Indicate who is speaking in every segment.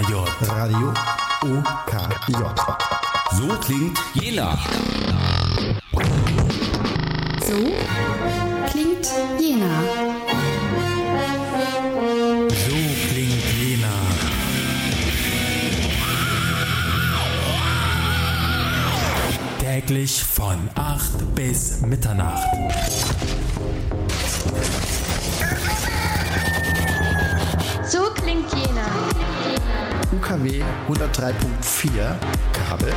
Speaker 1: OKJ.
Speaker 2: Radio OKJ.
Speaker 1: So klingt Jena.
Speaker 3: So klingt Jena.
Speaker 1: So klingt Jena. Täglich von 8 bis Mitternacht.
Speaker 4: So klingt Jena.
Speaker 2: UKW 103.4, Kabel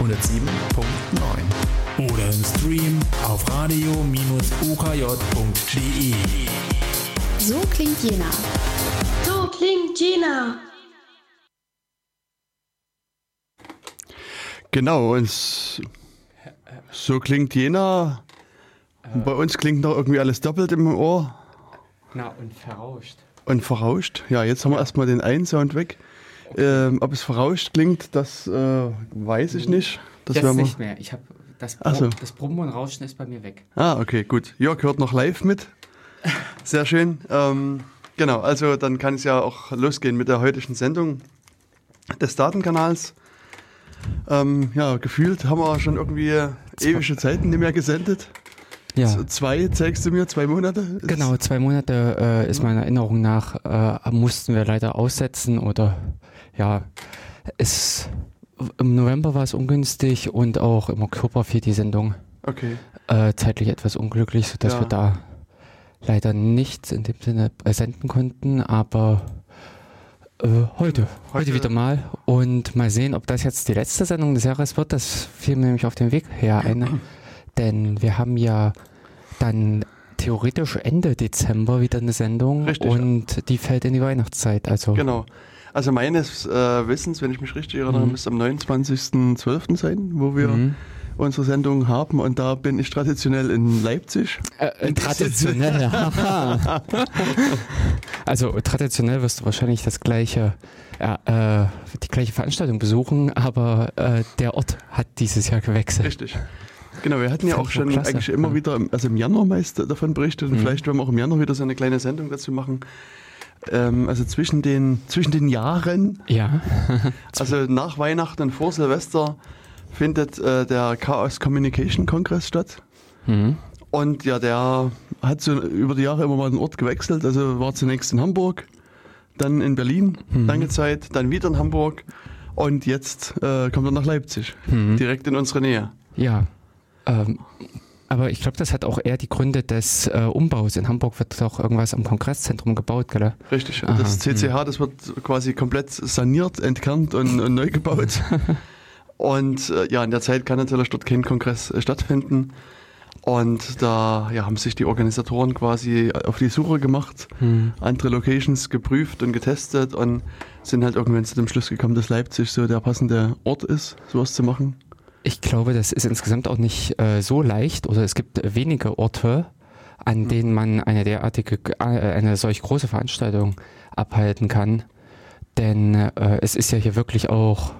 Speaker 2: 107.9.
Speaker 1: Oder im Stream auf radio-okj.de.
Speaker 3: So klingt Jena.
Speaker 4: So klingt Jena.
Speaker 5: Genau, und so klingt Jena. Bei uns klingt noch irgendwie alles doppelt im Ohr
Speaker 6: Na, und verrauscht.
Speaker 5: und verrauscht. Ja, jetzt haben wir erstmal den einen Sound weg. Ähm, ob es verrauscht klingt, das äh, weiß ich nicht. Das wir-
Speaker 6: nicht mehr. Ich habe das,
Speaker 5: Ach so.
Speaker 6: Brum, das Brummen und Rauschen ist bei mir weg.
Speaker 5: Ah, okay, gut. Jörg hört noch live mit. Sehr schön. Ähm, genau, also dann kann es ja auch losgehen mit der heutigen Sendung des Datenkanals. Ähm, ja, gefühlt haben wir schon irgendwie ewige Zeiten nicht mehr gesendet.
Speaker 6: Ja.
Speaker 5: Z- Zwei, zeigst du mir, zwei Monate? Ist-
Speaker 6: Genau, zwei Monate äh, ist meiner Erinnerung nach, äh, mussten wir leider aussetzen oder ja, es, im November war es ungünstig und auch im Oktober fiel die Sendung
Speaker 5: Okay,
Speaker 6: äh, zeitlich etwas unglücklich, sodass
Speaker 5: Ja.
Speaker 6: wir da leider nichts in dem Sinne äh, senden konnten, aber äh, heute, heute, wieder mal und mal sehen, ob das jetzt die letzte Sendung des Jahres wird. Das fiel mir nämlich auf den Weg her ein, denn wir haben ja dann theoretisch Ende Dezember wieder eine Sendung
Speaker 5: Richtig.
Speaker 6: und die fällt in die Weihnachtszeit. Also
Speaker 5: genau. Also meines äh, Wissens, wenn ich mich richtig erinnere,
Speaker 6: Mhm.
Speaker 5: müsste am 29.12. sein, wo wir
Speaker 6: Mhm.
Speaker 5: unsere Sendung haben. Und da bin ich traditionell in Leipzig.
Speaker 6: Äh, äh, traditionell. haha. also traditionell wirst du wahrscheinlich das gleiche, ja, äh, die gleiche Veranstaltung besuchen, aber äh, der Ort hat dieses Jahr gewechselt.
Speaker 5: Richtig. Genau, wir hatten ja auch schon
Speaker 6: klasse.
Speaker 5: eigentlich immer
Speaker 6: Ja.
Speaker 5: wieder, also im Januar meist davon berichtet und
Speaker 6: Mhm.
Speaker 5: vielleicht werden wir auch im Januar wieder so eine kleine Sendung dazu machen. Ähm, also zwischen den, zwischen den Jahren,
Speaker 6: Ja.
Speaker 5: also nach Weihnachten und vor Silvester, findet äh, der Chaos Communication Kongress statt.
Speaker 6: Mhm.
Speaker 5: Und ja, der hat so über die Jahre immer mal den Ort gewechselt. Also war zunächst in Hamburg, dann in Berlin,
Speaker 6: Mhm.
Speaker 5: lange Zeit, dann wieder in Hamburg und jetzt äh, kommt er nach Leipzig,
Speaker 6: Mhm.
Speaker 5: direkt in unsere Nähe.
Speaker 6: Ja. Ähm, aber ich glaube, das hat auch eher die Gründe des äh, Umbaus. In Hamburg wird doch irgendwas am Kongresszentrum gebaut, gell?
Speaker 5: Richtig.
Speaker 6: Aha,
Speaker 5: das CCH, das wird quasi komplett saniert, entkernt und, und neu gebaut. und äh, ja, in der Zeit kann natürlich dort kein Kongress äh, stattfinden. Und da ja, haben sich die Organisatoren quasi auf die Suche gemacht,
Speaker 6: Hm.
Speaker 5: andere Locations geprüft und getestet und sind halt irgendwann zu dem Schluss gekommen, dass Leipzig so der passende Ort ist, sowas zu machen.
Speaker 6: Ich glaube, das ist insgesamt auch nicht äh, so leicht oder es gibt wenige Orte, an denen man eine derartige, äh, eine solch große Veranstaltung abhalten kann. Denn äh, es ist ja hier wirklich auch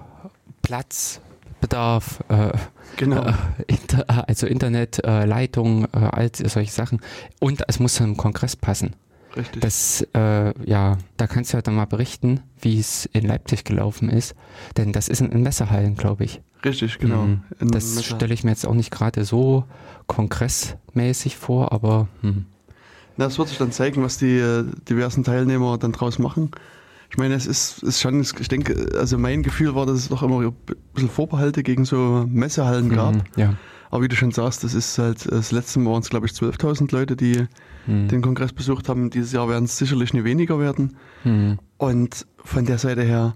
Speaker 6: Platzbedarf, äh,
Speaker 5: Genau.
Speaker 6: äh, Inter, also Internet, äh, Leitung, äh, all solche Sachen. Und es muss zum Kongress passen.
Speaker 5: Richtig.
Speaker 6: Das, äh, ja, da kannst du ja dann mal berichten, wie es in Leipzig gelaufen ist. Denn das ist in, in Messerhallen, glaube ich.
Speaker 5: Richtig, genau.
Speaker 6: Mhm. Das stelle ich mir jetzt auch nicht gerade so kongressmäßig vor, aber hm.
Speaker 5: Na, es wird sich dann zeigen, was die äh, diversen Teilnehmer dann draus machen. Ich meine, es ist, ist schon, ich denke, also mein Gefühl war, dass es doch immer ein bisschen Vorbehalte gegen so Messehallen gab.
Speaker 6: Mhm, ja.
Speaker 5: Aber wie du schon sagst, das ist halt, das letzte Mal waren es, glaube ich, 12.000 Leute, die
Speaker 6: Hm.
Speaker 5: den Kongress besucht haben. Dieses Jahr werden es sicherlich nicht weniger werden.
Speaker 6: Hm.
Speaker 5: Und von der Seite her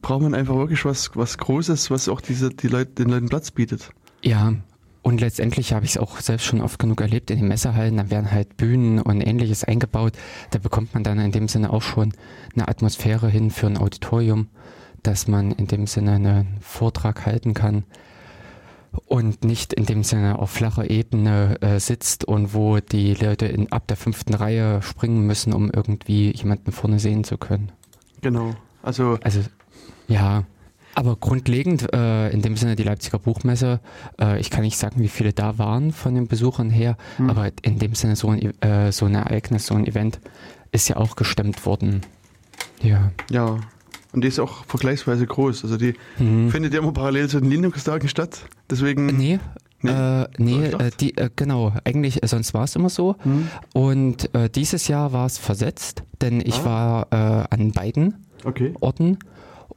Speaker 5: braucht man einfach wirklich was, was Großes, was auch diese, die Leute, den Leuten Platz bietet.
Speaker 6: Ja, und letztendlich habe ich es auch selbst schon oft genug erlebt in den Messehallen. Da werden halt Bühnen und ähnliches eingebaut. Da bekommt man dann in dem Sinne auch schon eine Atmosphäre hin für ein Auditorium, dass man in dem Sinne einen Vortrag halten kann und nicht in dem Sinne auf flacher Ebene äh, sitzt und wo die Leute in, ab der fünften Reihe springen müssen, um irgendwie jemanden vorne sehen zu können.
Speaker 5: Genau. Also,
Speaker 6: Also, ja. Aber grundlegend, äh, in dem Sinne die Leipziger Buchmesse, äh, ich kann nicht sagen, wie viele da waren von den Besuchern her,
Speaker 5: Hm.
Speaker 6: aber in dem Sinne so ein, E- äh, so ein Ereignis, so ein Event ist ja auch gestemmt worden. Ja.
Speaker 5: ja. Und die ist auch vergleichsweise groß. Also die findet ja immer parallel zu den Linux-Tagen statt. Deswegen.
Speaker 6: Nee.
Speaker 5: Nee?
Speaker 6: Äh, nee, äh, die, äh, genau. Eigentlich, äh, sonst war es immer so.
Speaker 5: Hm.
Speaker 6: Und äh, dieses Jahr war es versetzt, denn ich
Speaker 5: Ah.
Speaker 6: war äh, an beiden
Speaker 5: Okay.
Speaker 6: Orten.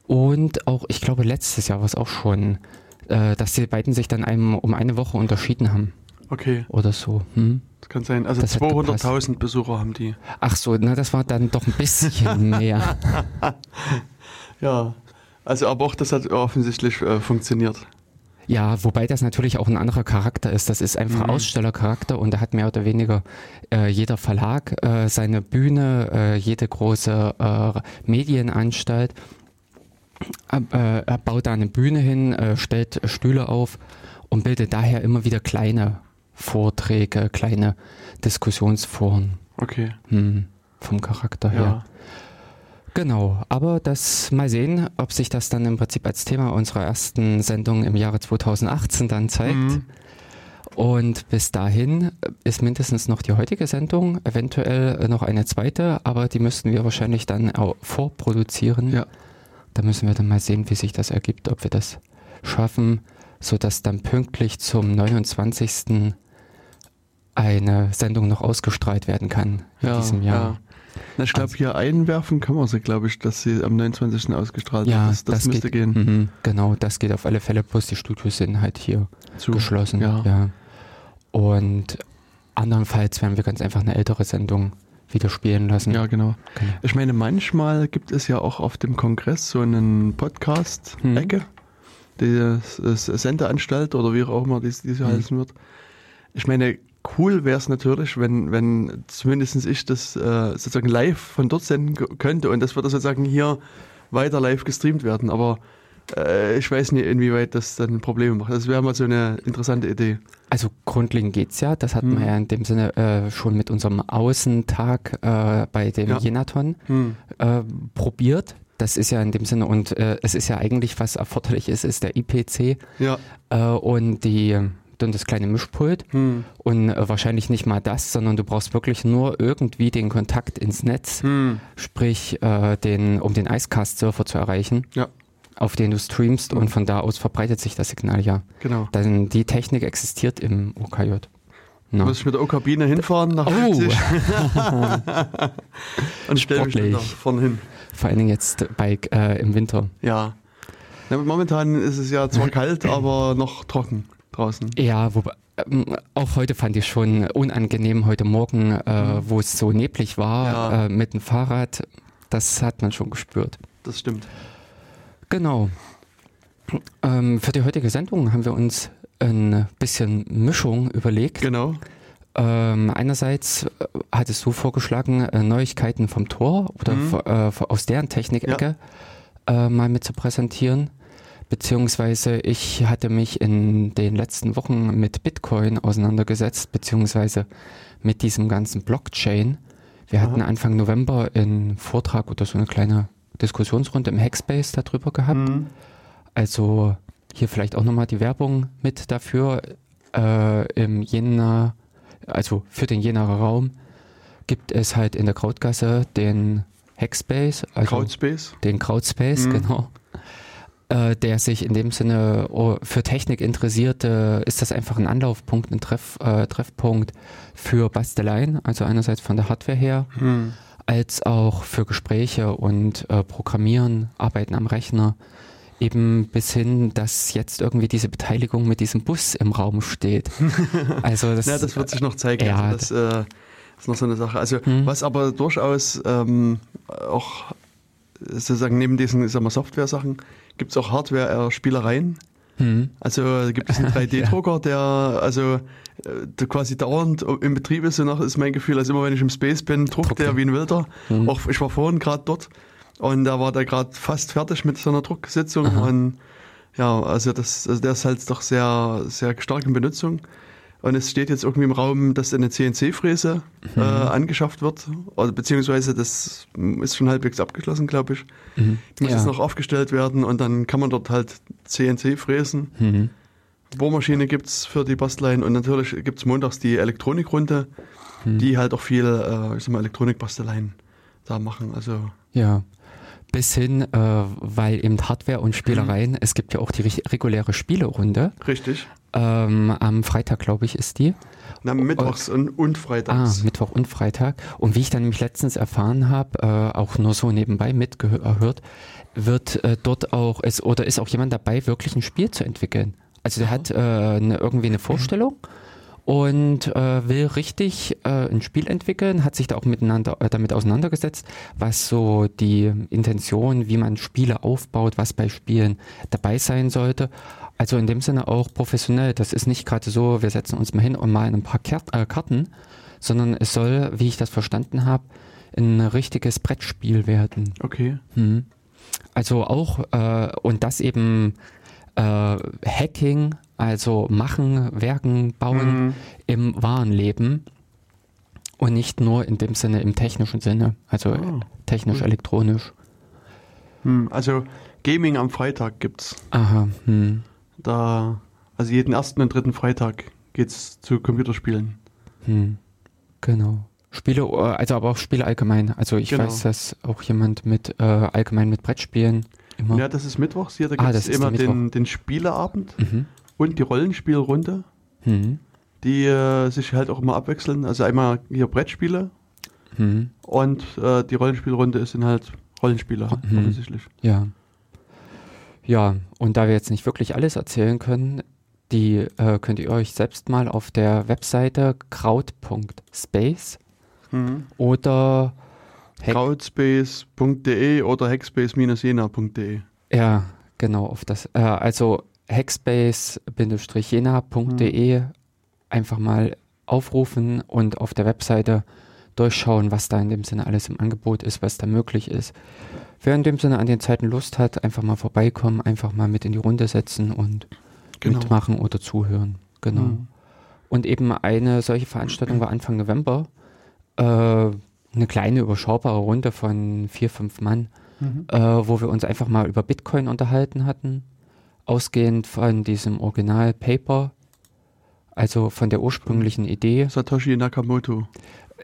Speaker 6: Und auch, ich glaube, letztes Jahr war es auch schon, äh, dass die beiden sich dann einem um eine Woche unterschieden haben.
Speaker 5: Okay,
Speaker 6: Oder so. Hm?
Speaker 5: das kann sein. Also
Speaker 6: Das hat
Speaker 5: 200.000 Besucher haben die.
Speaker 6: Ach so, na, das war dann doch ein bisschen mehr.
Speaker 5: Ja. Also, aber auch das hat offensichtlich äh, funktioniert.
Speaker 6: Ja, wobei das natürlich auch ein anderer Charakter ist. Das ist einfach
Speaker 5: Mhm.
Speaker 6: Ausstellercharakter und da hat mehr oder weniger äh, jeder Verlag äh, seine Bühne, äh, jede große äh, Medienanstalt er baut da eine Bühne hin, äh, stellt Stühle auf und bildet daher immer wieder kleine Vorträge, kleine Diskussionsforen
Speaker 5: Okay.
Speaker 6: hm, vom Charakter her.
Speaker 5: Ja.
Speaker 6: Genau, aber das mal sehen, ob sich das dann im Prinzip als Thema unserer ersten Sendung im Jahre 2018 dann zeigt.
Speaker 5: Mhm.
Speaker 6: Und bis dahin ist mindestens noch die heutige Sendung, eventuell noch eine zweite, aber die müssten wir wahrscheinlich dann auch vorproduzieren.
Speaker 5: Ja.
Speaker 6: Da müssen wir dann mal sehen, wie sich das ergibt, ob wir das schaffen, sodass dann pünktlich zum 29. eine Sendung noch ausgestrahlt werden kann in
Speaker 5: Ja,
Speaker 6: diesem Jahr.
Speaker 5: ja. Na, ich glaube, hier einwerfen kann man sie, glaube ich, dass sie am 29. ausgestrahlt wird.
Speaker 6: Ja,
Speaker 5: Das, das, müsste
Speaker 6: geht,
Speaker 5: gehen.
Speaker 6: Mhm, genau, das geht auf alle Fälle. Plus die Studios sind halt hier
Speaker 5: Zu.
Speaker 6: geschlossen.
Speaker 5: Ja.
Speaker 6: Und andernfalls werden wir ganz einfach eine ältere Sendung wieder spielen lassen.
Speaker 5: Ja, genau.
Speaker 6: Genau.
Speaker 5: Ich meine, manchmal gibt es ja auch auf dem Kongress so einen Podcast-Ecke, die das- das Sendeanstalt oder wie auch immer dies, diese
Speaker 6: Mhm.
Speaker 5: heißen wird. Ich meine, cool wäre es natürlich, wenn, wenn zumindest ich das äh, sozusagen live von dort senden könnte und das würde sozusagen hier weiter live gestreamt werden. Aber äh, ich weiß nicht, inwieweit das dann Probleme macht. Das wäre mal so eine interessante Idee.
Speaker 6: Also grundlegend geht's ja. Das hatten
Speaker 5: Mhm.
Speaker 6: wir ja in dem Sinne äh, schon mit unserem Außentag äh, bei dem
Speaker 5: Ja.
Speaker 6: Jenaton
Speaker 5: Hm.
Speaker 6: äh, probiert. Das ist ja in dem Sinne, und äh, es ist ja eigentlich, was erforderlich ist, ist der IPC
Speaker 5: Ja.
Speaker 6: äh, und die und das kleine Mischpult.
Speaker 5: Hm.
Speaker 6: Und äh, wahrscheinlich nicht mal das, sondern du brauchst wirklich nur irgendwie den Kontakt ins Netz,
Speaker 5: Hm.
Speaker 6: sprich, äh, den, um den Icecast-Surfer zu erreichen,
Speaker 5: Ja,
Speaker 6: auf den du streamst und von da aus verbreitet sich das Signal ja.
Speaker 5: genau.
Speaker 6: Denn die Technik existiert im OKJ. Na.
Speaker 5: Muss ich mit der O-Kabine hinfahren nach
Speaker 6: Oh.
Speaker 5: Leipzig und stelle mich dann da vorne hin.
Speaker 6: Vor allen Dingen jetzt bei, äh, im Winter.
Speaker 5: Ja. Na, momentan ist es ja zwar kalt, aber noch trocken draußen.
Speaker 6: Ja, wobei, ähm, auch heute fand ich schon unangenehm, heute Morgen, äh, wo es so neblig war,
Speaker 5: Ja.
Speaker 6: äh, mit dem Fahrrad. Das hat man schon gespürt.
Speaker 5: Das stimmt.
Speaker 6: Genau. Ähm, für die heutige Sendung haben wir uns ein bisschen Mischung überlegt.
Speaker 5: Genau.
Speaker 6: Ähm, einerseits äh, hattest du vorgeschlagen, äh, Neuigkeiten vom Tor oder
Speaker 5: Mhm.
Speaker 6: äh, aus deren Technikecke äh, mal mit zu präsentieren. Beziehungsweise ich hatte mich in den letzten Wochen mit Bitcoin auseinandergesetzt, beziehungsweise mit diesem ganzen Blockchain. Wir hatten
Speaker 5: Aha.
Speaker 6: Anfang November einen Vortrag oder so eine kleine Diskussionsrunde im Hackspace darüber gehabt.
Speaker 5: Mhm.
Speaker 6: Also hier vielleicht auch nochmal die Werbung mit dafür. Äh, Im Jena, also für den Jenaer Raum, gibt es halt in der Krautgasse den Hackspace, also
Speaker 5: Crowdspace.
Speaker 6: den Krautspace,
Speaker 5: Mhm.
Speaker 6: genau. Äh, der sich in dem Sinne oh, für Technik interessierte, ist das einfach ein Anlaufpunkt, ein Treff, äh, Treffpunkt für Basteleien, also einerseits von der Hardware her,
Speaker 5: Mhm.
Speaker 6: Als auch für Gespräche und äh, Programmieren, Arbeiten am Rechner. Eben bis hin, dass jetzt irgendwie diese Beteiligung mit diesem Bus im Raum steht. Also das,
Speaker 5: Ja, das wird sich noch zeigen.
Speaker 6: Ja,
Speaker 5: also das äh, ist noch so eine Sache. Also
Speaker 6: Mhm.
Speaker 5: was aber durchaus ähm, auch sozusagen neben diesen Software-Sachen gibt es auch Hardware-Spielereien.
Speaker 6: Hm,
Speaker 5: Also da gibt es einen 3D-Drucker, der also äh, der quasi dauernd im Betrieb ist, so nach ist mein Gefühl. Also immer wenn ich im Space bin, druckt
Speaker 6: Druckt
Speaker 5: der
Speaker 6: er.
Speaker 5: wie ein Wilder.
Speaker 6: Mhm.
Speaker 5: Auch ich war vorhin gerade dort und da war der gerade fast fertig mit so einer Drucksitzung
Speaker 6: Aha.
Speaker 5: und ja, also das, also der ist halt doch sehr, sehr stark in Benutzung. Und es steht jetzt irgendwie im Raum, dass eine CNC-Fräse
Speaker 6: Mhm.
Speaker 5: äh, angeschafft wird. Oder beziehungsweise das ist schon halbwegs abgeschlossen, glaube ich.
Speaker 6: mhm.
Speaker 5: Muss
Speaker 6: ja.
Speaker 5: jetzt noch aufgestellt werden und dann kann man dort halt CNC fräsen.
Speaker 6: Mhm.
Speaker 5: Bohrmaschine gibt es für die Basteleien und natürlich gibt es montags die Elektronikrunde,
Speaker 6: Hm.
Speaker 5: die halt auch viel, äh, ich sag mal, Elektronikbasteleien da machen. Also,
Speaker 6: Ja. bis hin, äh, weil eben Hardware und Spielereien, es gibt ja auch die reguläre Spielerunde.
Speaker 5: Richtig.
Speaker 6: Ähm, am Freitag, glaube ich, ist die.
Speaker 5: Na, mittwochs und, und
Speaker 6: Ah,
Speaker 5: freitags.
Speaker 6: Mittwoch und Freitag. Und wie ich dann nämlich letztens erfahren habe, äh, auch nur so nebenbei mitgehört, wird äh, dort auch, ist, oder ist auch jemand dabei, wirklich ein Spiel zu entwickeln. Also der hat äh, eine, irgendwie eine Vorstellung und äh, will richtig äh, ein Spiel entwickeln, hat sich da auch miteinander äh, damit auseinandergesetzt, was so die Intention, wie man Spiele aufbaut, was bei Spielen dabei sein sollte. Also in dem Sinne auch professionell. Das ist nicht gerade so, wir setzen uns mal hin und malen ein paar äh, Karten, sondern es soll, wie ich das verstanden habe, ein richtiges Brettspiel werden.
Speaker 5: Okay.
Speaker 6: Hm. Also auch, äh, und das eben äh, Hacking, also machen, werken, bauen
Speaker 5: Mhm.
Speaker 6: im wahren Leben und nicht nur in dem Sinne im technischen Sinne, also
Speaker 5: Oh,
Speaker 6: technisch, elektronisch.
Speaker 5: Hm, also Gaming am Freitag gibt's.
Speaker 6: Aha, hm,
Speaker 5: Da, also jeden ersten und dritten Freitag geht's zu Computerspielen.
Speaker 6: hm, genau. Spiele, äh, also aber auch Spiele allgemein. Also ich
Speaker 5: Genau.
Speaker 6: weiß, dass auch jemand mit äh, allgemein mit Brettspielen immer.
Speaker 5: Ja, das ist mittwochs hier, da
Speaker 6: Ah,
Speaker 5: gibt's
Speaker 6: das ist
Speaker 5: immer den, den Spieleabend
Speaker 6: Mhm.
Speaker 5: und die Rollenspielrunde,
Speaker 6: Hm,
Speaker 5: die äh, sich halt auch immer abwechseln. Also einmal hier Brettspiele
Speaker 6: hm,
Speaker 5: und äh, die Rollenspielrunde ist dann halt Rollenspieler,
Speaker 6: Mhm.
Speaker 5: offensichtlich.
Speaker 6: ja. Ja, und da wir jetzt nicht wirklich alles erzählen können, die äh, könnt ihr euch selbst mal auf der Webseite kraut.space
Speaker 5: Mhm.
Speaker 6: oder
Speaker 5: Crowdspace.de oder hackspace-jena.de.
Speaker 6: Ja, genau, auf das, äh, also hackspace-jena.de einfach mal aufrufen und auf der Webseite durchschauen, was da in dem Sinne alles im Angebot ist, was da möglich ist. Wer in dem Sinne an den Zeiten Lust hat, einfach mal vorbeikommen, einfach mal mit in die Runde setzen und
Speaker 5: Genau.
Speaker 6: mitmachen oder zuhören. Genau.
Speaker 5: Mhm.
Speaker 6: Und eben eine solche Veranstaltung war Anfang November. Äh, eine kleine, überschaubare Runde von vier, fünf Mann,
Speaker 5: Mhm.
Speaker 6: äh, wo wir uns einfach mal über Bitcoin unterhalten hatten. Ausgehend von diesem Original-Paper, also von der ursprünglichen Idee.
Speaker 5: Satoshi Nakamoto.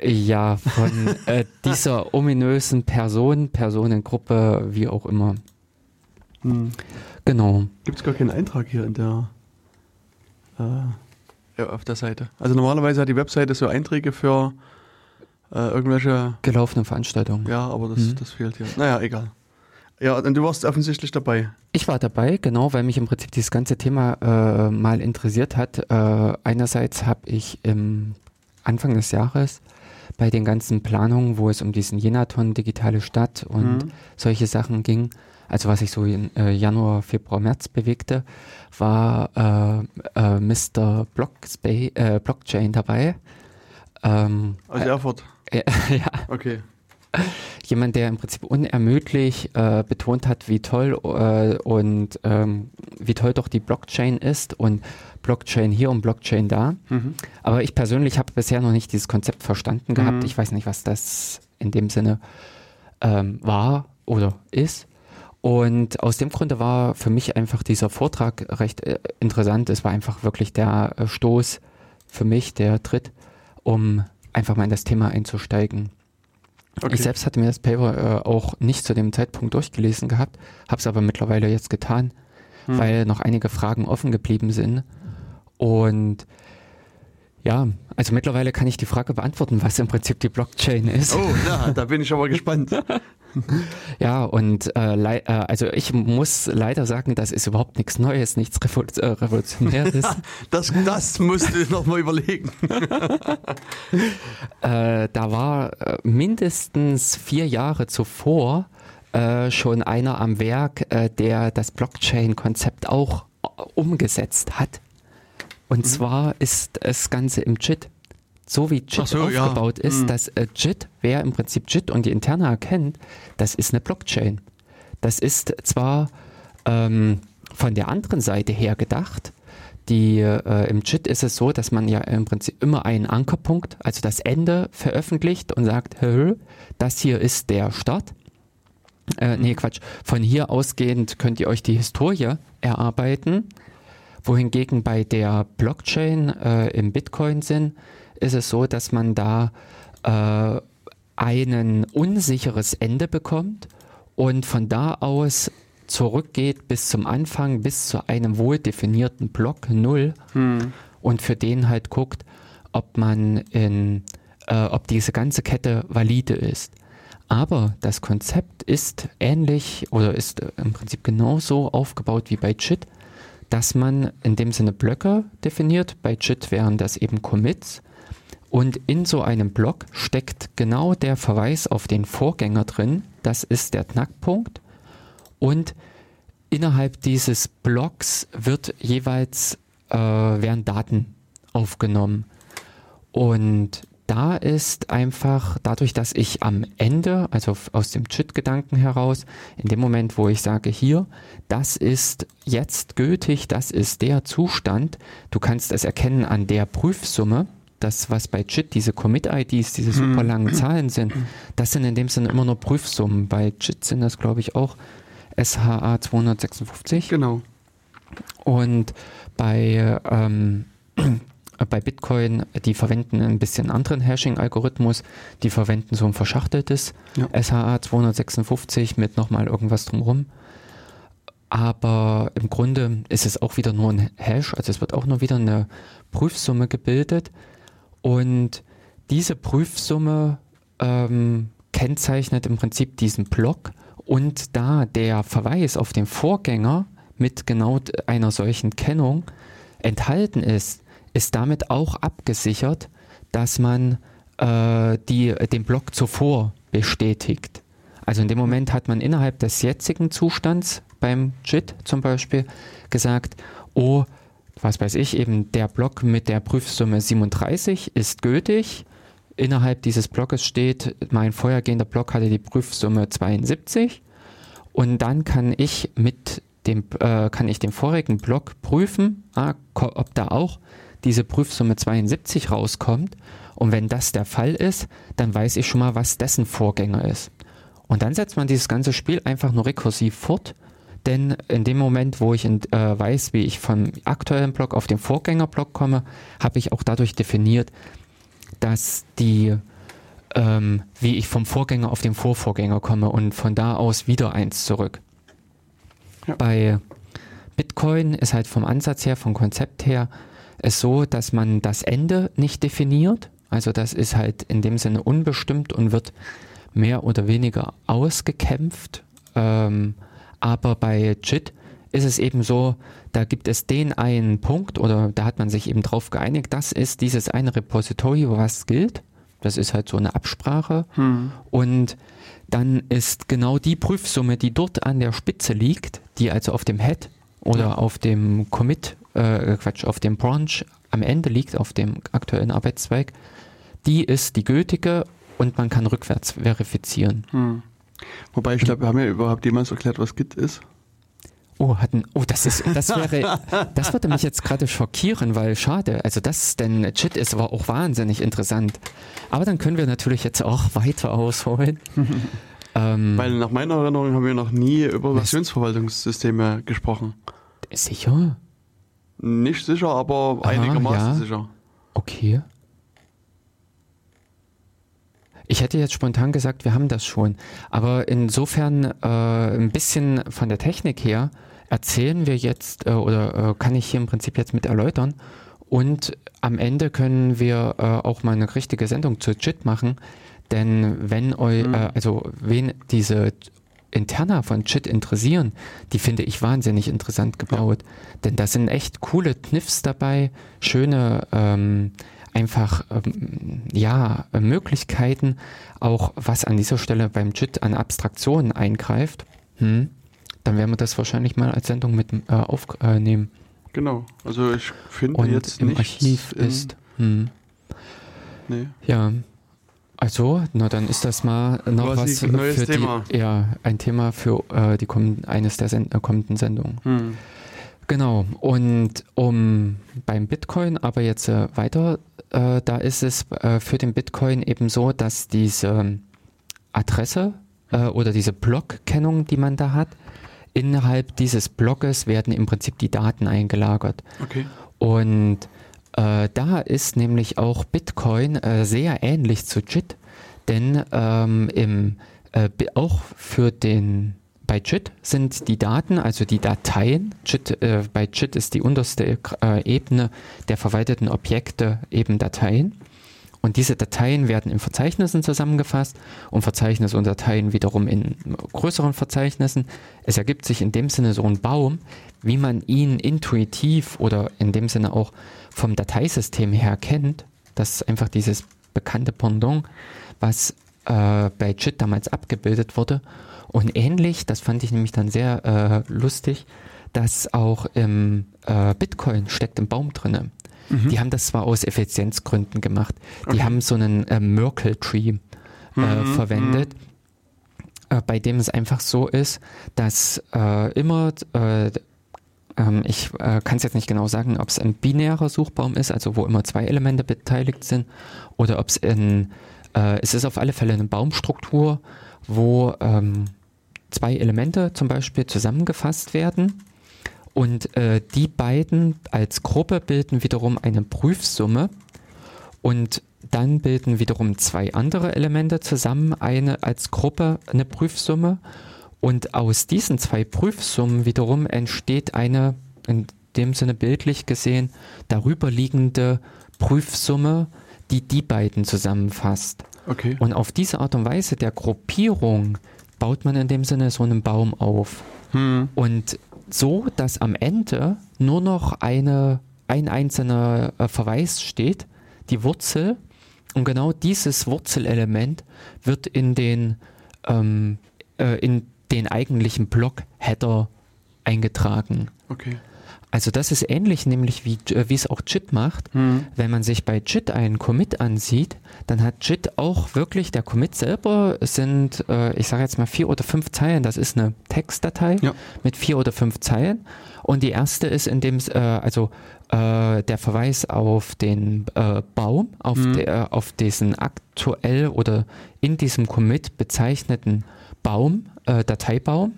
Speaker 6: Ja, von äh, dieser ominösen Person, Personengruppe, wie auch immer.
Speaker 5: Hm.
Speaker 6: Genau.
Speaker 5: Gibt es gar keinen Eintrag hier in der äh, ja, auf der Seite. Also normalerweise hat die Webseite so Einträge für äh, irgendwelche,
Speaker 6: Gelaufene Veranstaltung.
Speaker 5: ja, aber das,
Speaker 6: Mhm.
Speaker 5: das fehlt hier. Naja, egal. Ja, und du warst offensichtlich dabei.
Speaker 6: Ich war dabei, genau, weil mich im Prinzip dieses ganze Thema äh, mal interessiert hat. Äh, einerseits habe ich im Anfang des Jahres bei den ganzen Planungen, wo es um diesen Jenaton, digitale Stadt und
Speaker 5: Mhm.
Speaker 6: solche Sachen ging, also was sich so in äh, Januar, Februar, März bewegte, war äh, äh, Mr. Blockspa äh, Blockchain dabei. Ähm,
Speaker 5: Aus Erfurt.
Speaker 6: äh, ja,
Speaker 5: Okay.
Speaker 6: jemand, der im Prinzip unermüdlich äh, betont hat, wie toll äh, und ähm, wie toll doch die Blockchain ist und Blockchain hier und Blockchain da.
Speaker 5: Mhm.
Speaker 6: Aber ich persönlich habe bisher noch nicht dieses Konzept verstanden gehabt.
Speaker 5: Mhm.
Speaker 6: Ich weiß nicht, was das in dem Sinne ähm, war oder ist. Und aus dem Grunde war für mich einfach dieser Vortrag recht äh, interessant. Es war einfach wirklich der äh, Stoß für mich, der Tritt, um einfach mal in das Thema einzusteigen.
Speaker 5: Okay.
Speaker 6: Ich selbst hatte mir das Paper äh, auch nicht zu dem Zeitpunkt durchgelesen gehabt, habe es aber mittlerweile jetzt getan,
Speaker 5: Hm.
Speaker 6: weil noch einige Fragen offen geblieben sind. Und ja, also mittlerweile kann ich die Frage beantworten, was im Prinzip die Blockchain ist.
Speaker 5: Oh, ja, da bin ich aber gespannt.
Speaker 6: Ja, und äh, äh, also ich muss leider sagen, das ist überhaupt nichts Neues, nichts Revol äh, Revolutionäres.
Speaker 5: Das, das musst du nochmal überlegen.
Speaker 6: äh, da war äh, mindestens vier Jahre zuvor äh, schon einer am Werk, äh, der das Blockchain-Konzept auch umgesetzt hat. Und zwar ist das Ganze im JIT. So wie JIT
Speaker 5: so, ja.
Speaker 6: aufgebaut ist,
Speaker 5: Mhm.
Speaker 6: dass äh, JIT, wer im Prinzip JIT und die Interne erkennt, das ist eine Blockchain. Das ist zwar ähm, von der anderen Seite her gedacht, die, äh, Im JIT ist es so, dass man ja im Prinzip immer einen Ankerpunkt, also das Ende veröffentlicht und sagt, "Hö, das hier ist der Start. Äh, nee, Quatsch. Von hier ausgehend könnt ihr euch die Historie erarbeiten. Wohingegen bei der Blockchain äh, im Bitcoin-Sinn ist es so, dass man da äh, ein unsicheres Ende bekommt und von da aus zurückgeht bis zum Anfang, bis zu einem wohl definierten Block 0 und für den halt guckt, ob man in, äh, ob diese ganze Kette valide ist. Aber das Konzept ist ähnlich oder ist äh, im Prinzip genauso aufgebaut wie bei JIT, dass man in dem Sinne Blöcke definiert. Bei JIT wären das eben Commits. Und in so einem Block steckt genau der Verweis auf den Vorgänger drin. Das ist der Knackpunkt. Und innerhalb dieses Blocks wird jeweils äh, werden Daten aufgenommen. Und da ist einfach dadurch, dass ich am Ende, also aus dem JIT-Gedanken heraus, in dem Moment, wo ich sage, hier, das ist jetzt gültig, das ist der Zustand, du kannst es erkennen an der Prüfsumme, das, was bei JIT diese Commit-IDs, diese super langen Zahlen sind, das sind in dem Sinne immer nur Prüfsummen. Bei JIT sind das, glaube ich, auch SHA 256.
Speaker 5: Genau.
Speaker 6: Und bei, ähm, bei Bitcoin, die verwenden ein bisschen anderen Hashing-Algorithmus. Die verwenden so ein verschachteltes
Speaker 5: Ja.
Speaker 6: SHA 256 mit nochmal irgendwas drumherum. Aber im Grunde ist es auch wieder nur ein Hash, also es wird auch nur wieder eine Prüfsumme gebildet. Und diese Prüfsumme ähm, kennzeichnet im Prinzip diesen Block. Und da der Verweis auf den Vorgänger mit genau einer solchen Kennung enthalten ist, ist damit auch abgesichert, dass man äh, die, den Block zuvor bestätigt. Also in dem Moment hat man innerhalb des jetzigen Zustands beim JIT zum Beispiel gesagt, oh, was weiß ich, eben der Block mit der Prüfsumme 37 ist gültig. Innerhalb dieses Blockes steht, mein vorhergehender Block hatte die Prüfsumme 72 und dann kann ich mit dem, äh, kann ich den vorigen Block prüfen, ah, ob da auch diese Prüfsumme 72 rauskommt. Und wenn das der Fall ist, dann weiß ich schon mal, was dessen Vorgänger ist. Und dann setzt man dieses ganze Spiel einfach nur rekursiv fort. Denn in dem Moment, wo ich in, äh, weiß, wie ich vom aktuellen Block auf den Vorgängerblock komme, habe ich auch dadurch definiert, dass die, ähm, wie ich vom Vorgänger auf den Vorvorgänger komme und von da aus wieder eins zurück.
Speaker 5: Ja.
Speaker 6: Bei Bitcoin ist halt vom Ansatz her, vom Konzept her, es so, dass man das Ende nicht definiert. Also das ist halt in dem Sinne unbestimmt und wird mehr oder weniger ausgekämpft. Ähm, aber bei JIT ist es eben so, da gibt es den einen Punkt oder da hat man sich eben drauf geeinigt, das ist dieses eine Repository, was gilt. Das ist halt so eine Absprache. Und dann ist genau die Prüfsumme, die dort an der Spitze liegt, die also auf dem Head oder auf dem Commit, äh, Quatsch, auf dem Branch am Ende liegt, auf dem aktuellen Arbeitszweig, die ist die gültige und man kann rückwärts verifizieren.
Speaker 5: Hm. Wobei, ich glaube, wir haben ja überhaupt jemals erklärt, was Git ist.
Speaker 6: Oh, hatten, oh, das ist, das wäre, das würde mich jetzt gerade schockieren, weil schade. Also das, denn JIT ist aber auch wahnsinnig interessant. Aber dann können wir natürlich jetzt auch weiter ausholen. ähm,
Speaker 5: Weil nach meiner Erinnerung haben wir noch nie über Versionsverwaltungssysteme gesprochen.
Speaker 6: sicher?
Speaker 5: Nicht sicher, aber einigermaßen
Speaker 6: ja.
Speaker 5: sicher.
Speaker 6: Okay. Ich hätte jetzt spontan gesagt, wir haben das schon. Aber insofern äh, ein bisschen von der Technik her erzählen wir jetzt äh, oder äh, kann ich hier im Prinzip jetzt mit erläutern. Und am Ende können wir äh, auch mal eine richtige Sendung zu JIT machen. Denn wenn eu, äh, also wen diese Interna von JIT interessieren, die finde ich wahnsinnig interessant gebaut. Denn da sind echt coole Kniffs dabei, schöne ähm, einfach ähm, ja äh, Möglichkeiten, auch was an dieser Stelle beim JIT an Abstraktionen eingreift. Hm, dann werden wir das wahrscheinlich mal als Sendung mit äh, aufnehmen.
Speaker 5: Genau. Also ich finde
Speaker 6: Und
Speaker 5: jetzt
Speaker 6: im Archiv ist. Hm,
Speaker 5: Nee.
Speaker 6: ja. Also, na dann ist das mal noch was
Speaker 5: ein neues
Speaker 6: für
Speaker 5: Thema.
Speaker 6: die, ja, ein Thema für äh, die eines der Send äh, kommenden Sendungen.
Speaker 5: Hm.
Speaker 6: Genau, und um beim Bitcoin aber jetzt äh, weiter, äh, da ist es äh, für den Bitcoin eben so, dass diese Adresse äh, oder diese Blockkennung, die man da hat, innerhalb dieses Blockes werden im Prinzip die Daten eingelagert.
Speaker 5: Okay.
Speaker 6: Und äh, da ist nämlich auch Bitcoin äh, sehr ähnlich zu JIT, denn ähm, im äh, auch für den bei JIT sind die Daten, also die Dateien, JIT, äh, bei JIT ist die unterste äh, Ebene der verwalteten Objekte eben Dateien. Und diese Dateien werden in Verzeichnissen zusammengefasst und Verzeichnisse und Dateien wiederum in größeren Verzeichnissen. Es ergibt sich in dem Sinne so ein Baum, wie man ihn intuitiv oder in dem Sinne auch vom Dateisystem her kennt. Das ist einfach dieses bekannte Pendant, was äh, bei JIT damals abgebildet wurde. Und ähnlich, das fand ich nämlich dann sehr äh, lustig, dass auch im äh, Bitcoin steckt im Baum drinne. Die haben das zwar aus Effizienzgründen gemacht. Die haben so einen äh, Merkle Tree äh, verwendet, äh, bei dem es einfach so ist, dass äh, immer, äh, ähm, ich äh, kann es jetzt nicht genau sagen, ob es ein binärer Suchbaum ist, also wo immer zwei Elemente beteiligt sind, oder ob es ein, äh, es ist auf alle Fälle eine Baumstruktur, wo ähm, zwei Elemente zum Beispiel zusammengefasst werden. Und äh, die beiden als Gruppe bilden wiederum eine Prüfsumme und dann bilden wiederum zwei andere Elemente zusammen eine als Gruppe eine Prüfsumme und aus diesen zwei Prüfsummen wiederum entsteht eine in dem Sinne bildlich gesehen darüber liegende Prüfsumme, die die beiden zusammenfasst.
Speaker 5: Okay.
Speaker 6: Und auf diese Art und Weise der Gruppierung baut man in dem Sinne so einen Baum auf.
Speaker 5: Hm.
Speaker 6: Und so, dass am Ende nur noch eine, ein einzelner äh, Verweis steht, die Wurzel. Und genau dieses Wurzelelement wird in den, ähm, äh, in den eigentlichen Block-Header eingetragen.
Speaker 5: Okay.
Speaker 6: Also das ist ähnlich nämlich wie, äh, wie es auch JIT macht.
Speaker 5: Hm.
Speaker 6: Wenn man sich bei JIT einen Commit ansieht, dann hat JIT auch wirklich, der Commit selber sind, äh, ich sage jetzt mal vier oder fünf Zeilen, das ist eine Textdatei
Speaker 5: Ja.
Speaker 6: mit vier oder fünf Zeilen. Und die erste ist in dem, äh, also äh, der Verweis auf den äh, Baum, auf,
Speaker 5: Mhm.
Speaker 6: der, auf diesen aktuell oder in diesem Commit bezeichneten Baum, äh, Dateibaum.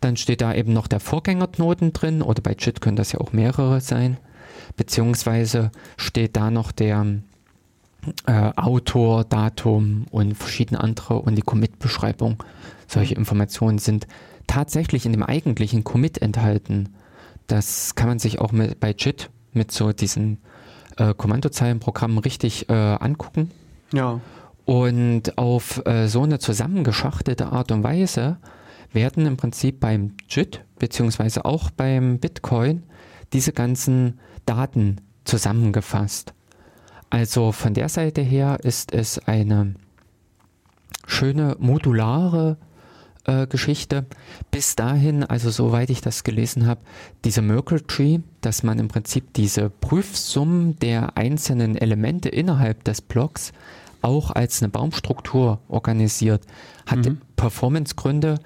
Speaker 6: Dann steht da eben noch der Vorgängerknoten drin oder bei JIT können das ja auch mehrere sein. Beziehungsweise steht da noch der äh, Autor, Datum und verschiedene andere und die Commit-Beschreibung. Solche Informationen sind tatsächlich in dem eigentlichen Commit enthalten. Das kann man sich auch mit, bei JIT mit so diesen äh, Kommandozeilenprogrammen richtig äh, angucken.
Speaker 5: Ja.
Speaker 6: Und auf äh, so eine zusammengeschachtelte Art und Weise werden im Prinzip beim JIT beziehungsweise auch beim Bitcoin diese ganzen Daten zusammengefasst. Also von der Seite her ist es eine schöne modulare äh, Geschichte. Bis dahin, also soweit ich das gelesen habe, diese Merkle Tree, dass man im Prinzip diese Prüfsummen der einzelnen Elemente innerhalb des Blocks auch als eine Baumstruktur organisiert, hat Performancegründe,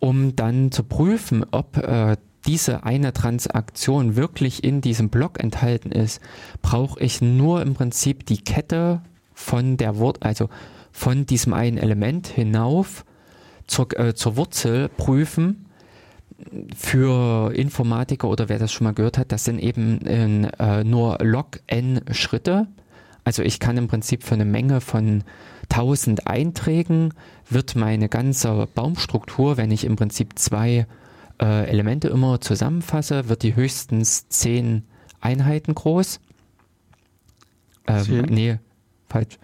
Speaker 6: um dann zu prüfen, ob äh, diese eine Transaktion wirklich in diesem Block enthalten ist, brauche ich nur im Prinzip die Kette von der Wort, also von diesem einen Element hinauf zur, äh, zur Wurzel prüfen. Für Informatiker oder wer das schon mal gehört hat, das sind eben in, äh, nur log-n-Schritte. Also ich kann im Prinzip für eine Menge von 1000 Einträgen wird meine ganze Baumstruktur, wenn ich im Prinzip zwei äh, Elemente immer zusammenfasse, wird die höchstens 10 Einheiten groß. Ähm,
Speaker 5: Zehn?
Speaker 6: nee, falsch.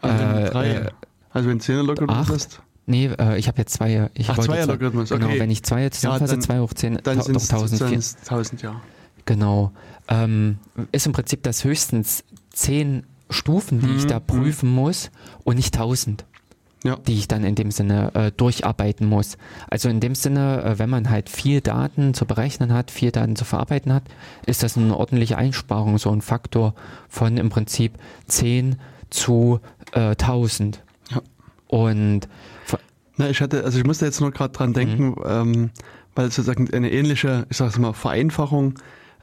Speaker 5: Also wenn
Speaker 6: Äh,
Speaker 5: drei,
Speaker 6: äh,
Speaker 5: also wenn 10 Logarithmus hast,
Speaker 6: Nee, äh, ich habe jetzt zwei. Ich
Speaker 5: Ach,
Speaker 6: zwei-
Speaker 5: Logarithmus,
Speaker 6: Genau,
Speaker 5: okay.
Speaker 6: wenn ich zwei zusammenfasse,
Speaker 5: dann-
Speaker 6: zwei hoch zehn,
Speaker 5: dann
Speaker 6: ta-
Speaker 5: sind es
Speaker 6: 1000.
Speaker 5: 1000, ja.
Speaker 6: Genau. Ähm, ist im Prinzip das höchstens zehn Stufen, die ich
Speaker 5: Mhm,
Speaker 6: da
Speaker 5: mhm.
Speaker 6: prüfen muss und nicht 1000,
Speaker 5: Ja.
Speaker 6: die ich dann in dem Sinne äh, durcharbeiten muss. Also in dem Sinne, äh, wenn man halt viel Daten zu berechnen hat, viel Daten zu verarbeiten hat, ist das eine ordentliche Einsparung, so ein Faktor von im Prinzip 10 zu äh, 1000.
Speaker 5: Ja.
Speaker 6: Und
Speaker 5: Na, ich hatte, also ich musste jetzt nur gerade
Speaker 6: Mhm.
Speaker 5: dran denken, ähm, weil sozusagen eine ähnliche, ich sag's mal, Vereinfachung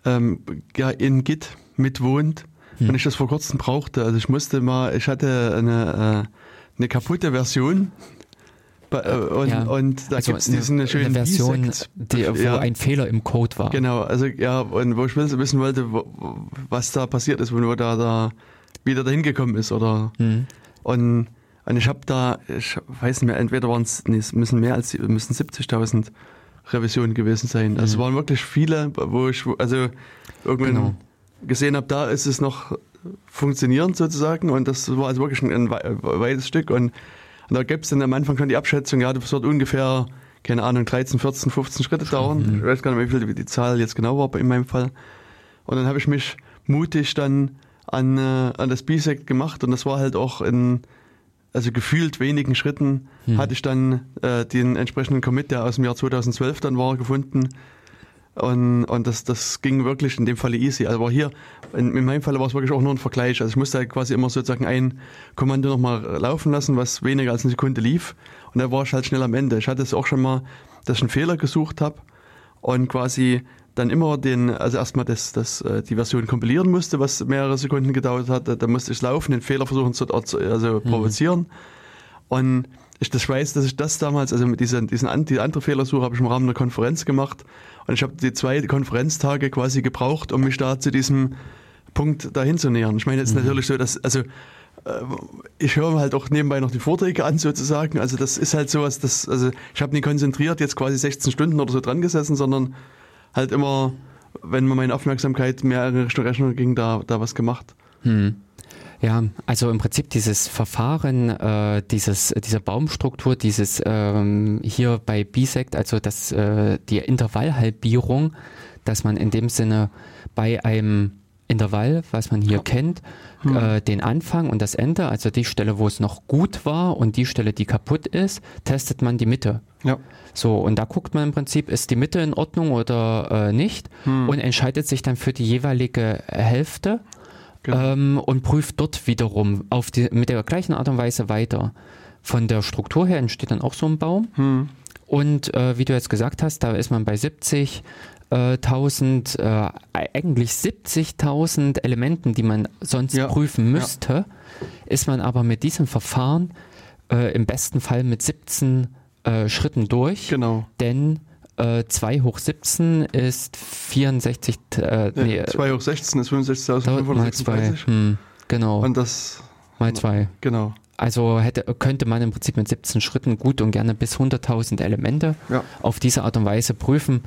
Speaker 5: ähm, ja in Git mitwohnt,
Speaker 6: Hm.
Speaker 5: wenn ich das vor kurzem brauchte. Also ich musste mal, ich hatte eine, äh, eine kaputte Version bei- äh, und,
Speaker 6: Ja.
Speaker 5: und da
Speaker 6: also
Speaker 5: gibt's diesen
Speaker 6: eine,
Speaker 5: schönen
Speaker 6: Version, die, wo
Speaker 5: ja,
Speaker 6: ein Fehler im Code war.
Speaker 5: Genau, also ja, und wo ich wissen wollte, wo, was da passiert ist, wo da, da wieder dahin gekommen ist oder
Speaker 6: Hm.
Speaker 5: und Und ich habe da, ich weiß nicht mehr, entweder waren es, nee, es müssen mehr als, müssen 70.000 Revisionen gewesen sein. Also es waren wirklich viele, wo ich, also irgendwann
Speaker 6: Genau.
Speaker 5: Gesehen habe, da ist es noch funktionierend sozusagen und das war also wirklich ein, ein wei- weites Stück und, und da gibt es dann am Anfang schon die Abschätzung, ja, das wird ungefähr, keine Ahnung, 13, 14, 15 Schritte dauern. Ich weiß gar nicht, mehr, wie viel die Zahl jetzt genau war in meinem Fall. Und dann habe ich mich mutig dann an, äh, an das Bisect gemacht und das war halt auch in, also gefühlt wenigen Schritten hatte ich dann äh, den entsprechenden Commit, der aus dem Jahr 2012 dann war, gefunden. Und, und das, das ging wirklich in dem Falle easy. Also aber hier, in, in meinem Fall war es wirklich auch nur ein Vergleich. Also ich musste halt quasi immer sozusagen ein Kommando nochmal laufen lassen, was weniger als eine Sekunde lief. Und da war ich halt schnell am Ende. Ich hatte es auch schon mal, dass ich einen Fehler gesucht habe und quasi dann immer den, also erstmal das, das, äh, die Version kompilieren musste, was mehrere Sekunden gedauert hat. Da musste ich laufen, den Fehler versuchen zu zu- also provozieren. Und ich das weiß, dass ich das damals, also mit diesen, diesen die andere Fehlersuche habe ich im Rahmen einer Konferenz gemacht. Und ich habe die zwei Konferenztage quasi gebraucht, um mich da zu diesem Punkt dahin zu nähern. Ich meine, es ist natürlich so, dass, also äh, ich höre halt auch nebenbei noch die Vorträge an sozusagen. Also das ist halt sowas, das, also ich habe nie konzentriert jetzt quasi 16 Stunden oder so dran gesessen, sondern halt immer, wenn meine Aufmerksamkeit mehr in Richtung Rechner ging, da, da was gemacht.
Speaker 6: Hm. Ja, also im Prinzip dieses Verfahren, äh, dieses, diese Baumstruktur, dieses ähm, hier bei Bisect, also das, äh, die Intervallhalbierung, dass man in dem Sinne bei einem Intervall, was man hier kennt, äh, den Anfang und das Ende, also die Stelle, wo es noch gut war und die Stelle, die kaputt ist, testet man die Mitte.
Speaker 5: Ja.
Speaker 6: So, und da guckt man im Prinzip, ist die Mitte in Ordnung oder äh, nicht und entscheidet sich dann für die jeweilige Hälfte
Speaker 5: Genau.
Speaker 6: ähm, und prüft dort wiederum auf die, mit der gleichen Art und Weise weiter. Von der Struktur her entsteht dann auch so ein Baum.
Speaker 5: Hm.
Speaker 6: Und äh, wie du jetzt gesagt hast, da ist man bei 70. äh, 1000, äh, eigentlich 70.000 Elementen, die man sonst
Speaker 5: Ja,
Speaker 6: prüfen müsste, ist man aber mit diesem Verfahren äh, im besten Fall mit 17 äh, Schritten durch.
Speaker 5: Genau.
Speaker 6: Denn äh, 2 hoch 17 ist 64, äh, nee,
Speaker 5: Ja, 2 hoch 16 ist
Speaker 6: Tausend mal zwei.
Speaker 5: 6536.
Speaker 6: Hm, genau,
Speaker 5: Und das,
Speaker 6: mal zwei.
Speaker 5: genau.
Speaker 6: Also hätte, könnte man im Prinzip mit 17 Schritten gut und gerne bis 100.000 Elemente
Speaker 5: Ja.
Speaker 6: auf diese Art und Weise prüfen.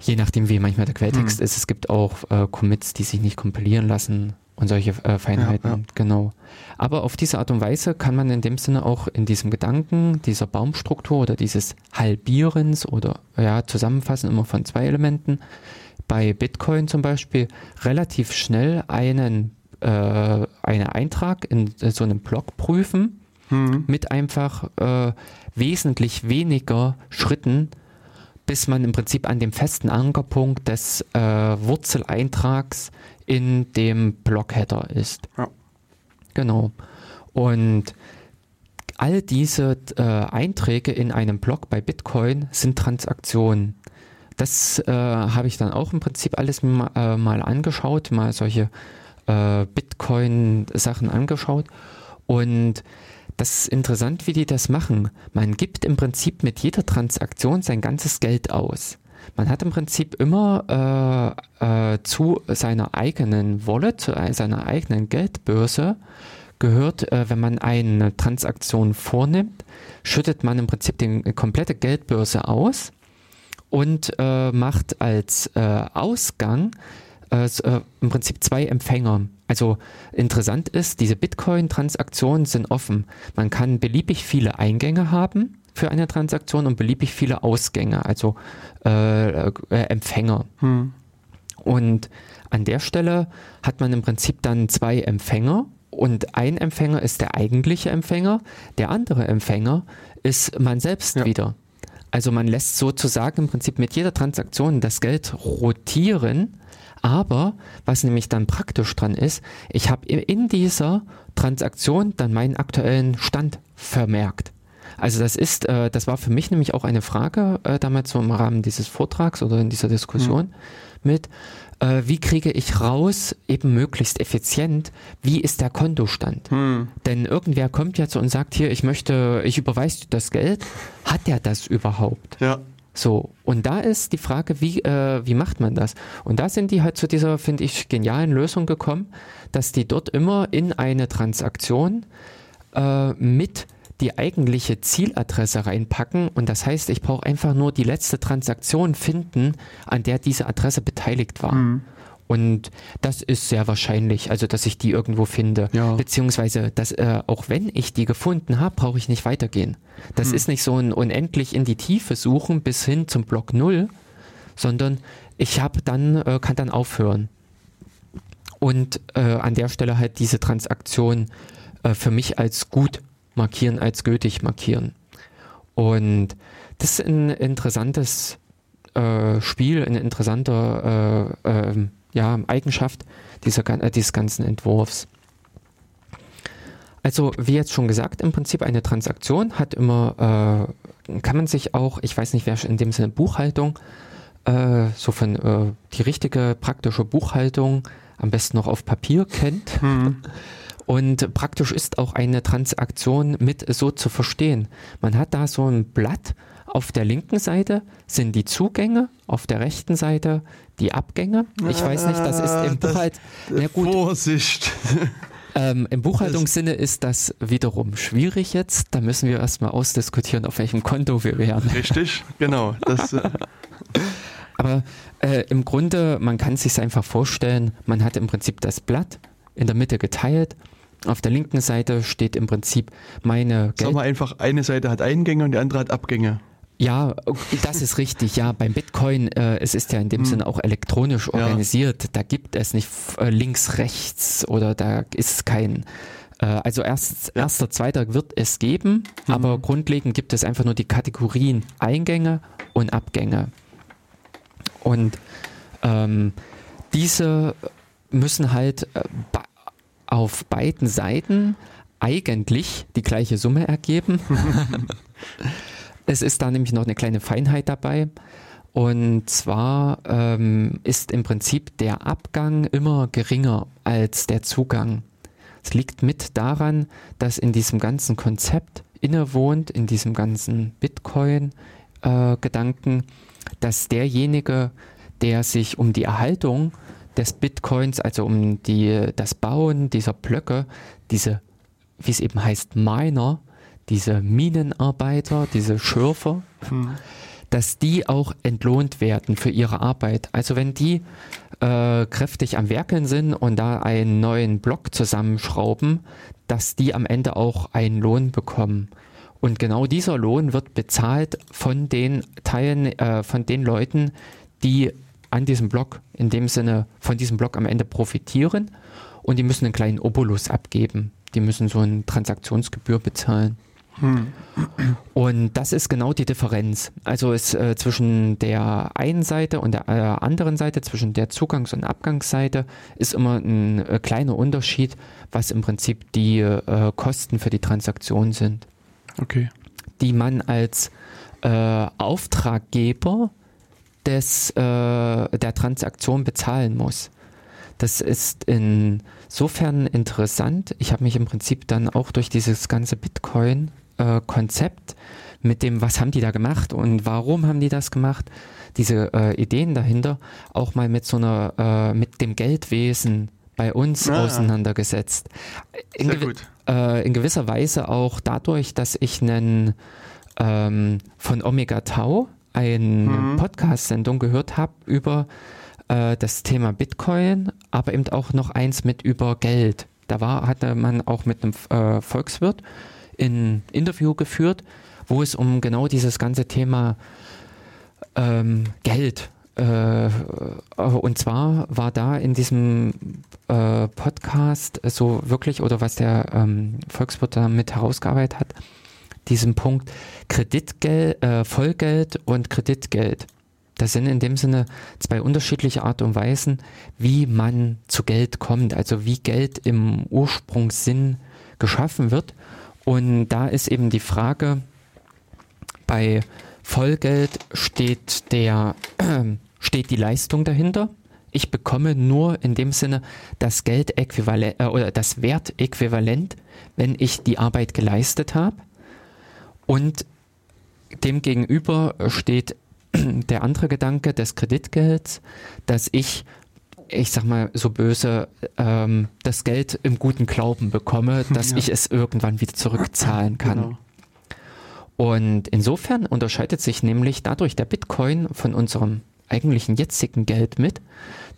Speaker 6: Je nachdem, wie manchmal der Quelltext
Speaker 5: Hm.
Speaker 6: ist. Es gibt auch äh, Commits, die sich nicht kompilieren lassen und solche äh, Feinheiten.
Speaker 5: Ja, ja.
Speaker 6: Genau. Aber auf diese Art und Weise kann man in dem Sinne auch in diesem Gedanken dieser Baumstruktur oder dieses Halbierens oder ja, Zusammenfassen immer von zwei Elementen bei Bitcoin zum Beispiel relativ schnell einen, äh, einen Eintrag in äh, so einem Blog prüfen
Speaker 5: Hm.
Speaker 6: mit einfach äh, wesentlich weniger Schritten, bis man im Prinzip an dem festen Ankerpunkt des äh, Wurzeleintrags in dem Blockheader ist.
Speaker 5: Ja.
Speaker 6: Genau. Und all diese äh, Einträge in einem Block bei Bitcoin sind Transaktionen. Das äh, habe ich dann auch im Prinzip alles mal, äh, mal angeschaut, mal solche äh, Bitcoin-Sachen angeschaut. Und das ist interessant, wie die das machen. Man gibt im Prinzip mit jeder Transaktion sein ganzes Geld aus. Man hat im Prinzip immer äh, äh, zu seiner eigenen Wallet, zu seiner eigenen Geldbörse gehört, äh, wenn man eine Transaktion vornimmt, schüttet man im Prinzip die komplette Geldbörse aus und äh, macht als äh, Ausgang äh, im Prinzip zwei Empfänger. Also interessant ist, diese Bitcoin-Transaktionen sind offen. Man kann beliebig viele Eingänge haben für eine Transaktion und beliebig viele Ausgänge, also äh, äh, Empfänger.
Speaker 5: Hm.
Speaker 6: Und an der Stelle hat man im Prinzip dann zwei Empfänger und ein Empfänger ist der eigentliche Empfänger, der andere Empfänger ist man selbst
Speaker 5: Ja.
Speaker 6: wieder. Also man lässt sozusagen im Prinzip mit jeder Transaktion das Geld rotieren, aber was nämlich dann praktisch dran ist, ich habe in dieser Transaktion dann meinen aktuellen Stand vermerkt. Also das ist, äh, das war für mich nämlich auch eine Frage äh, damals so im Rahmen dieses Vortrags oder in dieser Diskussion mit, äh, wie kriege ich raus, eben möglichst effizient, wie ist der Kontostand?
Speaker 5: Hm.
Speaker 6: Denn irgendwer kommt ja zu und sagt hier, ich möchte, ich überweise dir das Geld. Hat der das überhaupt?
Speaker 5: Ja.
Speaker 6: So, und da ist die Frage, wie, äh, wie macht man das? Und da sind die halt zu dieser, finde ich, genialen Lösung gekommen, dass die dort immer in eine Transaktion äh, mit die eigentliche Zieladresse reinpacken und das heißt, ich brauche einfach nur die letzte Transaktion finden, an der diese Adresse beteiligt war.
Speaker 5: Mhm.
Speaker 6: Und das ist sehr wahrscheinlich, also dass ich die irgendwo finde.
Speaker 5: Ja.
Speaker 6: Beziehungsweise, dass äh, auch wenn ich die gefunden habe, brauche ich nicht weitergehen. Das
Speaker 5: Hm.
Speaker 6: ist nicht so ein unendlich in die Tiefe suchen bis hin zum Block Null, sondern ich habe dann, äh, kann dann aufhören. Und äh, an der Stelle halt diese Transaktion äh, für mich als gut markieren, als gültig markieren. Und das ist ein interessantes äh, Spiel, eine interessante äh, ähm, ja, Eigenschaft dieser, äh, dieses ganzen Entwurfs. Also, wie jetzt schon gesagt, im Prinzip eine Transaktion hat immer, äh, kann man sich auch, ich weiß nicht, wer in dem Sinne Buchhaltung, äh, so von äh, die richtige praktische Buchhaltung am besten noch auf Papier kennt. Und praktisch ist auch eine Transaktion mit so zu verstehen. Man hat da so ein Blatt. Auf der linken Seite sind die Zugänge, auf der rechten Seite die Abgänge. Ich weiß nicht, das ist im. Na gut,
Speaker 5: Vorsicht.
Speaker 6: ähm, Im Buchhaltungssinne ist das wiederum schwierig jetzt. Da müssen wir erstmal ausdiskutieren, auf welchem Konto wir wären.
Speaker 5: Richtig, genau. Das, äh,
Speaker 6: Aber äh, im Grunde, man kann es sich einfach vorstellen, man hat im Prinzip das Blatt in der Mitte geteilt. Auf der linken Seite steht im Prinzip meine
Speaker 5: sag
Speaker 6: Geld.
Speaker 5: mal einfach, eine Seite hat Eingänge und die andere hat Abgänge.
Speaker 6: Ja, das ist richtig. Ja, beim Bitcoin, äh, es ist ja in dem Sinne auch elektronisch organisiert. Da gibt es nicht äh, links, rechts oder da ist kein. Äh, also erst, erster, zweiter wird es geben, aber grundlegend gibt es einfach nur die Kategorien Eingänge und Abgänge. Und ähm, diese müssen halt äh, auf beiden Seiten eigentlich die gleiche Summe ergeben. Es ist da nämlich noch eine kleine Feinheit dabei. Und zwar ähm, ist im Prinzip der Abgang immer geringer als der Zugang. Es liegt mit daran, dass in diesem ganzen Konzept innewohnt, in diesem ganzen Bitcoin-Gedanken, dass derjenige, der sich um die Erhaltung des Bitcoins, also um die, das Bauen dieser Blöcke, diese, wie es eben heißt, Miner, diese Minenarbeiter, diese Schürfer, dass die auch entlohnt werden für ihre Arbeit. Also wenn die äh, kräftig am Werkeln sind und da einen neuen Block zusammenschrauben, dass die am Ende auch einen Lohn bekommen. Und genau dieser Lohn wird bezahlt von den Teilen, äh, von den Leuten, die an diesem Block, in dem Sinne von diesem Block am Ende profitieren und die müssen einen kleinen Obolus abgeben. Die müssen so eine Transaktionsgebühr bezahlen. Und das ist genau die Differenz. Also ist äh, zwischen der einen Seite und der äh, anderen Seite, zwischen der Zugangs- und Abgangsseite, ist immer ein äh, kleiner Unterschied, was im Prinzip die äh, Kosten für die Transaktion sind,
Speaker 5: Okay.
Speaker 6: die man als äh, Auftraggeber des, äh, der Transaktion bezahlen muss. Das ist insofern interessant. Ich habe mich im Prinzip dann auch durch dieses ganze Bitcoin-Konzept mit dem, was haben die da gemacht und warum haben die das gemacht, diese äh, Ideen dahinter, auch mal mit so einer, äh, mit dem Geldwesen bei uns
Speaker 5: Ah.
Speaker 6: auseinandergesetzt. In,
Speaker 5: Sehr
Speaker 6: gewi-
Speaker 5: gut.
Speaker 6: äh, in gewisser Weise auch dadurch, dass ich einen ähm, von Omega Tau eine Podcast-Sendung gehört habe über äh, das Thema Bitcoin, aber eben auch noch eins mit über Geld. Da war, hatte man auch mit einem äh, Volkswirt ein Interview geführt, wo es um genau dieses ganze Thema ähm, Geld äh, und zwar war da in diesem äh, Podcast so wirklich, oder was der ähm, Volkswirt da mit herausgearbeitet hat, diesen Punkt Kreditgeld, äh, Vollgeld und Kreditgeld. Das sind in dem Sinne zwei unterschiedliche Art und Weisen, wie man zu Geld kommt, also wie Geld im Ursprungssinn geschaffen wird. Und da ist eben die Frage, bei Vollgeld steht der, steht die Leistung dahinter. Ich bekomme nur in dem Sinne das Geldäquivalent äh, oder das Wertäquivalent, wenn ich die Arbeit geleistet habe. Und demgegenüber steht der andere Gedanke des Kreditgelds, dass ich ich sag mal so böse, ähm, das Geld im guten Glauben bekomme, dass
Speaker 5: Ja.
Speaker 6: ich es irgendwann wieder zurückzahlen kann.
Speaker 5: Genau.
Speaker 6: Und insofern unterscheidet sich nämlich dadurch der Bitcoin von unserem eigentlichen jetzigen Geld mit.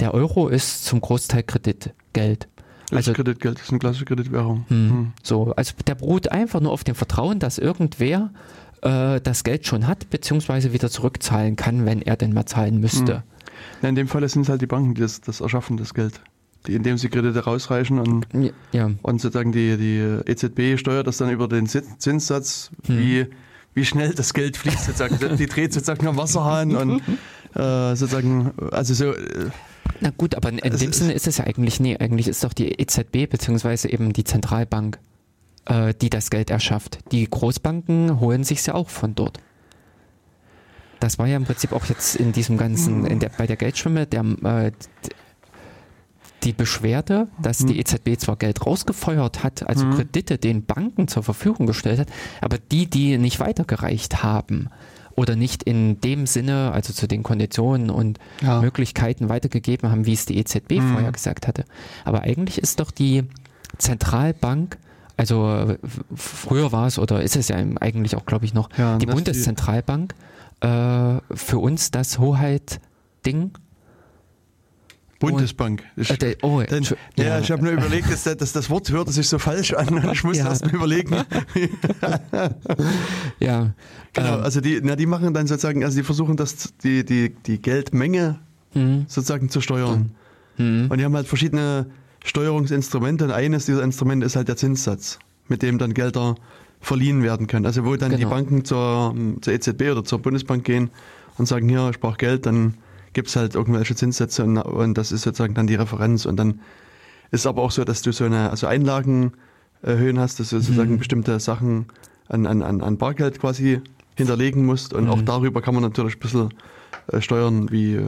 Speaker 6: Der Euro ist zum Großteil Kreditgeld.
Speaker 5: Also
Speaker 6: Also
Speaker 5: Kreditgeld das ist eine klassische Kreditwährung.
Speaker 6: hm,
Speaker 5: Hm.
Speaker 6: so, also der beruht einfach nur auf dem Vertrauen, dass irgendwer äh, das Geld schon hat, beziehungsweise wieder zurückzahlen kann, wenn er denn mal zahlen müsste.
Speaker 5: Ja, in dem Fall sind es halt die Banken, die das, das erschaffen, das Geld. Die, indem sie Kredite rausreichen und,
Speaker 6: Ja,
Speaker 5: und sozusagen die, die EZB steuert das dann über den Zins- Zinssatz, wie, wie schnell das Geld fließt sozusagen. Die dreht sozusagen am Wasserhahn und äh, sozusagen, also so, äh,
Speaker 6: Na gut, aber in, in dem Sinne ist es ja eigentlich, nee, eigentlich ist doch die EZB beziehungsweise eben die Zentralbank, äh, die das Geld erschafft. Die Großbanken holen sich's ja auch von dort. Das war ja im Prinzip auch jetzt in diesem ganzen, in der, bei der Geldschwimme, der, äh, die Beschwerde, dass die EZB zwar Geld rausgefeuert hat, also Kredite den Banken zur Verfügung gestellt hat, aber die, die nicht weitergereicht haben oder nicht in dem Sinne, also zu den Konditionen und
Speaker 5: Ja.
Speaker 6: Möglichkeiten weitergegeben haben, wie es die EZB
Speaker 5: Mhm.
Speaker 6: vorher gesagt hatte. Aber eigentlich ist doch die Zentralbank, also früher war es oder ist es ja eigentlich auch, glaube ich, noch,
Speaker 5: Ja,
Speaker 6: die Bundeszentralbank äh, für uns das Hoheit-Ding.
Speaker 5: Bundesbank. Ich,
Speaker 6: Äh, oh,
Speaker 5: Denn,
Speaker 6: Entschu-
Speaker 5: ja, ich habe nur überlegt, dass, das- dass das Wort hörte sich so falsch an ich musste
Speaker 6: Ja.
Speaker 5: erst mal überlegen.
Speaker 6: ja,
Speaker 5: Genau,
Speaker 6: ähm,
Speaker 5: also die, na, die machen dann sozusagen, also die versuchen das, die, die, die Geldmenge
Speaker 6: hm,
Speaker 5: sozusagen zu steuern.
Speaker 6: hm,
Speaker 5: Und die haben halt verschiedene Steuerungsinstrumente und eines dieser Instrumente ist halt der Zinssatz, mit dem dann Gelder verliehen werden können. Also wo dann die
Speaker 6: Genau.
Speaker 5: Banken zur, zur EZB oder zur Bundesbank gehen und sagen, hier, ich brauche Geld, dann gibt es halt irgendwelche Zinssätze und, und das ist sozusagen dann die Referenz. Und dann ist aber auch so, dass du so eine also Einlagenhöhen hast, dass du sozusagen bestimmte Sachen an, an, an, Bargeld quasi hinterlegen musst und auch darüber kann man natürlich ein bisschen äh, steuern, wie... Äh,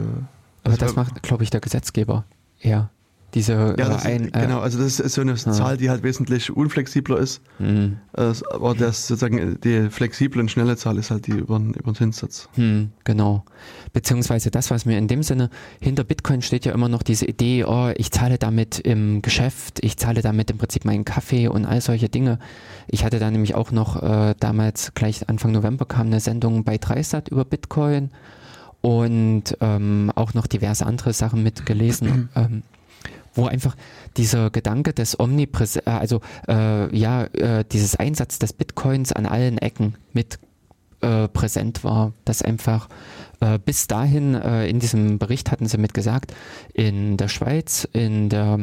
Speaker 6: aber
Speaker 5: also,
Speaker 6: das macht, glaube ich, der Gesetzgeber eher. Diese
Speaker 5: ja,
Speaker 6: äh,
Speaker 5: das
Speaker 6: ein,
Speaker 5: ist, genau, also das ist so eine Zahl, die halt wesentlich unflexibler ist.
Speaker 6: hm,
Speaker 5: Äh, Aber das sozusagen die flexible und schnelle Zahl ist halt die über, den- über den Zinssatz.
Speaker 6: Hm, genau. Beziehungsweise das, was mir in dem Sinne hinter Bitcoin steht ja immer noch diese Idee, oh, ich zahle damit im Geschäft, ich zahle damit im Prinzip meinen Kaffee und all solche Dinge. Ich hatte da nämlich auch noch äh, damals gleich Anfang November kam eine Sendung bei Dreisat über Bitcoin und ähm, auch noch diverse andere Sachen mitgelesen. ähm, wo einfach dieser Gedanke des Omnipräs, äh, also äh, ja, äh, dieses Einsatz des Bitcoins an allen Ecken mit äh, präsent war, dass einfach äh, bis dahin äh, in diesem Bericht hatten sie mit gesagt, in der Schweiz, in der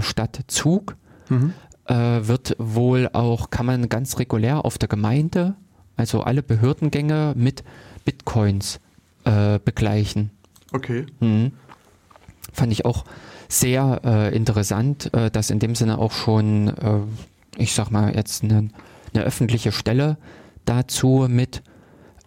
Speaker 6: Stadt Zug äh, wird wohl auch, kann man ganz regulär auf der Gemeinde, also alle Behördengänge mit Bitcoins begleichen.
Speaker 5: Okay.
Speaker 6: Mhm. Fand ich auch sehr äh, interessant, äh, dass in dem Sinne auch schon, äh, ich sag mal, jetzt eine, eine öffentliche Stelle dazu mit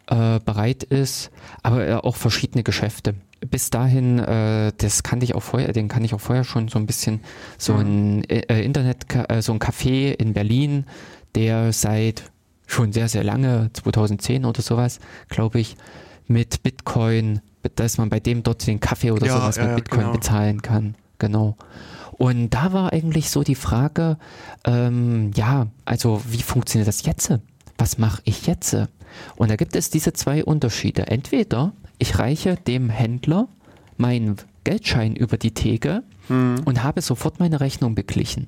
Speaker 6: äh, bereit ist, aber äh, auch verschiedene Geschäfte. Bis dahin, äh, das kannte ich auch vorher, den kann ich auch vorher schon so ein bisschen, so ein äh, Internet, äh, so ein Café in Berlin, der seit schon sehr, sehr lange, 2010 oder sowas, glaube ich, mit Bitcoin, dass man bei dem dort den Kaffee oder
Speaker 5: Ja,
Speaker 6: sowas
Speaker 5: ja,
Speaker 6: mit Bitcoin
Speaker 5: genau.
Speaker 6: bezahlen kann. Genau. Und da war eigentlich so die Frage, ähm, ja, also wie funktioniert das jetzt? Was mache ich jetzt? Und da gibt es diese zwei Unterschiede. Entweder ich reiche dem Händler meinen Geldschein über die Theke und habe sofort meine Rechnung beglichen.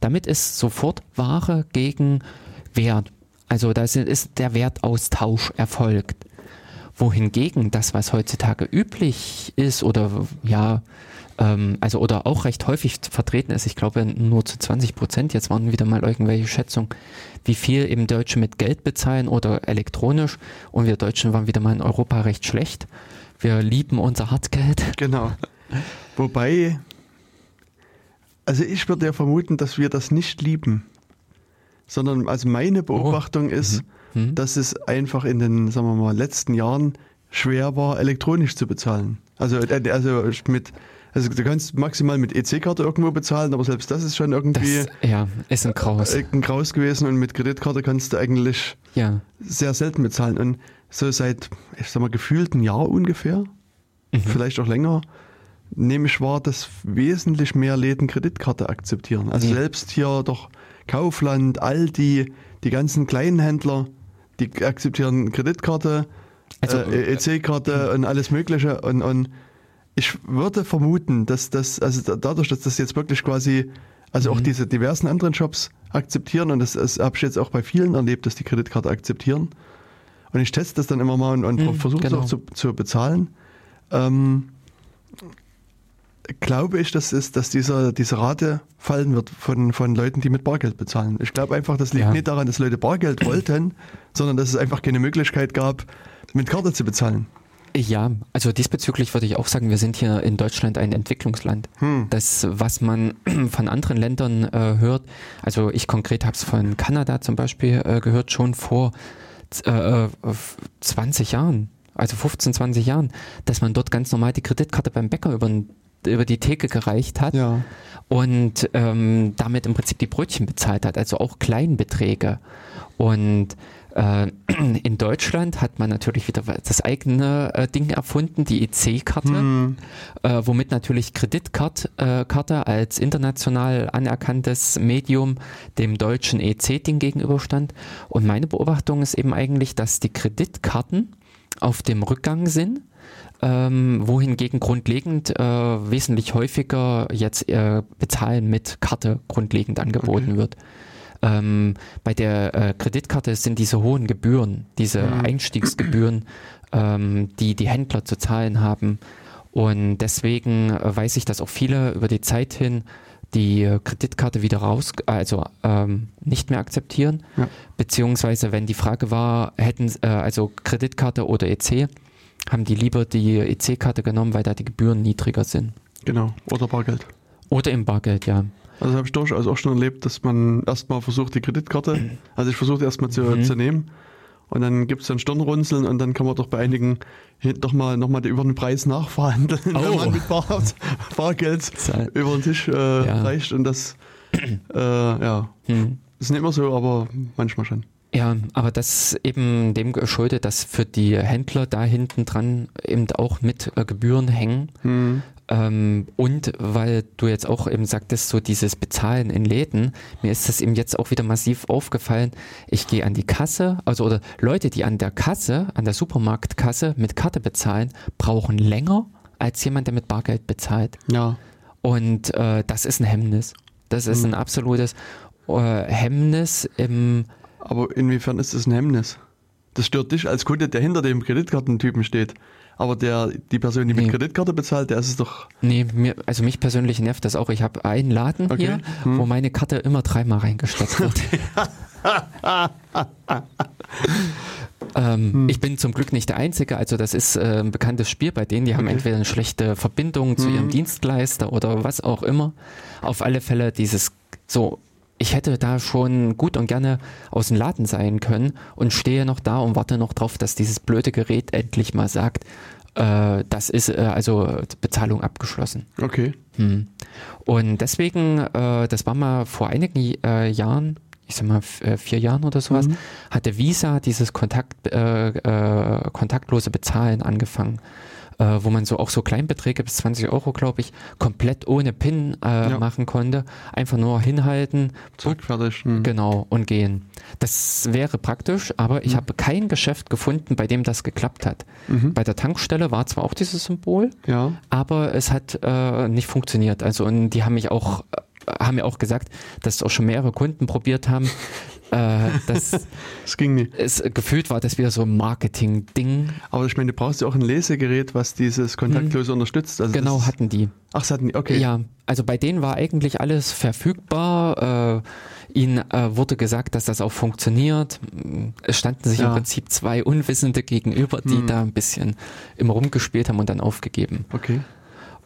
Speaker 6: Damit ist sofort Ware gegen Wert. Also da ist der Wertaustausch erfolgt. Wohingegen das, was heutzutage üblich ist oder ja, ähm, also oder auch recht häufig vertreten ist, ich glaube nur zu 20 Prozent, jetzt waren wieder mal irgendwelche Schätzungen, wie viel eben Deutsche mit Geld bezahlen oder elektronisch und wir Deutschen waren wieder mal in Europa recht schlecht. Wir lieben unser Hartgeld.
Speaker 5: Genau. Wobei, also ich würde ja vermuten, dass wir das nicht lieben. Sondern also meine Beobachtung ist,
Speaker 6: Mhm.
Speaker 5: dass es einfach in den, sagen wir mal, letzten Jahren schwer war, elektronisch zu bezahlen. Also, äh, also mit, also du kannst maximal mit EC-Karte irgendwo bezahlen, aber selbst das ist schon irgendwie
Speaker 6: Das, ja, ist ein Graus.
Speaker 5: ein Graus gewesen und mit Kreditkarte kannst du eigentlich
Speaker 6: Ja.
Speaker 5: sehr selten bezahlen. Und so seit, ich sag mal, gefühlt ein Jahr ungefähr,
Speaker 6: Mhm.
Speaker 5: vielleicht auch länger, nehme ich wahr, dass wesentlich mehr Läden Kreditkarte akzeptieren. Also
Speaker 6: Ja.
Speaker 5: selbst hier doch Kaufland, Aldi, die ganzen kleinen Händler, die akzeptieren Kreditkarte,
Speaker 6: Also,
Speaker 5: äh, EC-Karte und alles Mögliche. Und, und ich würde vermuten, dass das, also da- dadurch, dass das jetzt wirklich quasi, also
Speaker 6: Mhm.
Speaker 5: auch diese diversen anderen Shops akzeptieren und das, das habe ich jetzt auch bei vielen erlebt, dass die Kreditkarte akzeptieren. Und ich teste das dann immer mal und, und
Speaker 6: Mhm,
Speaker 5: versuche
Speaker 6: genau.
Speaker 5: es auch zu, zu bezahlen. Ähm, glaube ich, dass, es, dass dieser, diese Rate fallen wird von, von Leuten, die mit Bargeld bezahlen. Ich glaube einfach, das liegt
Speaker 6: Ja.
Speaker 5: nicht daran, dass Leute Bargeld wollten, sondern dass es einfach keine Möglichkeit gab, mit Karte zu bezahlen.
Speaker 6: Ja, also diesbezüglich würde ich auch sagen, wir sind hier in Deutschland ein Entwicklungsland. Das, was man von anderen Ländern äh, hört, also ich konkret habe es von Kanada zum Beispiel äh, gehört, schon vor äh, äh, 20 Jahren, also 15, 20 Jahren, dass man dort ganz normal die Kreditkarte beim Bäcker über, über die Theke gereicht hat
Speaker 5: Ja.
Speaker 6: und ähm, damit im Prinzip die Brötchen bezahlt hat, also auch Kleinbeträge. Und äh, in Deutschland hat man natürlich wieder das eigene äh, Ding erfunden, die EC-Karte, äh, womit natürlich Kreditkarte äh, Karte als international anerkanntes Medium dem deutschen EC-Ding gegenüberstand. Und meine Beobachtung ist eben eigentlich, dass die Kreditkarten auf dem Rückgang sind ähm, wohingegen grundlegend äh, wesentlich häufiger jetzt äh, Bezahlen mit Karte grundlegend angeboten
Speaker 5: Okay.
Speaker 6: wird. Ähm, bei der äh, Kreditkarte sind diese hohen Gebühren, diese Einstiegsgebühren, ähm, die die Händler zu zahlen haben. Und deswegen äh, weiß ich, dass auch viele über die Zeit hin die äh, Kreditkarte wieder raus, also ähm, nicht mehr akzeptieren.
Speaker 5: Ja.
Speaker 6: Beziehungsweise, wenn die Frage war, hätten, äh, also Kreditkarte oder EC, haben die lieber die EC-Karte genommen, weil da die Gebühren niedriger sind.
Speaker 5: Genau. Oder Bargeld.
Speaker 6: Oder im Bargeld, ja.
Speaker 5: Also habe ich durchaus auch schon erlebt, dass man erstmal versucht, die Kreditkarte, also ich versuche erstmal zu,
Speaker 6: Mhm.
Speaker 5: zu nehmen. Und dann gibt es dann Stirnrunzeln und dann kann man doch bei einigen doch mal nochmal über den Preis nachverhandeln, wenn
Speaker 6: Oh.
Speaker 5: man mit Bar, Bargeld über den Tisch äh,
Speaker 6: Ja.
Speaker 5: reicht. Und das, äh, ja,
Speaker 6: Hm.
Speaker 5: ist nicht immer so, aber manchmal schon.
Speaker 6: Ja, aber das eben dem geschuldet, dass für die Händler da hinten dran eben auch mit äh, Gebühren hängen.
Speaker 5: Hm.
Speaker 6: Ähm, und weil du jetzt auch eben sagtest, so dieses Bezahlen in Läden, mir ist das eben jetzt auch wieder massiv aufgefallen. Ich gehe an die Kasse, also oder Leute, die an der Kasse, an der Supermarktkasse mit Karte bezahlen, brauchen länger als jemand, der mit Bargeld bezahlt.
Speaker 5: Ja.
Speaker 6: Und äh, das ist ein Hemmnis. Das ist ein absolutes äh, Hemmnis im
Speaker 5: Aber inwiefern ist das ein Hemmnis? Das stört dich als Kunde, der hinter dem Kreditkartentypen steht. Aber der, die Person, die mit
Speaker 6: Nee.
Speaker 5: Kreditkarte bezahlt, der ist es doch.
Speaker 6: Nee, mir, also mich persönlich nervt das auch. Ich habe einen Laden
Speaker 5: Okay.
Speaker 6: hier,
Speaker 5: Hm.
Speaker 6: wo meine Karte immer dreimal reingesteckt wird. ähm,
Speaker 5: Hm.
Speaker 6: Ich bin zum Glück nicht der Einzige, also das ist äh, ein bekanntes Spiel bei denen. Die haben
Speaker 5: Okay.
Speaker 6: entweder eine schlechte Verbindung zu
Speaker 5: Hm.
Speaker 6: ihrem Dienstleister oder was auch immer. Auf alle Fälle dieses so. Ich hätte da schon gut und gerne aus dem Laden sein können und stehe noch da und warte noch drauf, dass dieses blöde Gerät endlich mal sagt, äh, das ist äh, also Bezahlung abgeschlossen.
Speaker 5: Okay.
Speaker 6: Hm. Und deswegen, äh, das war mal vor einigen äh, Jahren, ich sag mal äh, vier Jahren oder sowas,
Speaker 5: Mhm.
Speaker 6: hatte Visa dieses Kontakt, äh, kontaktlose Bezahlen angefangen. Äh, wo man so auch so Kleinbeträge bis 20 Euro, glaube ich, komplett ohne PIN äh,
Speaker 5: Ja.
Speaker 6: machen konnte. Einfach nur hinhalten,
Speaker 5: Zack, fertig. Hm.
Speaker 6: genau, und gehen. Das wäre praktisch, aber
Speaker 5: Mhm.
Speaker 6: ich habe kein Geschäft gefunden, bei dem das geklappt hat.
Speaker 5: Mhm.
Speaker 6: Bei der Tankstelle war zwar auch dieses Symbol,
Speaker 5: Ja.
Speaker 6: aber es hat äh, nicht funktioniert. Also und die haben mich auch äh, haben mir auch gesagt, dass auch schon mehrere Kunden probiert haben, äh, dass
Speaker 5: Das ging nicht.
Speaker 6: es gefühlt war, dass wieder so ein Marketing-Ding.
Speaker 5: Aber ich meine, du brauchst ja auch ein Lesegerät, was dieses kontaktlose unterstützt. Also
Speaker 6: Genau,
Speaker 5: das,
Speaker 6: hatten die.
Speaker 5: Ach, das hatten die, okay.
Speaker 6: Ja, also bei denen war eigentlich alles verfügbar. Äh, ihnen äh, wurde gesagt, dass das auch funktioniert. Es standen sich im
Speaker 5: Ja.
Speaker 6: Prinzip zwei Unwissende gegenüber, die
Speaker 5: Hm.
Speaker 6: da ein bisschen immer rumgespielt haben und dann aufgegeben.
Speaker 5: Okay.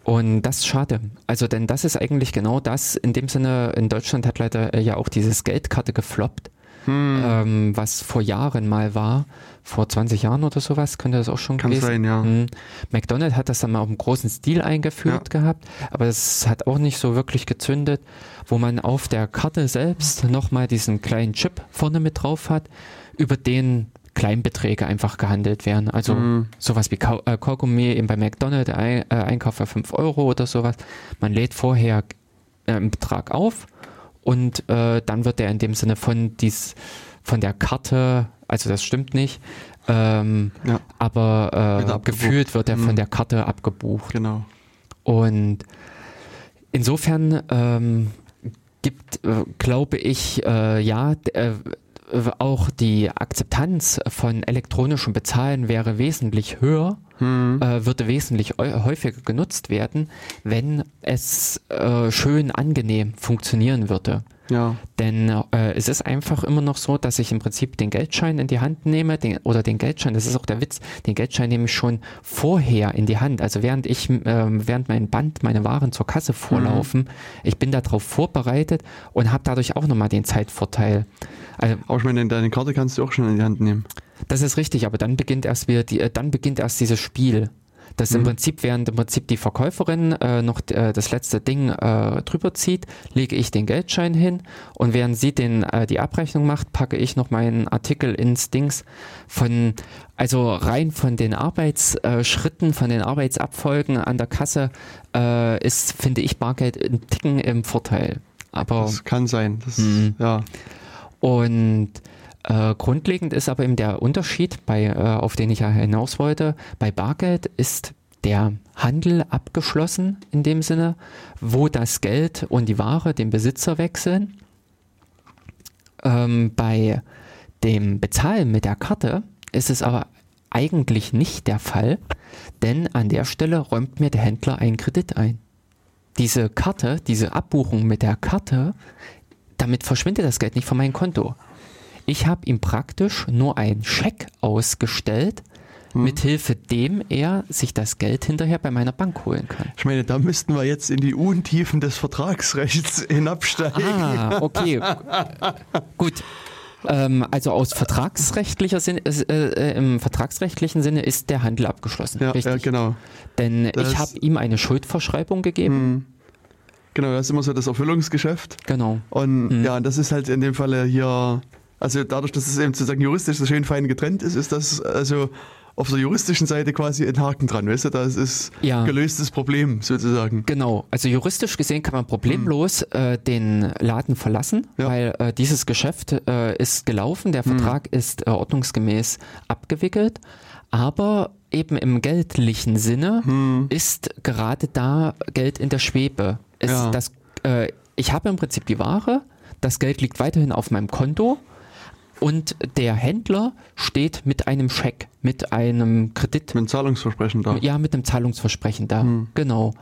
Speaker 6: Und das ist schade. Also, denn das ist eigentlich genau das. In dem Sinne, in Deutschland hat leider äh, ja auch dieses Geldkarte gefloppt,
Speaker 5: Hm.
Speaker 6: ähm, was vor Jahren mal war. Vor 20 Jahren oder sowas könnte das auch schon
Speaker 5: Kann
Speaker 6: gewesen
Speaker 5: sein, ja.
Speaker 6: Hm. McDonald's hat das dann mal auf einem großen Stil eingeführt gehabt, aber es hat auch nicht so wirklich gezündet, wo man auf der Karte selbst nochmal diesen kleinen Chip vorne mit drauf hat, über den Kleinbeträge einfach gehandelt werden. Also
Speaker 5: Mhm.
Speaker 6: sowas wie Kau äh, Kaugummi eben bei McDonald's, Ein äh, Einkauf für 5 Euro oder sowas. Man lädt vorher äh, einen Betrag auf und äh, dann wird der in dem Sinne von dies, von der Karte, also das stimmt nicht, ähm,
Speaker 5: Ja.
Speaker 6: aber äh, gefühlt wird er von
Speaker 5: Mhm.
Speaker 6: der Karte abgebucht.
Speaker 5: Genau.
Speaker 6: Und insofern ähm, gibt, äh, glaube ich, äh, ja, äh, auch die Akzeptanz von elektronischem Bezahlen wäre wesentlich höher,
Speaker 5: Hm.
Speaker 6: äh, würde wesentlich häufiger genutzt werden, wenn es äh, schön angenehm funktionieren würde.
Speaker 5: Ja.
Speaker 6: Denn äh, es ist einfach immer noch so, dass ich im Prinzip den Geldschein in die Hand nehme, den, oder den Geldschein, das ist auch der Witz, den Geldschein nehme ich schon vorher in die Hand. Also während ich, ähm, während mein Band meine Waren zur Kasse vorlaufen, ich bin darauf vorbereitet und habe dadurch auch nochmal den Zeitvorteil. Also
Speaker 5: Aber ich meine, deine Karte kannst du auch schon in die Hand nehmen.
Speaker 6: das ist richtig, aber dann beginnt erst wieder die, äh, dann beginnt erst dieses Spiel. Das im Prinzip, während im Prinzip die Verkäuferin äh, noch äh, das letzte Ding äh, drüber zieht, lege ich den Geldschein hin und während sie den, äh, die Abrechnung macht, packe ich noch meinen Artikel ins Dings von, also rein von den Arbeitsschritten, von den Arbeitsabfolgen an der Kasse äh, ist, finde ich, Bargeld ein Ticken im Vorteil. Aber
Speaker 5: Das kann sein. Das,
Speaker 6: Mhm.
Speaker 5: Ja.
Speaker 6: und äh, grundlegend ist aber eben der Unterschied, bei, äh, auf den ich ja hinaus wollte. Bei Bargeld ist der Handel abgeschlossen in dem Sinne, wo das Geld und die Ware den Besitzer wechseln. Ähm, bei dem Bezahlen mit der Karte ist es aber eigentlich nicht der Fall, denn an der Stelle räumt mir der Händler einen Kredit ein. Diese Karte, diese Abbuchung mit der Karte, damit verschwindet das Geld nicht von meinem Konto. Ich habe ihm praktisch nur einen Scheck ausgestellt, mithilfe dem er sich das Geld hinterher bei meiner Bank holen kann.
Speaker 5: Ich meine, da müssten wir jetzt in die Untiefen des Vertragsrechts hinabsteigen.
Speaker 6: Ah, okay. Gut. Ähm, also aus vertragsrechtlicher Sinne, äh, äh, im vertragsrechtlichen Sinne ist der Handel abgeschlossen.
Speaker 5: Ja,
Speaker 6: richtig.
Speaker 5: ja, genau.
Speaker 6: Denn
Speaker 5: Das-
Speaker 6: ich habe ihm eine Schuldverschreibung gegeben.
Speaker 5: Genau, das ist immer so das Erfüllungsgeschäft.
Speaker 6: Genau.
Speaker 5: Und ja, das ist halt in dem Falle hier, also dadurch, dass es eben sozusagen juristisch so schön fein getrennt ist, ist das also auf der juristischen Seite quasi ein Haken dran, weißt du, das ist
Speaker 6: Ja.
Speaker 5: gelöstes Problem sozusagen.
Speaker 6: Genau, also juristisch gesehen kann man problemlos äh, den Laden verlassen,
Speaker 5: Ja.
Speaker 6: weil äh, dieses Geschäft äh, ist gelaufen, der Vertrag ist äh, ordnungsgemäß abgewickelt, aber eben im geldlichen Sinne ist gerade da Geld in der Schwebe. Es,
Speaker 5: Ja.
Speaker 6: das, äh, ich habe im Prinzip die Ware, das Geld liegt weiterhin auf meinem Konto und der Händler steht mit einem Scheck, mit einem Kredit
Speaker 5: Mit einem Zahlungsversprechen da.
Speaker 6: ja, mit einem Zahlungsversprechen da.
Speaker 5: Hm.
Speaker 6: Genau.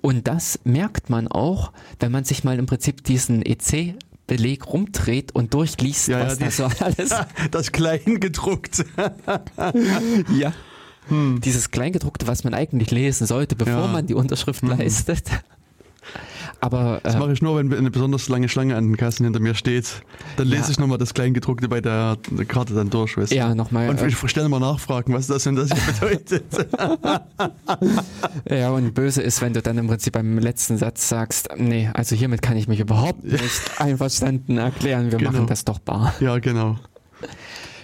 Speaker 6: Und das merkt man auch, wenn man sich mal im Prinzip diesen EC-Beleg rumdreht und durchliest,
Speaker 5: Ja, ja,
Speaker 6: was
Speaker 5: die-
Speaker 6: da so alles.
Speaker 5: Das Kleingedruckte.
Speaker 6: ja. Dieses Kleingedruckte, was man eigentlich lesen sollte, bevor
Speaker 5: Hm. Ja. Hm.
Speaker 6: man die Unterschrift leistet. Aber
Speaker 5: Das
Speaker 6: äh,
Speaker 5: mache ich nur, wenn eine besonders lange Schlange an den Kassen hinter mir steht. Dann lese
Speaker 6: Ja.
Speaker 5: ich nochmal das Kleingedruckte bei der, Karte dann durch, weißt du.
Speaker 6: ja, nochmal.
Speaker 5: Und
Speaker 6: Äh,
Speaker 5: ich stelle mal Nachfragen, was das und das hier bedeutet.
Speaker 6: ja, und böse ist, wenn du dann im Prinzip beim letzten Satz sagst, nee, also hiermit kann ich mich überhaupt nicht einverstanden erklären, wir
Speaker 5: Genau.
Speaker 6: machen das doch bar.
Speaker 5: ja, genau.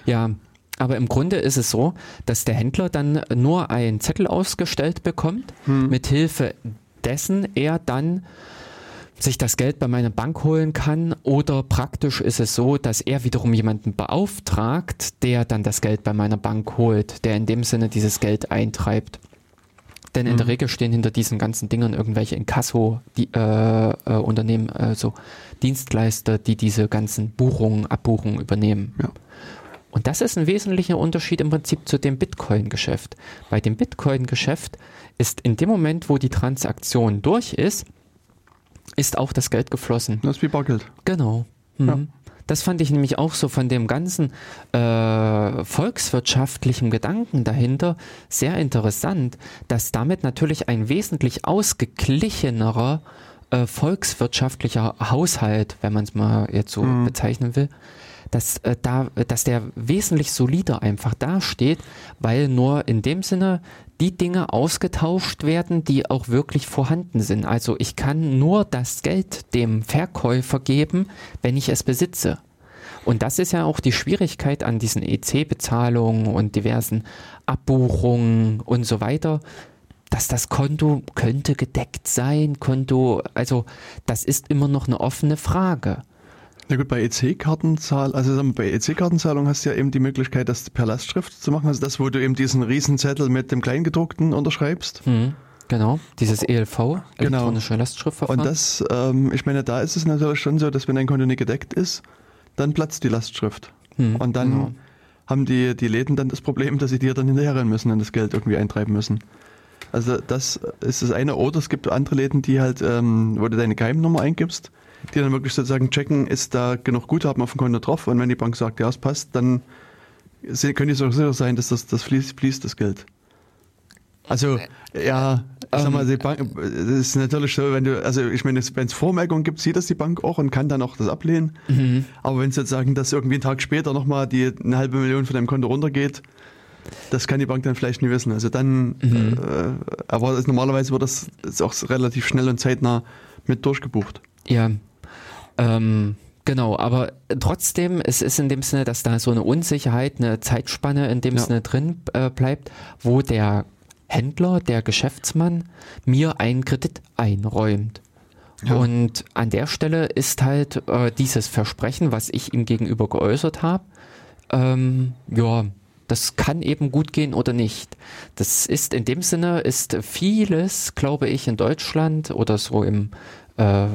Speaker 6: Ja, aber im Grunde ist es so, dass der Händler dann nur einen Zettel ausgestellt bekommt, mit Hilfe dessen er dann sich das Geld bei meiner Bank holen kann oder praktisch ist es so, dass er wiederum jemanden beauftragt, der dann das Geld bei meiner Bank holt, der in dem Sinne dieses Geld eintreibt. Denn in der Regel stehen hinter diesen ganzen Dingern irgendwelche Inkasso-Unternehmen, äh, äh, Unternehmen, also Dienstleister, die diese ganzen Buchungen, Abbuchungen übernehmen.
Speaker 5: Ja.
Speaker 6: Und das ist ein wesentlicher Unterschied im Prinzip zu dem Bitcoin-Geschäft. Bei dem Bitcoin-Geschäft ist in dem Moment, wo die Transaktion durch ist, ist auch das Geld geflossen.
Speaker 5: Das ist wie Bargeld.
Speaker 6: Genau. Mhm.
Speaker 5: Ja.
Speaker 6: Das fand ich nämlich auch so von dem ganzen äh, volkswirtschaftlichen Gedanken dahinter sehr interessant, dass damit natürlich ein wesentlich ausgeglichenerer äh, volkswirtschaftlicher Haushalt, wenn man es mal jetzt so bezeichnen will, dass, äh, da, dass der wesentlich solider einfach dasteht, weil nur in dem Sinne die Dinge ausgetauscht werden, die auch wirklich vorhanden sind. Also ich kann nur das Geld dem Verkäufer geben, wenn ich es besitze. Und das ist ja auch die Schwierigkeit an diesen EC-Bezahlungen und diversen Abbuchungen und so weiter, dass das Konto könnte gedeckt sein, Konto, also das ist immer noch eine offene Frage.
Speaker 5: Na gut, bei EC-Kartenzahl, also bei EC-Kartenzahlung hast du ja eben die Möglichkeit, das per Lastschrift zu machen. Also das, wo du eben diesen Riesenzettel mit dem Kleingedruckten unterschreibst.
Speaker 6: Hm, genau, dieses ELV,
Speaker 5: Genau.
Speaker 6: elektronische Lastschriftverfahren.
Speaker 5: Und das, ähm, ich meine, da ist es natürlich schon so, dass wenn ein Konto nicht gedeckt ist, dann platzt die Lastschrift.
Speaker 6: Hm,
Speaker 5: Und dann
Speaker 6: genau.
Speaker 5: haben die, die Läden dann das Problem, dass sie dir dann hinterherrennen müssen und das Geld irgendwie eintreiben müssen. Also das ist das eine. Oder es gibt andere Läden, die halt, ähm, wo du deine Geheimnummer eingibst, die dann wirklich sozusagen checken, ist da genug Guthaben auf dem Konto drauf. Und wenn die Bank sagt, ja, es passt, dann können die so sicher sein, dass das, das fließt, fließt das Geld. Also, ja, ich sag mal, die Bank, das ist natürlich so, wenn du, also ich meine, wenn es Vormerkungen gibt, sieht das die Bank auch und kann dann auch das ablehnen. Aber wenn es jetzt sagen, dass irgendwie einen Tag später nochmal die eine halbe Million von deinem Konto runtergeht, das kann die Bank dann vielleicht nie wissen. Also dann, äh, aber das, normalerweise wird das auch relativ schnell und zeitnah mit durchgebucht.
Speaker 6: Ja, ähm, genau, aber trotzdem, es ist in dem Sinne, dass da so eine Unsicherheit, eine Zeitspanne in dem
Speaker 5: Ja.
Speaker 6: Sinne drin äh, bleibt, wo der Händler, der Geschäftsmann mir einen Kredit einräumt. Und an der Stelle ist halt äh, dieses Versprechen, was ich ihm gegenüber geäußert habe, ähm, ja, das kann eben gut gehen oder nicht. Das ist in dem Sinne, ist vieles, glaube ich, in Deutschland oder so im, äh,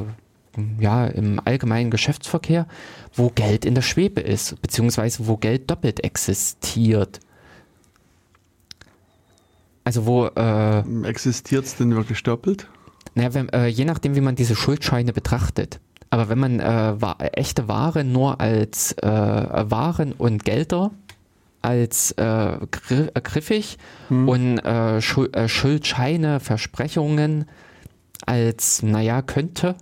Speaker 6: ja, im allgemeinen Geschäftsverkehr, wo Geld in der Schwebe ist, beziehungsweise wo Geld doppelt existiert. Also wo, äh,
Speaker 5: Existiert es denn wirklich doppelt?
Speaker 6: naja, wenn, äh, je nachdem, wie man diese Schuldscheine betrachtet. Aber wenn man äh, wa echte Ware nur als äh, Waren und Gelder als äh, gri griffig und äh, Schul äh, Schuldscheine, Versprechungen als, naja, könnte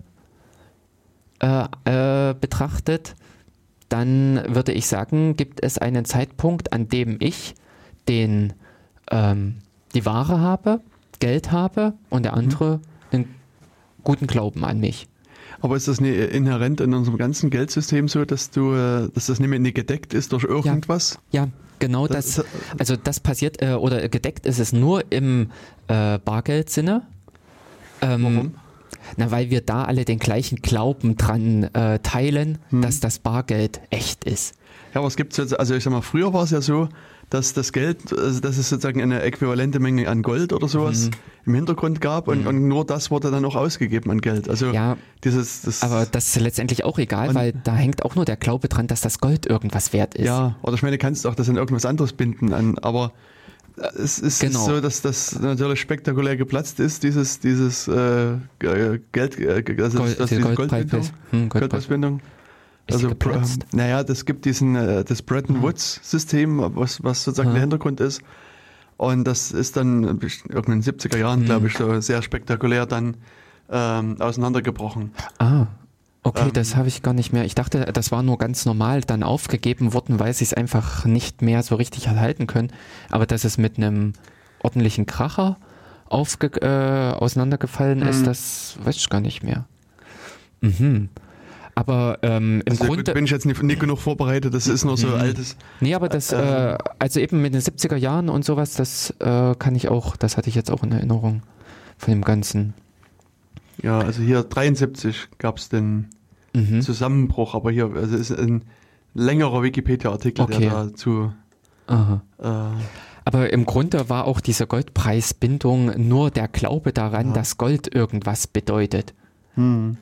Speaker 6: äh, äh, betrachtet, dann würde ich sagen, gibt es einen Zeitpunkt, an dem ich den, ähm, die Ware habe, Geld habe und der andere den guten Glauben an mich.
Speaker 5: Aber ist das nicht inhärent in unserem ganzen Geldsystem so, dass du, äh, dass das nicht mehr nicht gedeckt ist durch irgendwas?
Speaker 6: Ja, genau
Speaker 5: Das-
Speaker 6: das. Also das passiert äh, oder gedeckt ist es nur im äh, Bargeldsinne. Ähm,
Speaker 5: Warum?
Speaker 6: Na, weil wir da alle den gleichen Glauben dran äh, teilen,
Speaker 5: Hm.
Speaker 6: dass das Bargeld echt ist.
Speaker 5: Ja, aber es gibt jetzt, also ich sag mal, früher war es ja so, dass das Geld, also dass es sozusagen eine äquivalente Menge an Gold oder sowas
Speaker 6: Mhm.
Speaker 5: im Hintergrund gab und, und nur das wurde dann auch ausgegeben an Geld. Also
Speaker 6: Ja,
Speaker 5: dieses, das,
Speaker 6: Aber das ist letztendlich auch egal, weil da hängt auch nur der Glaube dran, dass das Gold irgendwas wert ist.
Speaker 5: ja, oder ich meine, du kannst auch das an irgendwas anderes binden, an, aber es ist
Speaker 6: Genau.
Speaker 5: so, dass das natürlich spektakulär geplatzt ist, dieses, dieses äh, G- Geld, äh, also
Speaker 6: Gold,
Speaker 5: das,
Speaker 6: die
Speaker 5: diese Goldbindung.
Speaker 6: hm,
Speaker 5: Goldpreisbindung.
Speaker 6: Ist die
Speaker 5: Also, ähm, naja, das gibt diesen, äh, das Bretton Woods-System, was, was sozusagen
Speaker 6: Aha.
Speaker 5: der Hintergrund ist. Und das ist dann irgendwann in den 70er Jahren, glaube ich, so sehr spektakulär dann ähm, auseinandergebrochen.
Speaker 6: Ah, okay,
Speaker 5: Ähm,
Speaker 6: das habe ich gar nicht mehr. Ich dachte, das war nur ganz normal dann aufgegeben worden, weil sie es einfach nicht mehr so richtig erhalten können. Aber dass es mit einem ordentlichen Kracher aufge äh, auseinandergefallen ist,
Speaker 5: Mhm.
Speaker 6: das weiß ich gar nicht mehr. Mhm. Aber ähm, im
Speaker 5: Also gut,
Speaker 6: Grunde.
Speaker 5: bin ich jetzt nicht, nicht genug vorbereitet, das ist nur so
Speaker 6: Mhm.
Speaker 5: altes.
Speaker 6: Nee, aber das, äh, also eben mit den 70er Jahren und sowas, das äh, kann ich auch, das hatte ich jetzt auch in Erinnerung von dem Ganzen.
Speaker 5: Ja, also hier 73 gab es den
Speaker 6: Mhm.
Speaker 5: Zusammenbruch, aber hier also ist ein längerer Wikipedia-Artikel,
Speaker 6: Okay.
Speaker 5: der dazu.
Speaker 6: Aha.
Speaker 5: Äh,
Speaker 6: Aber im Grunde war auch diese Goldpreisbindung nur der Glaube daran,
Speaker 5: Ja.
Speaker 6: dass Gold irgendwas bedeutet.
Speaker 5: hm.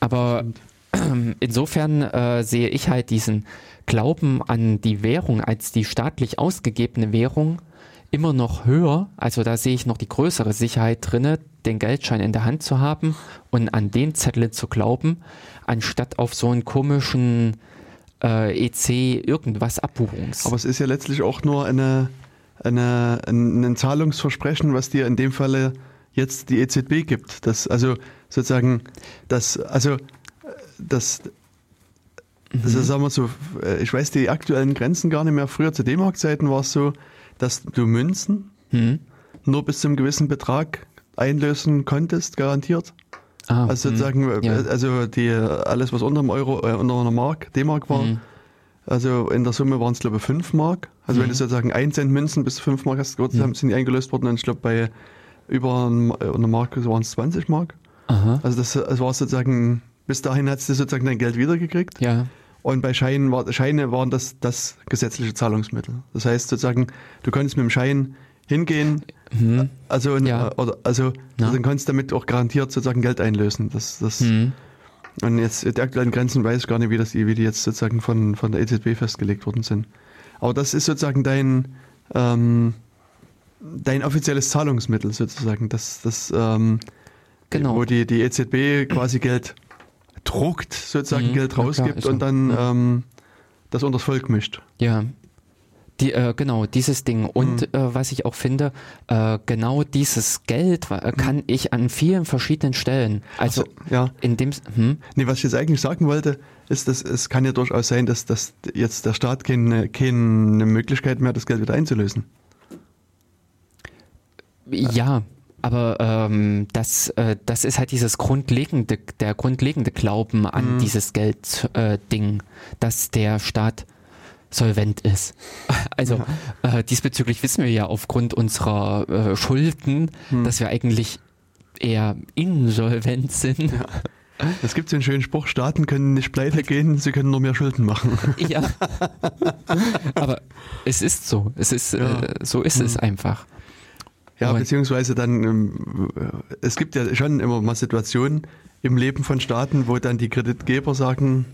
Speaker 6: Aber insofern äh, sehe ich halt diesen Glauben an die Währung als die staatlich ausgegebene Währung immer noch höher. Also da sehe ich noch die größere Sicherheit drinne, den Geldschein in der Hand zu haben und an den Zettel zu glauben, anstatt auf so einen komischen äh, EC irgendwas Abbuchungs.
Speaker 5: Aber es ist ja letztlich auch nur eine, eine, ein, ein Zahlungsversprechen, was dir in dem Falle jetzt die EZB gibt. Das, also sozusagen, das, also das, das ist, sagen wir so, äh, ich weiß die aktuellen Grenzen gar nicht mehr. Früher zu D-Mark-Zeiten war es so, dass du Münzen
Speaker 6: hm?
Speaker 5: nur bis zu einem gewissen Betrag einlösen konntest, garantiert.
Speaker 6: Ah,
Speaker 5: Also
Speaker 6: hm,
Speaker 5: sozusagen, äh,
Speaker 6: ja.
Speaker 5: also die, alles, was unter einem Euro, äh, unter einer Mark, D-Mark war,
Speaker 6: Mhm.
Speaker 5: also in der Summe waren es, glaube ich, 5 Mark. Also wenn du sozusagen 1 Cent Münzen bis 5 Mark hast,
Speaker 6: Mhm.
Speaker 5: sind die eingelöst worden und ich glaube, bei über ein- äh, einer Mark waren es 20 Mark.
Speaker 6: Aha.
Speaker 5: Also das, das war sozusagen, bis dahin hast du sozusagen dein Geld wiedergekriegt.
Speaker 6: Ja.
Speaker 5: Und bei Scheinen war, Scheine waren das das gesetzliche Zahlungsmittel. Das heißt sozusagen, du konntest mit dem Schein hingehen,
Speaker 6: Hm.
Speaker 5: also, in-
Speaker 6: Ja.
Speaker 5: oder, also
Speaker 6: Ja.
Speaker 5: dann konntest du damit auch garantiert sozusagen Geld einlösen. Das, das,
Speaker 6: Hm.
Speaker 5: Und jetzt die aktuellen Grenzen weiß ich gar nicht, wie, das, wie die jetzt sozusagen von, von der EZB festgelegt worden sind. Aber das ist sozusagen dein, ähm, dein offizielles Zahlungsmittel sozusagen. Das, das, ähm,
Speaker 6: Genau.
Speaker 5: Wo die, die EZB quasi Geld druckt, sozusagen
Speaker 6: Mhm,
Speaker 5: Geld
Speaker 6: ja klar,
Speaker 5: rausgibt
Speaker 6: so.
Speaker 5: und dann
Speaker 6: Mhm.
Speaker 5: ähm, das unters Volk mischt.
Speaker 6: Ja. Die, äh, genau, dieses Ding. Und
Speaker 5: Mhm.
Speaker 6: äh, was ich auch finde, äh, genau dieses Geld äh, kann ich an vielen verschiedenen Stellen, also
Speaker 5: Mhm. Ja.
Speaker 6: in dem, hm,
Speaker 5: Nee, was ich jetzt eigentlich sagen wollte, ist, dass es kann ja durchaus sein, dass, dass jetzt der Staat keine, keine Möglichkeit mehr hat, das Geld wieder einzulösen.
Speaker 6: ja, aber ähm, das, äh, das ist halt dieses grundlegende, der grundlegende Glauben an
Speaker 5: Mhm.
Speaker 6: dieses Geld-Ding, äh, dass der Staat solvent ist. Also äh, diesbezüglich wissen wir ja aufgrund unserer äh, Schulden,
Speaker 5: Mhm.
Speaker 6: dass wir eigentlich eher insolvent sind.
Speaker 5: Es gibt so einen schönen Spruch, Staaten können nicht pleite gehen, sie können nur mehr Schulden machen.
Speaker 6: Ja. Aber es ist so. Es ist,
Speaker 5: Ja.
Speaker 6: äh, so ist es einfach.
Speaker 5: Ja,
Speaker 6: Und-
Speaker 5: beziehungsweise dann, ähm, es gibt ja schon immer mal Situationen im Leben von Staaten, wo dann die Kreditgeber sagen,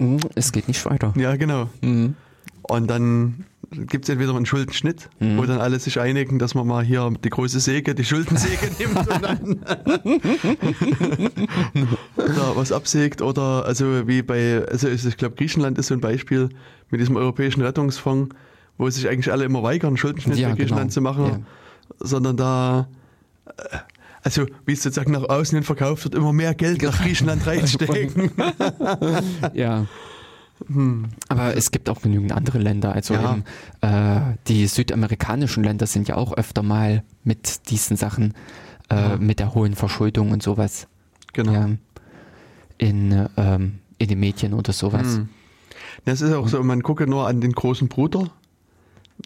Speaker 6: Mhm, Es geht nicht weiter.
Speaker 5: ja genau.
Speaker 6: Mhm.
Speaker 5: Und dann gibt es entweder einen Schuldenschnitt,
Speaker 6: Mhm.
Speaker 5: wo dann alle sich einigen, dass man mal hier die große Säge, die Schuldensäge nimmt und dann da was absägt. Oder also wie bei, also ich glaube Griechenland ist so ein Beispiel mit diesem europäischen Rettungsfonds, wo sich eigentlich alle immer weigern, Schuldenschnitt
Speaker 6: Ja,
Speaker 5: für Griechenland
Speaker 6: genau.
Speaker 5: zu machen,
Speaker 6: Ja.
Speaker 5: Sondern da äh, also wie es sozusagen nach außen hin verkauft wird, immer mehr Geld nach Griechenland reinstecken.
Speaker 6: Ja. Aber es gibt auch genügend andere Länder. Also
Speaker 5: Ja.
Speaker 6: eben, äh, die südamerikanischen Länder sind ja auch öfter mal mit diesen Sachen, äh, mit der hohen Verschuldung und sowas.
Speaker 5: genau.
Speaker 6: Ja. In, äh, ähm, in den Medien oder sowas.
Speaker 5: Hm. Ja, es ist auch so, man gucke nur an den großen Bruder,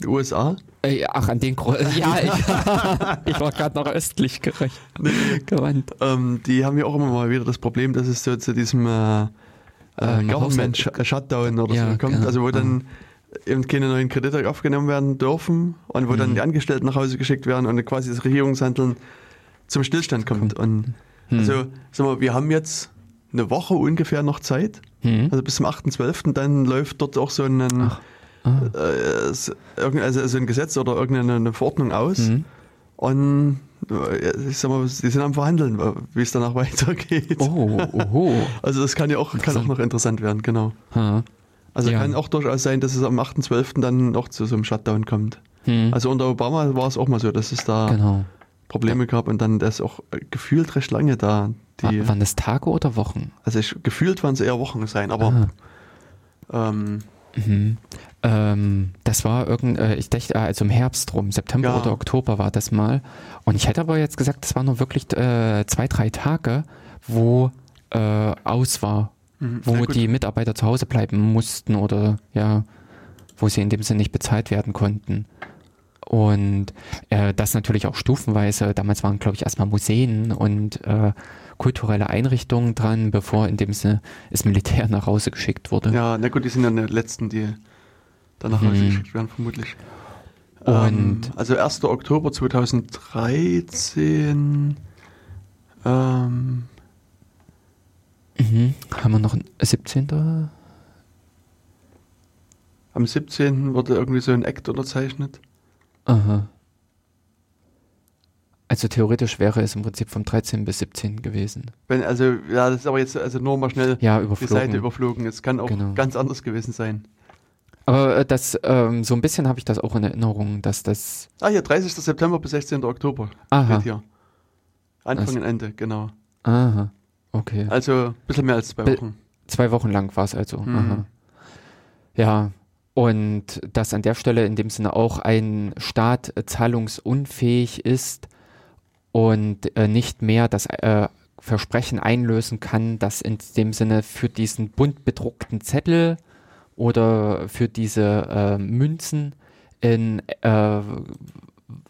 Speaker 5: USA.
Speaker 6: Äh, ach, an den Gro Ja, ich, ich war gerade noch östlich gerecht. gewandt.
Speaker 5: Ähm, die haben ja auch immer mal wieder das Problem, dass es so zu diesem äh, äh,
Speaker 6: Ähm,
Speaker 5: Government Sh- Shutdown oder
Speaker 6: Ja,
Speaker 5: so kommt,
Speaker 6: genau.
Speaker 5: also wo dann eben keine neuen Kredite aufgenommen werden dürfen und wo
Speaker 6: Mhm.
Speaker 5: dann die Angestellten nach Hause geschickt werden und quasi das Regierungshandeln zum Stillstand kommt. Und
Speaker 6: Hm.
Speaker 5: also, sag mal, wir haben jetzt eine Woche ungefähr noch Zeit,
Speaker 6: Hm.
Speaker 5: also bis zum 8.12., dann läuft dort auch so ein,
Speaker 6: Ah.
Speaker 5: Äh, so- irgendein- also so ein Gesetz oder irgendeine eine Verordnung aus.
Speaker 6: Hm.
Speaker 5: Und äh, ich sag mal, die sind am Verhandeln, äh, wie es danach weitergeht.
Speaker 6: Oh, oho.
Speaker 5: Also das kann ja auch, kann auch noch interessant werden, genau.
Speaker 6: Ha.
Speaker 5: Also
Speaker 6: Ja.
Speaker 5: kann auch durchaus sein, dass es am 8.12. dann noch zu so einem Shutdown kommt.
Speaker 6: Hm.
Speaker 5: Also unter Obama war es auch mal so, dass es da
Speaker 6: genau.
Speaker 5: Probleme gab und dann das auch äh, gefühlt recht lange da. Die,
Speaker 6: Wa- Waren das Tage oder Wochen?
Speaker 5: also ich, gefühlt waren es eher Wochen sein, aber ähm,
Speaker 6: Mhm. Ähm, das war irgend, äh, ich dachte, äh, also im Herbst rum, September
Speaker 5: Ja.
Speaker 6: oder Oktober war das mal. Und ich hätte aber jetzt gesagt, das waren nur wirklich äh, zwei, drei Tage, wo äh, aus war,
Speaker 5: Mhm.
Speaker 6: wo die Mitarbeiter zu Hause bleiben mussten oder ja, wo sie in dem Sinne nicht bezahlt werden konnten. Und äh, das natürlich auch stufenweise. Damals waren, glaube ich, erstmal Museen und äh, kulturelle Einrichtungen dran, bevor in dem Sinne das Militär nach Hause geschickt wurde.
Speaker 5: ja, na gut, die sind dann die letzten, die danach
Speaker 6: Mhm.
Speaker 5: rausgeschickt werden, vermutlich.
Speaker 6: Und-
Speaker 5: ähm, also 1. Oktober 2013 ähm,
Speaker 6: Mhm. Haben wir noch ein 17.
Speaker 5: am 17. wurde irgendwie so ein Act unterzeichnet.
Speaker 6: Aha. Also theoretisch wäre es im Prinzip vom 13. bis 17. gewesen.
Speaker 5: Wenn, also, ja, das ist aber jetzt also nur mal schnell
Speaker 6: Ja,
Speaker 5: die. Seite überflogen. Es kann auch
Speaker 6: Genau.
Speaker 5: ganz anders gewesen sein.
Speaker 6: Aber äh, das, ähm, so ein bisschen habe ich das auch in Erinnerung, dass das.
Speaker 5: Ah, hier, 30. September bis 16. Oktober.
Speaker 6: Aha.
Speaker 5: Hier. Anfang
Speaker 6: Das-
Speaker 5: und Ende, genau.
Speaker 6: Aha. Okay.
Speaker 5: Also ein bisschen mehr als zwei
Speaker 6: Be-
Speaker 5: Wochen.
Speaker 6: Zwei Wochen lang war es also.
Speaker 5: Mhm.
Speaker 6: Aha. Ja. Und dass an der Stelle in dem Sinne auch ein Staat äh, zahlungsunfähig ist und äh, nicht mehr das äh, Versprechen einlösen kann, dass in dem Sinne für diesen bunt bedruckten Zettel oder für diese äh, Münzen in äh,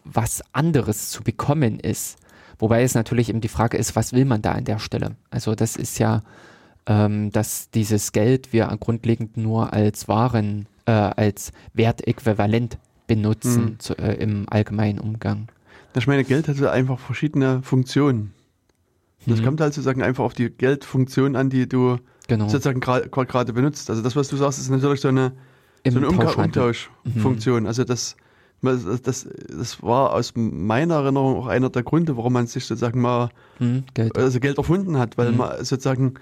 Speaker 6: was anderes zu bekommen ist. Wobei es natürlich eben die Frage ist, was will man da an der Stelle? Also das ist ja, ähm, dass dieses Geld wir grundlegend nur als Waren, äh, als Wertäquivalent benutzen
Speaker 5: Mhm.
Speaker 6: zu, äh, im allgemeinen Umgang.
Speaker 5: Ich meine, Geld hat einfach verschiedene Funktionen. Das
Speaker 6: Mhm.
Speaker 5: kommt halt sozusagen einfach auf die Geldfunktion an, die du
Speaker 6: Genau.
Speaker 5: sozusagen gra- gra- gerade benutzt. Also das, was du sagst, ist natürlich so eine,
Speaker 6: Im
Speaker 5: so eine. Umtauschfunktion. Also das, das, das, das war aus meiner Erinnerung auch einer der Gründe, warum man sich sozusagen mal
Speaker 6: Mhm, Geld.
Speaker 5: also Geld erfunden hat, weil
Speaker 6: Mhm.
Speaker 5: man sozusagen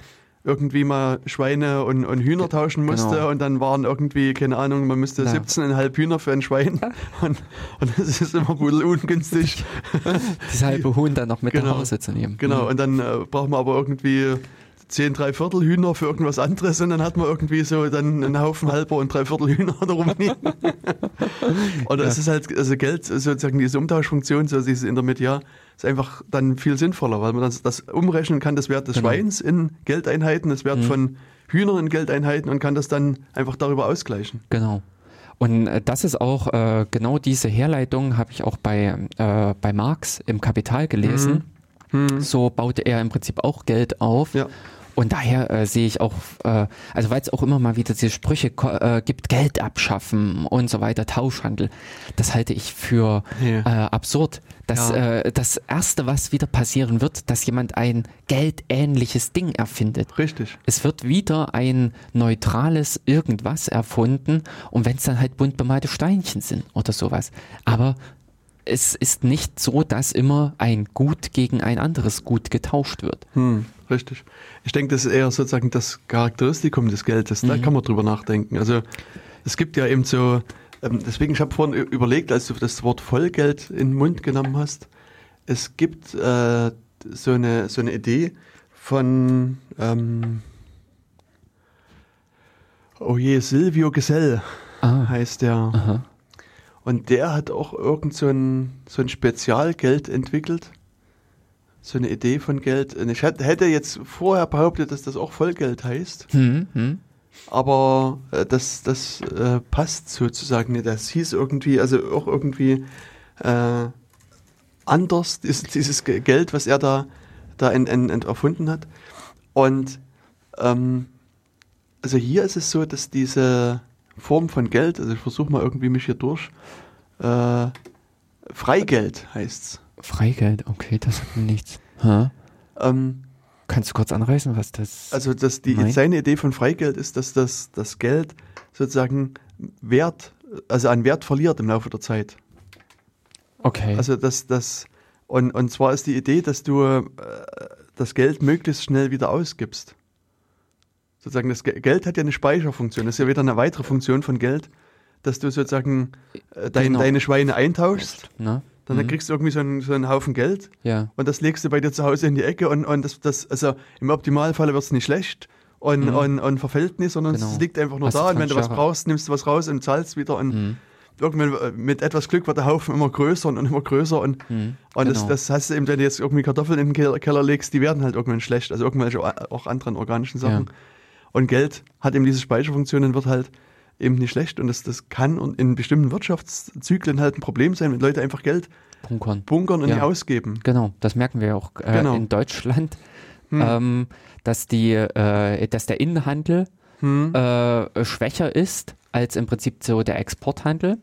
Speaker 5: irgendwie mal Schweine und, und Hühner tauschen musste
Speaker 6: Genau.
Speaker 5: und dann waren irgendwie, keine Ahnung, man müsste
Speaker 6: Ja.
Speaker 5: 17,5 Hühner für ein Schwein und, und das ist immer wohl ungünstig.
Speaker 6: Das halbe Huhn dann noch mit
Speaker 5: Genau.
Speaker 6: nach Hause zu nehmen.
Speaker 5: Genau,
Speaker 6: Mhm.
Speaker 5: und dann äh, braucht man aber irgendwie 10, Dreiviertel Hühner für irgendwas anderes und dann hat man irgendwie so dann einen Haufen halber und Dreiviertel Hühner da rumliegen. Oder es ist halt, also Geld, sozusagen diese Umtauschfunktion, so dieses Intermediar, ist einfach dann viel sinnvoller, weil man das, das umrechnen kann, das Wert des
Speaker 6: Genau.
Speaker 5: Schweins in Geldeinheiten, das Wert
Speaker 6: Mhm.
Speaker 5: von Hühnern in Geldeinheiten und kann das dann einfach darüber ausgleichen.
Speaker 6: Genau. Und äh, das ist auch äh, genau diese Herleitung, habe ich auch bei, äh, bei Marx im Kapital gelesen. So baute er im Prinzip auch Geld auf.
Speaker 5: Ja.
Speaker 6: Und daher äh, sehe ich auch, äh, also weil es auch immer mal wieder diese Sprüche äh, gibt, Geld abschaffen und so weiter, Tauschhandel, das halte ich für
Speaker 5: Ja.
Speaker 6: äh, absurd. Das,
Speaker 5: Ja.
Speaker 6: äh, das Erste, was wieder passieren wird, dass jemand ein geldähnliches Ding erfindet.
Speaker 5: Richtig.
Speaker 6: Es wird wieder ein neutrales irgendwas erfunden und wenn es dann halt bunt bemalte Steinchen sind oder sowas. Aber es ist nicht so, dass immer ein Gut gegen ein anderes Gut getauscht wird.
Speaker 5: Hm, richtig. Ich denke, das ist eher sozusagen das Charakteristikum des Geldes. Da kann man drüber nachdenken. Also es gibt ja eben so, ähm, deswegen, ich habe vorhin überlegt, als du das Wort Vollgeld in den Mund genommen hast, es gibt äh, so, eine, so eine Idee von, ähm, oh je, Silvio Gesell
Speaker 6: Ah,
Speaker 5: heißt der.
Speaker 6: aha.
Speaker 5: Und der hat auch irgend so ein, so ein Spezialgeld entwickelt. So eine Idee von Geld. Und ich hätte jetzt vorher behauptet, dass das auch Vollgeld heißt.
Speaker 6: Hm, hm.
Speaker 5: Aber äh, das, das äh, passt sozusagen nicht. Das hieß irgendwie, also auch irgendwie äh, anders, dieses, dieses Ge- Geld, was er da, da ent, ent, ent erfunden hat. Und ähm, also hier ist es so, dass diese Form von Geld, also ich versuche mal irgendwie mich hier durch, äh, Freigeld heißt's.
Speaker 6: Freigeld, okay, das hat mir nichts. Hä?
Speaker 5: Ähm,
Speaker 6: Kannst du kurz anreißen, was das
Speaker 5: Also dass die,
Speaker 6: Nein.
Speaker 5: seine Idee von Freigeld ist, dass das, das Geld sozusagen Wert, also an Wert verliert im Laufe der Zeit.
Speaker 6: Okay.
Speaker 5: Also dass das und, und zwar ist die Idee, dass du äh, das Geld möglichst schnell wieder ausgibst. Sozusagen das Ge- Geld hat ja eine Speicherfunktion. Das ist ja wieder eine weitere Funktion von Geld, dass du sozusagen äh, dein,
Speaker 6: Genau.
Speaker 5: deine Schweine eintauschst,
Speaker 6: ne?
Speaker 5: Dann
Speaker 6: Mhm.
Speaker 5: kriegst du irgendwie so einen, so einen Haufen Geld
Speaker 6: Ja.
Speaker 5: und das legst du bei dir zu Hause in die Ecke und, und das, das, also im Optimalfall wird es nicht schlecht und,
Speaker 6: Mhm.
Speaker 5: und, und verfällt nicht, sondern
Speaker 6: Genau.
Speaker 5: es liegt einfach nur
Speaker 6: Hast
Speaker 5: da und wenn du was
Speaker 6: 20 Jahre.
Speaker 5: brauchst, nimmst du was raus und zahlst wieder und
Speaker 6: Mhm.
Speaker 5: irgendwann äh, mit etwas Glück wird der Haufen immer größer und immer größer und,
Speaker 6: Mhm.
Speaker 5: und das,
Speaker 6: Genau.
Speaker 5: das hast du eben, wenn du jetzt irgendwie Kartoffeln in den Keller, legst, die werden halt irgendwann schlecht, also irgendwelche auch anderen organischen Sachen.
Speaker 6: Ja.
Speaker 5: Und Geld hat eben diese Speicherfunktion und wird halt eben nicht schlecht und das, das kann und in bestimmten Wirtschaftszyklen halt ein Problem sein, wenn Leute einfach Geld
Speaker 6: Bunkern.
Speaker 5: bunkern und
Speaker 6: Ja.
Speaker 5: nicht ausgeben.
Speaker 6: Genau, das merken wir auch äh,
Speaker 5: Genau.
Speaker 6: in Deutschland,
Speaker 5: Hm.
Speaker 6: ähm, dass, die, äh, dass der Innenhandel
Speaker 5: Hm.
Speaker 6: äh, schwächer ist als im Prinzip so der Exporthandel.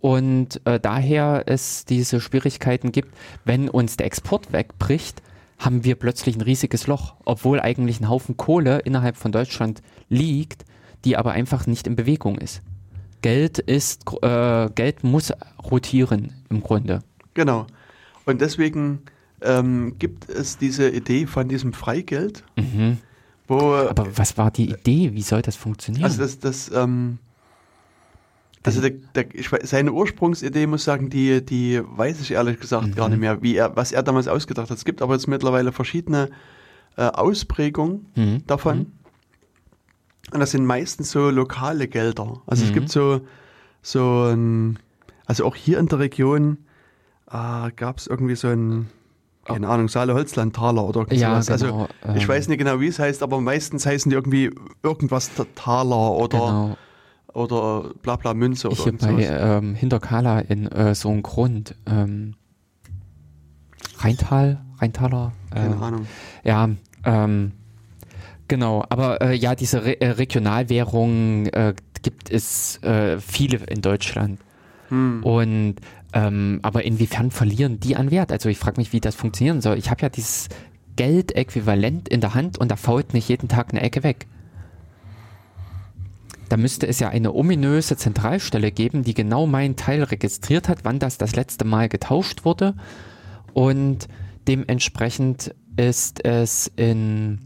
Speaker 6: Und äh, daher es diese Schwierigkeiten gibt, wenn uns der Export wegbricht, haben wir plötzlich ein riesiges Loch, obwohl eigentlich ein Haufen Kohle innerhalb von Deutschland liegt, die aber einfach nicht in Bewegung ist. Geld ist, äh, Geld muss rotieren im Grunde.
Speaker 5: Genau. Und deswegen ähm, gibt es diese Idee von diesem Freigeld,
Speaker 6: Mhm.
Speaker 5: wo
Speaker 6: Aber was war die Idee? Wie soll das funktionieren?
Speaker 5: also das, das ähm, also der, der, seine Ursprungsidee muss ich sagen, die, die weiß ich ehrlich gesagt gar
Speaker 6: Mhm.
Speaker 5: nicht mehr, wie er, was er damals ausgedacht hat. Es gibt aber jetzt mittlerweile verschiedene äh, Ausprägungen
Speaker 6: Mhm.
Speaker 5: davon. Und das sind meistens so lokale Gelder. Also es
Speaker 6: Mhm.
Speaker 5: gibt so, so ein, also auch hier in der Region äh, gab es irgendwie so ein, keine Ahnung, Saale-Holzland-Taler oder irgendwas.
Speaker 6: Ja,
Speaker 5: also
Speaker 6: genau,
Speaker 5: ich
Speaker 6: ähm.
Speaker 5: weiß nicht genau, wie es heißt, aber meistens heißen die irgendwie irgendwas Ta- Taler oder,
Speaker 6: Genau.
Speaker 5: oder bla bla Münze oder
Speaker 6: Hier bei ähm, Hinterkala in äh, so einem Grund. Ähm, Rheintal, Rheintaler.
Speaker 5: Keine
Speaker 6: äh,
Speaker 5: Ahnung.
Speaker 6: Ja, ähm, genau. Aber äh, ja, diese Re äh, Regionalwährungen äh, gibt es äh, viele in Deutschland.
Speaker 5: Hm.
Speaker 6: Und ähm, aber inwiefern verlieren die an Wert? Also ich frage mich, wie das funktionieren soll. Ich habe ja dieses Geldäquivalent in der Hand und da fault nicht jeden Tag eine Ecke weg. Da müsste es ja eine ominöse Zentralstelle geben, die genau meinen Teil registriert hat, wann das das letzte Mal getauscht wurde. Und dementsprechend ist es in,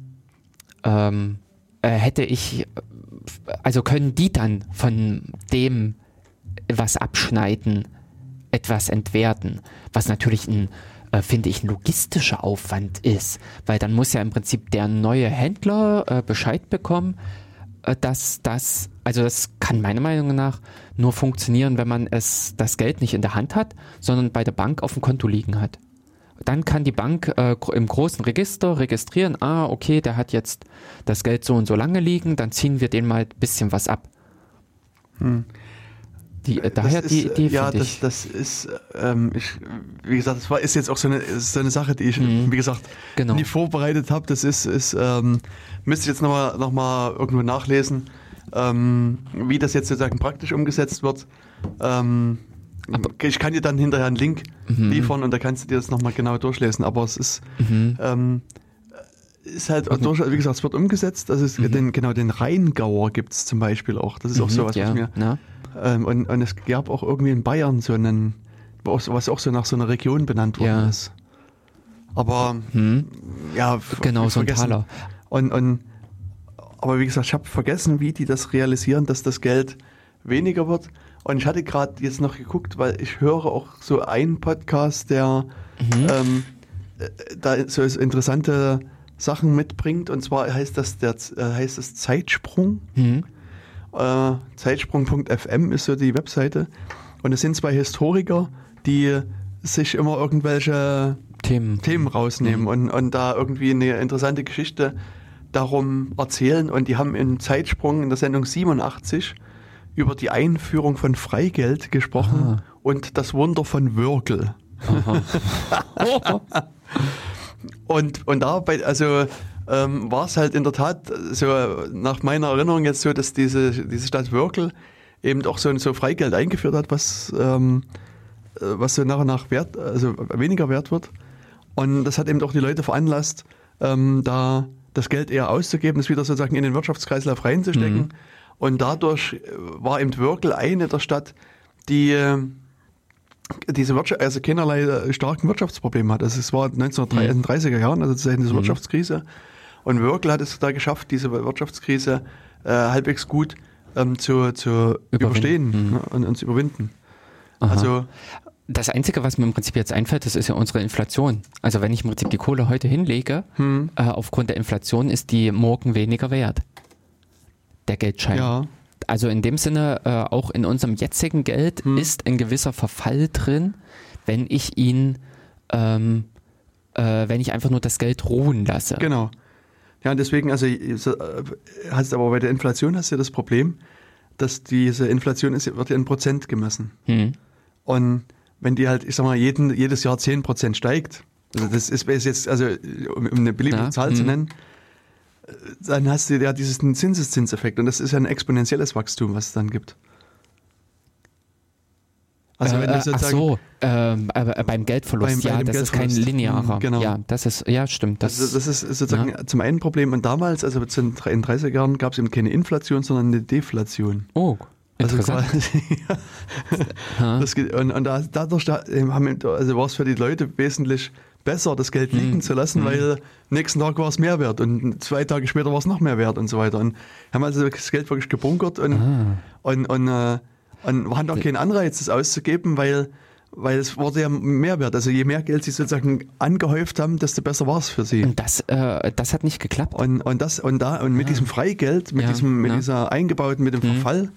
Speaker 6: ähm, äh, hätte ich, also können die dann von dem was abschneiden, etwas entwerten, was natürlich ein, äh, finde ich, ein logistischer Aufwand ist, weil dann muss ja im Prinzip der neue Händler äh, Bescheid bekommen, äh, dass das, also das kann meiner Meinung nach nur funktionieren, wenn man es, das Geld nicht in der Hand hat, sondern bei der Bank auf dem Konto liegen hat. Dann kann die Bank äh, im großen Register registrieren, ah, okay, der hat jetzt das Geld so und so lange liegen, dann ziehen wir den mal ein bisschen was ab. Die, äh, daher
Speaker 5: Das
Speaker 6: die
Speaker 5: ist,
Speaker 6: Idee,
Speaker 5: ja, das, das ist, ähm, ich, wie gesagt, das war, ist jetzt auch so eine, ist so eine Sache, die ich, wie gesagt,
Speaker 6: Mhm. Genau.
Speaker 5: nie vorbereitet habe. Das ist, ist ähm, müsste ich jetzt nochmal noch mal irgendwo nachlesen, ähm, wie das jetzt sozusagen praktisch umgesetzt wird. Ähm, ich kann dir dann hinterher einen Link
Speaker 6: Mhm.
Speaker 5: liefern und da kannst du dir das nochmal genau durchlesen. Aber es ist,
Speaker 6: Mhm.
Speaker 5: ähm, ist halt auch durch, wie gesagt, es wird umgesetzt. Also es, den, genau den Rheingauer gibt es zum Beispiel auch. Das ist auch
Speaker 6: Mhm,
Speaker 5: sowas,
Speaker 6: ja,
Speaker 5: was mir
Speaker 6: na?
Speaker 5: ähm, und, und es gab auch irgendwie in Bayern so einen, was auch so nach so einer Region benannt worden
Speaker 6: Ja.
Speaker 5: ist. Aber
Speaker 6: Hm?
Speaker 5: ja,
Speaker 6: Genau, so ein. Taler.
Speaker 5: Und, und aber wie gesagt, ich habe vergessen, wie die das realisieren, dass das Geld weniger wird. Und ich hatte gerade jetzt noch geguckt, weil ich höre auch so einen Podcast, der
Speaker 6: Mhm.
Speaker 5: ähm, äh, da so interessante Sachen mitbringt. Und zwar heißt das der äh, heißt das Zeitsprung.
Speaker 6: Hm?
Speaker 5: Äh, Zeitsprung.fm ist so die Webseite. Und es sind zwei Historiker, die sich immer irgendwelche
Speaker 6: Themen.
Speaker 5: Themen rausnehmen und, und da irgendwie eine interessante Geschichte darum erzählen. Und die haben im Zeitsprung in der Sendung 87 über die Einführung von Freigeld gesprochen und das Wunder von Würgel. Und, und dabei, also ähm, war es halt in der Tat so nach meiner Erinnerung jetzt so, dass diese, diese Stadt Würkel eben auch so, so Freigeld eingeführt hat, was, ähm, äh, was so nach und nach wert, also weniger wert wird. Und das hat eben auch die Leute veranlasst, ähm, da das Geld eher auszugeben, es wieder sozusagen in den Wirtschaftskreislauf reinzustecken. Und dadurch äh, war eben Würkel eine der Stadt, die äh, diese Wirtschaft, also keinerlei äh, starken Wirtschaftsprobleme hat. Also es war 1930er Jahren, also zu Zeiten dieser Wirtschaftskrise. Und Würkel hat es da geschafft, diese Wirtschaftskrise äh, halbwegs gut ähm, zu, zu überstehen ne, und, und zu überwinden. Also
Speaker 6: Das Einzige, was mir im Prinzip jetzt einfällt, das ist ja unsere Inflation. Also wenn ich im Prinzip die Kohle heute hinlege,
Speaker 5: Hm.
Speaker 6: äh, aufgrund der Inflation ist die morgen weniger wert. Der Geldschein.
Speaker 5: ja,
Speaker 6: Also in dem Sinne, äh, auch in unserem jetzigen Geld
Speaker 5: Hm.
Speaker 6: ist ein gewisser Verfall drin, wenn ich ihn, ähm, äh, wenn ich einfach nur das Geld ruhen lasse.
Speaker 5: genau. Ja, und deswegen, also äh, hast aber bei der Inflation hast du ja das Problem, dass diese Inflation ist, wird ja in Prozent gemessen.
Speaker 6: Hm.
Speaker 5: Und wenn die halt, ich sag mal, jeden, jedes Jahr 10% steigt, also das ist, ist jetzt, also um, um eine beliebige
Speaker 6: Ja,
Speaker 5: Zahl zu
Speaker 6: mhm.
Speaker 5: nennen, äh, dann hast du ja diesen Zinseszinseffekt und das ist ja ein exponentielles Wachstum, was es dann gibt. Also wenn
Speaker 6: äh, ach so, ähm, aber beim Geldverlust,
Speaker 5: Beim- bei
Speaker 6: ja,
Speaker 5: dem
Speaker 6: das ist kein
Speaker 5: Geldverlust.
Speaker 6: linearer.
Speaker 5: Hm, genau.
Speaker 6: Ja, das ist, ja, stimmt. Das,
Speaker 5: das, das ist sozusagen zum einen Problem und damals, also zu den 30er Jahren, gab es eben keine Inflation, sondern eine Deflation.
Speaker 6: oh,
Speaker 5: Also
Speaker 6: interessant.
Speaker 5: quasi,
Speaker 6: Ha.
Speaker 5: das, und, und da, dadurch da, haben, also war es für die Leute wesentlich besser, das Geld
Speaker 6: Hm.
Speaker 5: liegen zu lassen, weil nächsten Tag war es mehr wert und zwei Tage später war es noch mehr wert und so weiter. Und haben also das Geld wirklich gebunkert und,
Speaker 6: Ah.
Speaker 5: und, und, äh, und hatten auch keinen Anreiz, das auszugeben, weil, weil es wurde ja mehr wert. Also je mehr Geld sie sozusagen angehäuft haben, desto besser war es für sie.
Speaker 6: Und das, äh, das hat nicht geklappt.
Speaker 5: Und, und das und da und mit diesem Freigeld, mit
Speaker 6: Ja,
Speaker 5: diesem mit
Speaker 6: ja.
Speaker 5: dieser eingebauten, mit dem Verfall,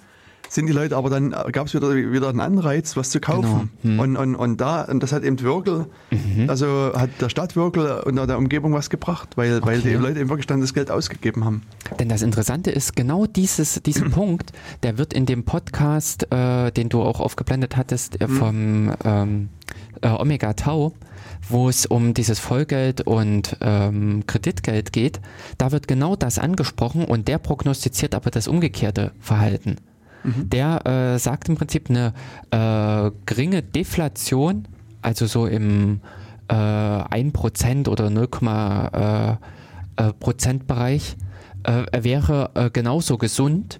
Speaker 5: sind die Leute, aber dann gab es wieder, wieder einen Anreiz, was zu kaufen.
Speaker 6: Genau. Hm.
Speaker 5: Und, und, und da, und das hat eben Würgel,
Speaker 6: Mhm.
Speaker 5: also hat der Stadt Würgel und der Umgebung was gebracht, weil, weil die
Speaker 6: Okay.
Speaker 5: Leute eben wirklich dann das Geld ausgegeben haben.
Speaker 6: Denn das Interessante ist, genau dieses, diesen Punkt, der wird in dem Podcast, äh, den du auch aufgeblendet hattest, äh, vom ähm, äh, Omega Tau, wo es um dieses Vollgeld und ähm, Kreditgeld geht, da wird genau das angesprochen und der prognostiziert aber das umgekehrte Verhalten. Der äh, sagt im Prinzip eine äh, geringe Deflation, also so im äh, 1% oder 0, äh, äh, Prozentbereich, äh, wäre äh, genauso gesund.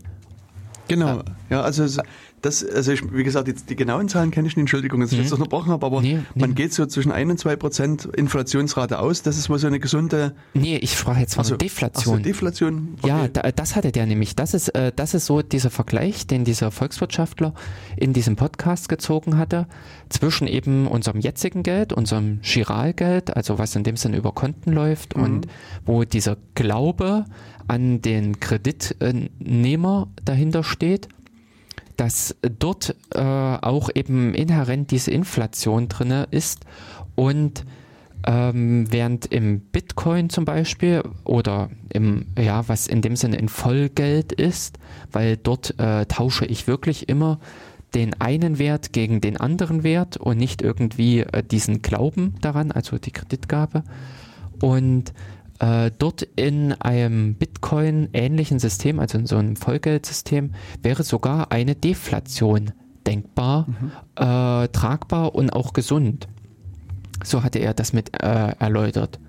Speaker 5: Genau, ja, also es- das, also ich, wie gesagt, die, die genauen Zahlen kenne ich nicht, Entschuldigung, dass ich jetzt unterbrochen habe, aber
Speaker 6: Mhm. Nee, nee.
Speaker 5: man geht so zwischen 1 und 2 Prozent Inflationsrate aus. Das ist mal so eine gesunde
Speaker 6: Nee, ich sprach jetzt von
Speaker 5: Ach so,
Speaker 6: Deflation.
Speaker 5: Ach so, Deflation.
Speaker 6: Ja,
Speaker 5: okay.
Speaker 6: da, das hatte der nämlich. Das ist, äh, das ist so dieser Vergleich, den dieser Volkswirtschaftler in diesem Podcast gezogen hatte, zwischen eben unserem jetzigen Geld, unserem Giralgeld, also was in dem Sinne über Konten läuft und wo dieser Glaube an den Kreditnehmer dahinter steht, dass dort äh, auch eben inhärent diese Inflation drinne ist und ähm, während im Bitcoin zum Beispiel oder im, ja, was in dem Sinne in Vollgeld ist, weil dort äh, tausche ich wirklich immer den einen Wert gegen den anderen Wert und nicht irgendwie äh, diesen Glauben daran, also die Kreditgabe. Und äh, dort in einem Bitcoin-ähnlichen System, also in so einem Vollgeldsystem, wäre sogar eine Deflation denkbar, äh, tragbar und auch gesund. So hatte er das mit äh, erläutert.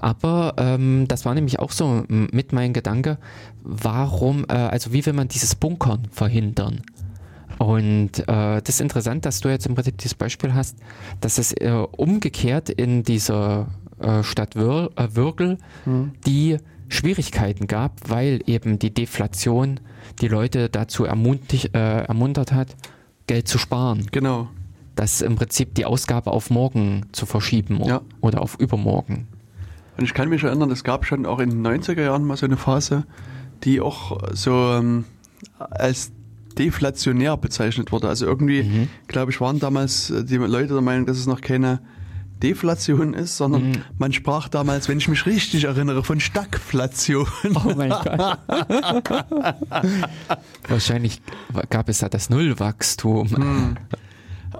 Speaker 6: Aber ähm, das war nämlich auch so mit mein Gedanke, warum, äh, also wie will man dieses Bunkern verhindern? Und äh, das ist interessant, dass du jetzt im Prinzip dieses Beispiel hast, dass es äh, umgekehrt in dieser äh, Stadt Wür äh, Würgel die Schwierigkeiten gab, weil eben die Deflation die Leute dazu ermutigt, äh, ermuntert hat, Geld zu sparen
Speaker 5: Genau.
Speaker 6: das im Prinzip die Ausgabe auf morgen zu verschieben
Speaker 5: Ja.
Speaker 6: oder auf übermorgen.
Speaker 5: Und ich kann mich erinnern, es gab schon auch in den 90er Jahren mal so eine Phase, die auch so ähm, als deflationär bezeichnet wurde. Also irgendwie,
Speaker 6: Mhm.
Speaker 5: glaube ich, waren damals äh, die Leute der Meinung, dass es noch keine Deflation ist, sondern
Speaker 6: Mhm.
Speaker 5: man sprach damals, wenn ich mich richtig erinnere, von Stagflation.
Speaker 6: Oh mein Gott. Wahrscheinlich gab es da das Nullwachstum.
Speaker 5: Hm.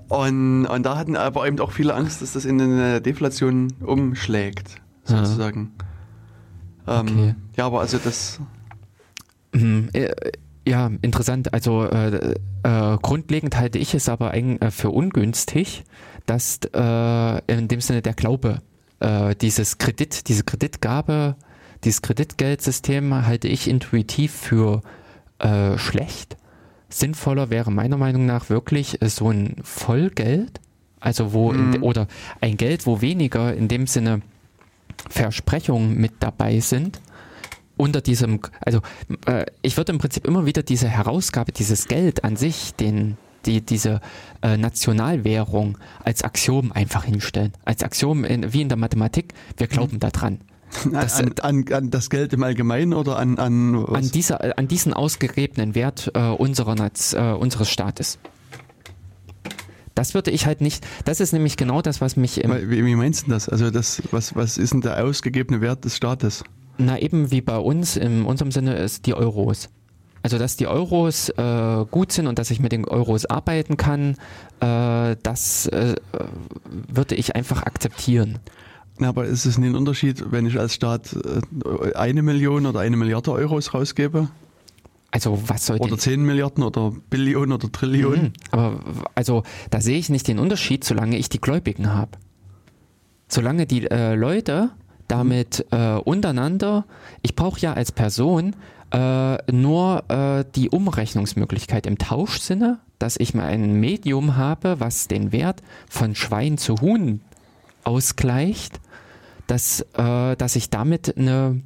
Speaker 5: Und, und da hatten aber eben auch viele Angst, dass das in eine Deflation umschlägt,
Speaker 6: Ja.
Speaker 5: sozusagen. Ähm,
Speaker 6: Okay.
Speaker 5: Ja, aber also das,
Speaker 6: Mhm, äh, Ja, interessant. Also äh, äh, grundlegend halte ich es aber äh, für ungünstig, dass äh, in dem Sinne der Glaube äh, dieses Kredit, diese Kreditgabe, dieses Kreditgeldsystem halte ich intuitiv für äh, schlecht. Sinnvoller wäre meiner Meinung nach wirklich äh, so ein Vollgeld, also wo in,
Speaker 5: Mhm.
Speaker 6: oder ein Geld, wo weniger in dem Sinne Versprechungen mit dabei sind unter diesem, also äh, ich würde im Prinzip immer wieder diese Herausgabe, dieses Geld an sich, den, die, diese äh, Nationalwährung als Axiom einfach hinstellen. Als Axiom in, wie in der Mathematik, wir glauben daran. Das-
Speaker 5: an, an, an das Geld im Allgemeinen oder an, an, was?
Speaker 6: An, dieser, äh, an diesen ausgegebenen Wert äh, unserer äh, unseres Staates. Das würde ich halt nicht, das ist nämlich genau das, was mich im,
Speaker 5: Wie, wie meinst du das? Also das, was, was ist denn der ausgegebene Wert des Staates?
Speaker 6: Na, eben wie bei uns, in unserem Sinne ist die Euros. Also, dass die Euros äh, gut sind und dass ich mit den Euros arbeiten kann, äh, das äh, würde ich einfach akzeptieren.
Speaker 5: Na, aber ist es nicht ein Unterschied, wenn ich als Staat äh, eine Million oder eine Milliarde Euros rausgebe?
Speaker 6: Also, was soll
Speaker 5: Oder
Speaker 6: denn,
Speaker 5: 10 Milliarden oder Billionen oder Trillionen?
Speaker 6: Mhm. Aber also, da sehe ich nicht den Unterschied, solange ich die Gläubigen habe. Solange die äh, Leute damit äh, untereinander, ich brauche ja als Person äh, nur äh, die Umrechnungsmöglichkeit im Tauschsinne, dass ich mal ein Medium habe, was den Wert von Schwein zu Huhn ausgleicht, dass, äh, dass ich damit eine,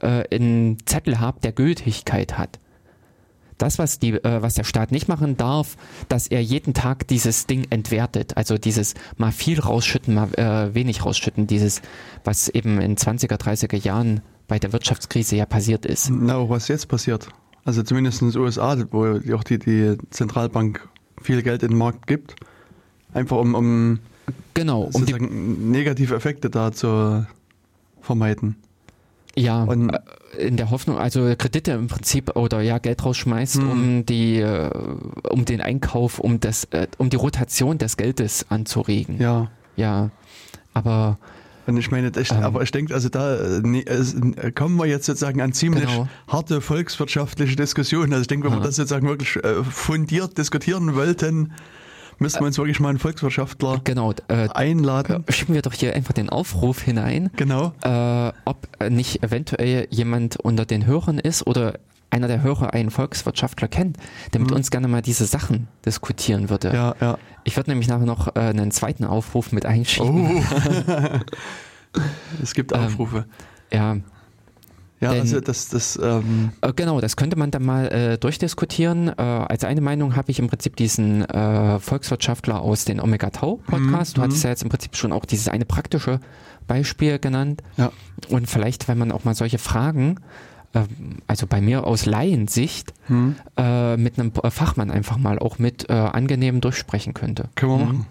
Speaker 6: äh, einen Zettel habe, der Gültigkeit hat. Das, was, die, äh, was der Staat nicht machen darf, dass er jeden Tag dieses Ding entwertet. Also dieses mal viel rausschütten, mal äh, wenig rausschütten. Dieses, was eben in 20er, 30er Jahren bei der Wirtschaftskrise ja passiert ist.
Speaker 5: Na, was jetzt passiert? Also zumindest in den USA, wo auch die, die Zentralbank viel Geld in den Markt gibt. Einfach um, um,
Speaker 6: Genau, um die,
Speaker 5: negative Effekte da zu vermeiden.
Speaker 6: ja,
Speaker 5: Und-
Speaker 6: äh, in der Hoffnung, also Kredite im Prinzip oder ja, Geld rausschmeißt,
Speaker 5: Hm.
Speaker 6: um die, äh, um den Einkauf, um das, äh, um die Rotation des Geldes anzuregen.
Speaker 5: Ja.
Speaker 6: Ja, aber
Speaker 5: Und ich meine, ich,
Speaker 6: Ähm.
Speaker 5: aber ich denke, also da äh, nee, es, äh, kommen wir jetzt sozusagen an ziemlich
Speaker 6: Genau.
Speaker 5: harte volkswirtschaftliche Diskussionen. Also ich denke, wenn wir
Speaker 6: Aha.
Speaker 5: das sozusagen wirklich äh, fundiert diskutieren wollten, müssten wir uns wirklich mal einen Volkswirtschaftler
Speaker 6: genau, äh,
Speaker 5: einladen.
Speaker 6: schieben wir doch hier einfach den Aufruf hinein,
Speaker 5: Genau.
Speaker 6: äh, ob nicht eventuell jemand unter den Hörern ist oder einer der Hörer einen Volkswirtschaftler kennt, der mit uns gerne mal diese Sachen diskutieren würde.
Speaker 5: Mhm. Ja, ja.
Speaker 6: Ich würde nämlich nachher noch äh, einen zweiten Aufruf mit einschieben.
Speaker 5: Oh. es gibt
Speaker 6: Ähm,
Speaker 5: Aufrufe.
Speaker 6: Ja,
Speaker 5: ja,
Speaker 6: denn-
Speaker 5: also das, das, ähm,
Speaker 6: Äh, Genau, das könnte man dann mal äh, durchdiskutieren. Äh, als eine Meinung habe ich im Prinzip diesen äh, Volkswirtschaftler aus den Omega Tau Podcast. Du
Speaker 5: Mhm,
Speaker 6: hattest ja jetzt im Prinzip schon auch dieses eine praktische Beispiel genannt.
Speaker 5: ja.
Speaker 6: Und vielleicht, wenn man auch mal solche Fragen, ähm, also bei mir aus Laiensicht,
Speaker 5: Hm.
Speaker 6: äh, mit einem äh, Fachmann einfach mal auch mit äh, angenehm durchsprechen könnte.
Speaker 5: Können wir
Speaker 6: Mhm.
Speaker 5: machen.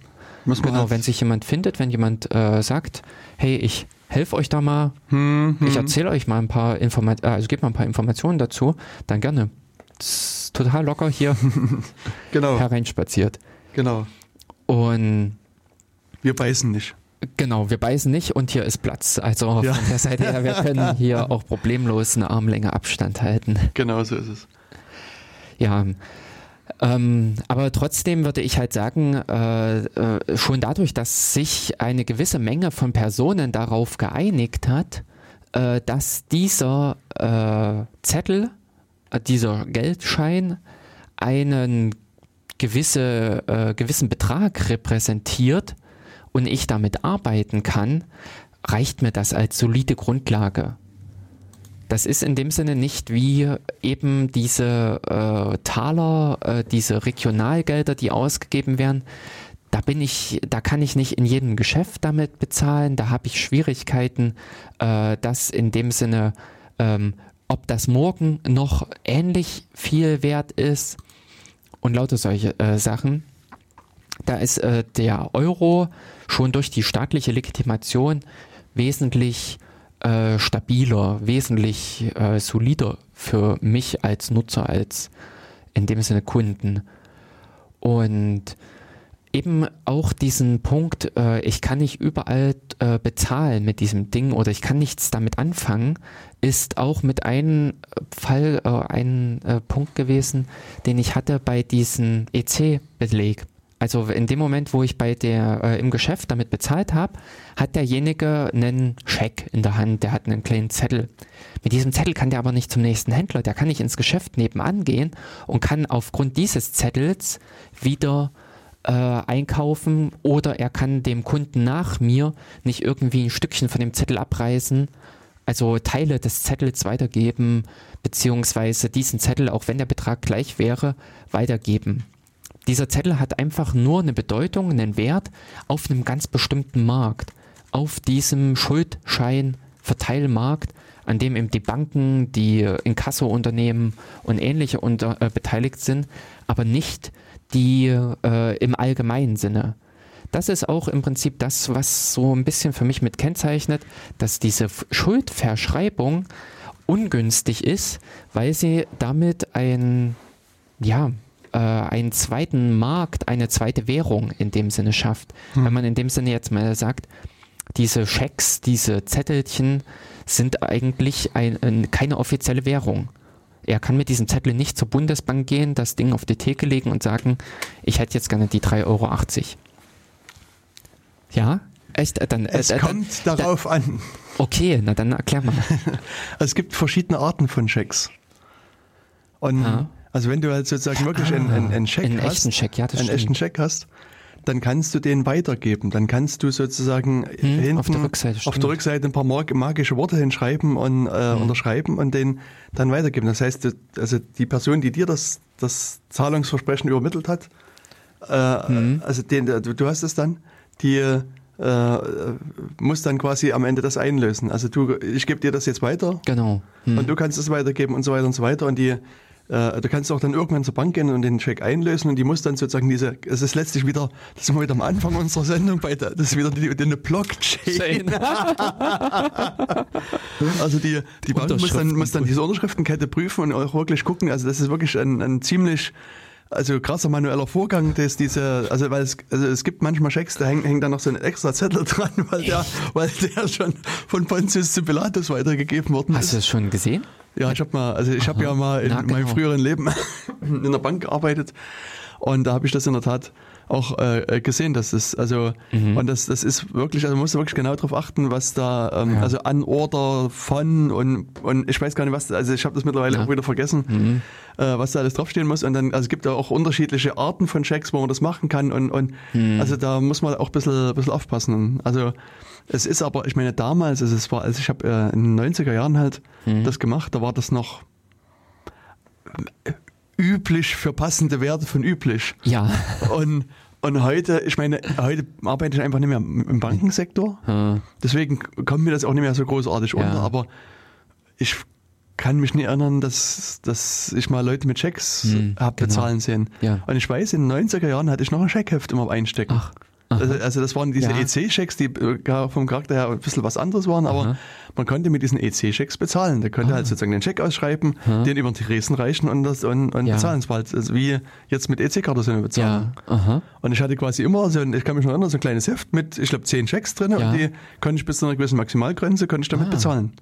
Speaker 5: Müssen wir
Speaker 6: Genau,
Speaker 5: das-
Speaker 6: wenn sich jemand findet, wenn jemand äh, sagt, hey, ich helfe euch da mal,
Speaker 5: Hm, hm.
Speaker 6: ich erzähle euch mal ein paar Informationen, also gebe mal ein paar Informationen dazu, dann gerne. Das ist total locker hier
Speaker 5: Genau,
Speaker 6: hereinspaziert.
Speaker 5: genau.
Speaker 6: Und
Speaker 5: Wir beißen nicht.
Speaker 6: Genau, wir beißen nicht und hier ist Platz. Also
Speaker 5: Ja.
Speaker 6: von der Seite her, wir können hier auch problemlos eine Armlänge Abstand halten.
Speaker 5: Genau so ist es.
Speaker 6: Ja. Ähm, aber trotzdem würde ich halt sagen, äh, äh, schon dadurch, dass sich eine gewisse Menge von Personen darauf geeinigt hat, äh, dass dieser äh, Zettel, äh, dieser Geldschein einen gewisse, äh, gewissen Betrag repräsentiert und ich damit arbeiten kann, reicht mir das als solide Grundlage. Das ist in dem Sinne nicht wie eben diese äh, Taler, äh, diese Regionalgelder, die ausgegeben werden. Da bin ich, da kann ich nicht in jedem Geschäft damit bezahlen. Da habe ich Schwierigkeiten, äh, das in dem Sinne, ähm, ob das morgen noch ähnlich viel wert ist und lauter solche äh, Sachen. Da ist äh, der Euro schon durch die staatliche Legitimation wesentlich äh, stabiler, wesentlich äh, solider für mich als Nutzer, als in dem Sinne Kunden. Und eben auch diesen Punkt, äh, ich kann nicht überall äh, bezahlen mit diesem Ding oder ich kann nichts damit anfangen, ist auch mit einem Fall äh, ein äh, Punkt gewesen, den ich hatte bei diesem EC-Beleg. Also in dem Moment, wo ich bei der äh, im Geschäft damit bezahlt habe, hat derjenige einen Scheck in der Hand, der hat einen kleinen Zettel. Mit diesem Zettel kann der aber nicht zum nächsten Händler, der kann nicht ins Geschäft nebenan gehen und kann aufgrund dieses Zettels wieder äh, einkaufen oder er kann dem Kunden nach mir nicht irgendwie ein Stückchen von dem Zettel abreißen, also Teile des Zettels weitergeben, beziehungsweise diesen Zettel, auch wenn der Betrag gleich wäre, weitergeben. Dieser Zettel hat einfach nur eine Bedeutung, einen Wert auf einem ganz bestimmten Markt, auf diesem Schuldschein-Verteilmarkt, an dem eben die Banken, die Inkasso-Unternehmen und ähnliche unter, äh, beteiligt sind, aber nicht die äh, im allgemeinen Sinne. Das ist auch im Prinzip das, was so ein bisschen für mich mit kennzeichnet, dass diese Schuldverschreibung ungünstig ist, weil sie damit ein, ja, äh, einen zweiten Markt, eine zweite Währung in dem Sinne schafft. Wenn man in dem Sinne jetzt mal sagt, diese Schecks, diese Zettelchen sind eigentlich ein, ein, keine offizielle Währung. Er kann mit diesem Zettel nicht zur Bundesbank gehen, das Ding auf die Theke legen und sagen, ich hätte jetzt gerne die 3,80 Euro. Ja? Echt? Äh, Dann, äh,
Speaker 5: Es
Speaker 6: äh,
Speaker 5: kommt
Speaker 6: dann,
Speaker 5: darauf an.
Speaker 6: Okay, na dann erklär mal.
Speaker 5: Es gibt verschiedene Arten von Schecks. Und
Speaker 6: Ja.
Speaker 5: Also wenn du halt sozusagen wirklich einen, einen, einen Scheck
Speaker 6: Einen
Speaker 5: hast,
Speaker 6: echten Scheck, ja, das
Speaker 5: einen
Speaker 6: stimmt.
Speaker 5: echten Scheck hast, dann kannst du den weitergeben. Dann kannst du sozusagen hinten
Speaker 6: Hm, auf der Rückseite,
Speaker 5: auf.
Speaker 6: Hm.
Speaker 5: der Rückseite ein paar mag- magische Worte hinschreiben und äh, unterschreiben und den dann weitergeben. Das heißt, du- also die Person, die dir das, das Zahlungsversprechen übermittelt hat, äh,
Speaker 6: Hm.
Speaker 5: also den, du, du hast es dann, die äh, muss dann quasi am Ende das einlösen. Also du, ich gebe dir das jetzt weiter
Speaker 6: Genau. Hm.
Speaker 5: und du kannst es weitergeben und so weiter und so weiter. Und die, äh, du kannst auch dann irgendwann zur Bank gehen und den Check einlösen und die muss dann sozusagen diese, es ist letztlich wieder, das sind wir wieder am Anfang unserer Sendung, bei der, das ist wieder die, die eine Blockchain. Also die, die Bank muss dann, muss dann diese Unterschriftenkette prüfen und auch wirklich gucken. Also das ist wirklich ein, ein ziemlich also krasser manueller Vorgang, dass diese, also weil es, also es gibt manchmal Schecks, da hängt, hängt dann noch so ein extra Zettel dran, weil der, weil der schon von Pontius zu Pilatus weitergegeben worden
Speaker 6: Hast du
Speaker 5: ist.
Speaker 6: das schon gesehen?
Speaker 5: Ja, ich habe mal, also ich habe ja mal in
Speaker 6: Na, genau.
Speaker 5: meinem früheren Leben in der Bank gearbeitet und da habe ich das in der Tat auch äh, gesehen, dass es also
Speaker 6: Mhm.
Speaker 5: und das das ist wirklich, also man muss wirklich genau darauf achten, was da ähm, also an Order von und und ich weiß gar nicht was, also ich habe das mittlerweile
Speaker 6: Ja.
Speaker 5: auch wieder vergessen,
Speaker 6: Mhm.
Speaker 5: äh, was da alles draufstehen muss und dann also es gibt ja auch unterschiedliche Arten von Checks, wo man das machen kann und und
Speaker 6: Mhm.
Speaker 5: also da muss man auch ein bisschen, ein bisschen aufpassen. Also es ist aber, ich meine damals, also es war, also ich habe äh, in den 90er Jahren halt
Speaker 6: Mhm.
Speaker 5: das gemacht, da war das noch üblich für passende Werte von üblich.
Speaker 6: Ja.
Speaker 5: Und, und heute, ich meine, heute arbeite ich einfach nicht mehr im Bankensektor.
Speaker 6: Hm.
Speaker 5: Deswegen kommt mir das auch nicht mehr so großartig
Speaker 6: Ja.
Speaker 5: unter. Aber ich kann mich nicht erinnern, dass, dass ich mal Leute mit Schecks
Speaker 6: Hm,
Speaker 5: hab
Speaker 6: genau.
Speaker 5: bezahlen sehen.
Speaker 6: Ja.
Speaker 5: Und ich weiß, in den 90er Jahren hatte ich noch ein Scheckheft immer einstecken.
Speaker 6: Ach.
Speaker 5: Also, also das waren diese
Speaker 6: Ja.
Speaker 5: EC-Schecks, die äh, vom Charakter her ein bisschen was anderes waren, aber
Speaker 6: Aha.
Speaker 5: man konnte mit diesen EC-Schecks bezahlen. Der konnte halt sozusagen den Check ausschreiben, den über den Tresen reichen und, das, und, und
Speaker 6: Ja.
Speaker 5: bezahlen. Es war halt also wie jetzt mit EC-Karte so eine Bezahlung.
Speaker 6: Ja. Aha.
Speaker 5: Und ich hatte quasi immer, so, ein- ich kann mich noch erinnern, so ein kleines Heft mit, ich glaube, zehn Checks drin und die konnte ich bis zu einer gewissen Maximalgrenze, konnte ich damit
Speaker 6: Ah.
Speaker 5: bezahlen.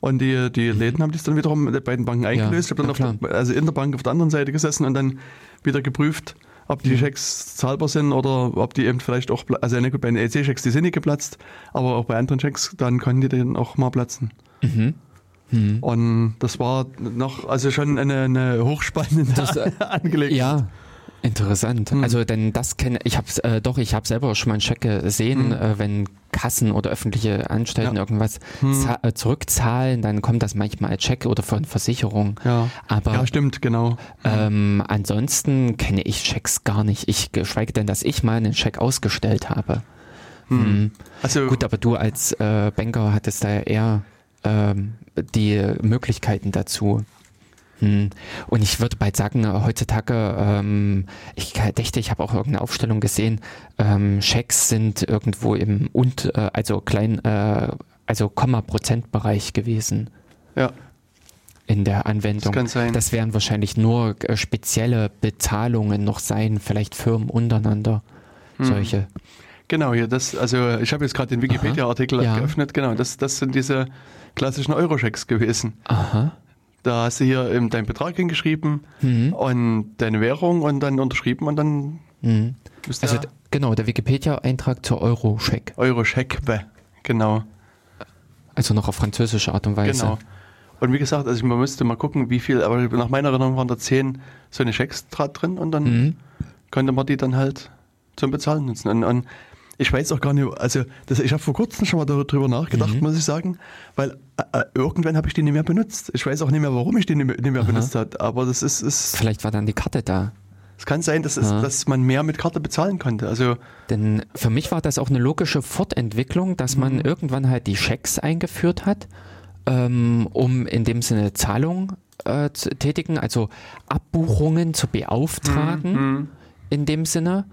Speaker 5: Und die, die Läden haben das dann wiederum mit beiden Banken eingelöst. ich habe dann auf der, also in der Bank auf der anderen Seite gesessen und dann wieder geprüft, ob
Speaker 6: Mhm.
Speaker 5: die Checks zahlbar sind oder ob die eben vielleicht auch, also bei den EC-Checks, die sind nicht geplatzt, aber auch bei anderen Checks, dann konnten die dann auch mal platzen.
Speaker 6: Mhm. Mhm.
Speaker 5: Und das war noch, also schon eine, eine hochspannende
Speaker 6: Das, äh,
Speaker 5: Angelegenheit.
Speaker 6: Ja, interessant.
Speaker 5: Hm.
Speaker 6: Also denn das kenne ich hab's äh, doch, ich habe selber schon mal einen Check gesehen,
Speaker 5: Hm.
Speaker 6: äh, wenn Kassen oder öffentliche Anstalten
Speaker 5: Ja.
Speaker 6: irgendwas
Speaker 5: Hm.
Speaker 6: za- äh, zurückzahlen, dann kommt das manchmal als Check oder von Versicherung.
Speaker 5: Ja.
Speaker 6: Aber
Speaker 5: ja, stimmt, genau.
Speaker 6: ähm, ansonsten kenne ich Checks gar nicht. Ich geschweige denn, dass ich mal einen Check ausgestellt habe. Hm.
Speaker 5: Also,
Speaker 6: Gut, aber du als äh, Banker hattest da ja eher ähm, die Möglichkeiten dazu. Und ich würde bald sagen, heutzutage, ähm, ich dächte, ich habe auch irgendeine Aufstellung gesehen, ähm, Schecks sind irgendwo im und äh, also klein, äh, also Komma-Prozent-Bereich gewesen
Speaker 5: ja,
Speaker 6: in der
Speaker 5: das
Speaker 6: Anwendung.
Speaker 5: kann sein.
Speaker 6: Das werden wahrscheinlich nur äh, spezielle Bezahlungen noch sein, vielleicht Firmen untereinander.
Speaker 5: Hm.
Speaker 6: Solche.
Speaker 5: Genau, hier das, also ich habe jetzt gerade den Wikipedia-Artikel
Speaker 6: Ja.
Speaker 5: geöffnet, genau, das, das sind diese klassischen Euro-Checks gewesen.
Speaker 6: Aha.
Speaker 5: Da hast du hier eben deinen Betrag hingeschrieben
Speaker 6: Mhm.
Speaker 5: und deine Währung und dann unterschrieben und dann
Speaker 6: Mhm. Also genau, der Wikipedia-Eintrag zur. Euro-Check,
Speaker 5: bäh, genau,
Speaker 6: Also noch auf französische Art und Weise.
Speaker 5: genau. Und wie gesagt, also man müsste mal gucken, wie viel, aber nach meiner Erinnerung waren da zehn so eine Checks dra- drin und dann
Speaker 6: Mhm.
Speaker 5: konnte man die dann halt zum Bezahlen nutzen. Und, und ich weiß auch gar nicht, also das, ich habe vor kurzem schon mal darüber nachgedacht,
Speaker 6: Mhm.
Speaker 5: muss ich sagen, weil äh, äh, irgendwann habe ich die nicht mehr benutzt. Ich weiß auch nicht mehr, warum ich die nicht mehr, nicht mehr benutzt habe, aber das ist, ist
Speaker 6: Vielleicht war dann die Karte da.
Speaker 5: es kann sein, dass, es, dass man mehr mit Karte bezahlen konnte. Also
Speaker 6: Denn für mich war das auch eine logische Fortentwicklung, dass man
Speaker 5: Mhm.
Speaker 6: irgendwann halt die Schecks eingeführt hat, ähm, um in dem Sinne Zahlungen äh, zu tätigen, also Abbuchungen zu beauftragen
Speaker 5: Mhm.
Speaker 6: in dem Sinne.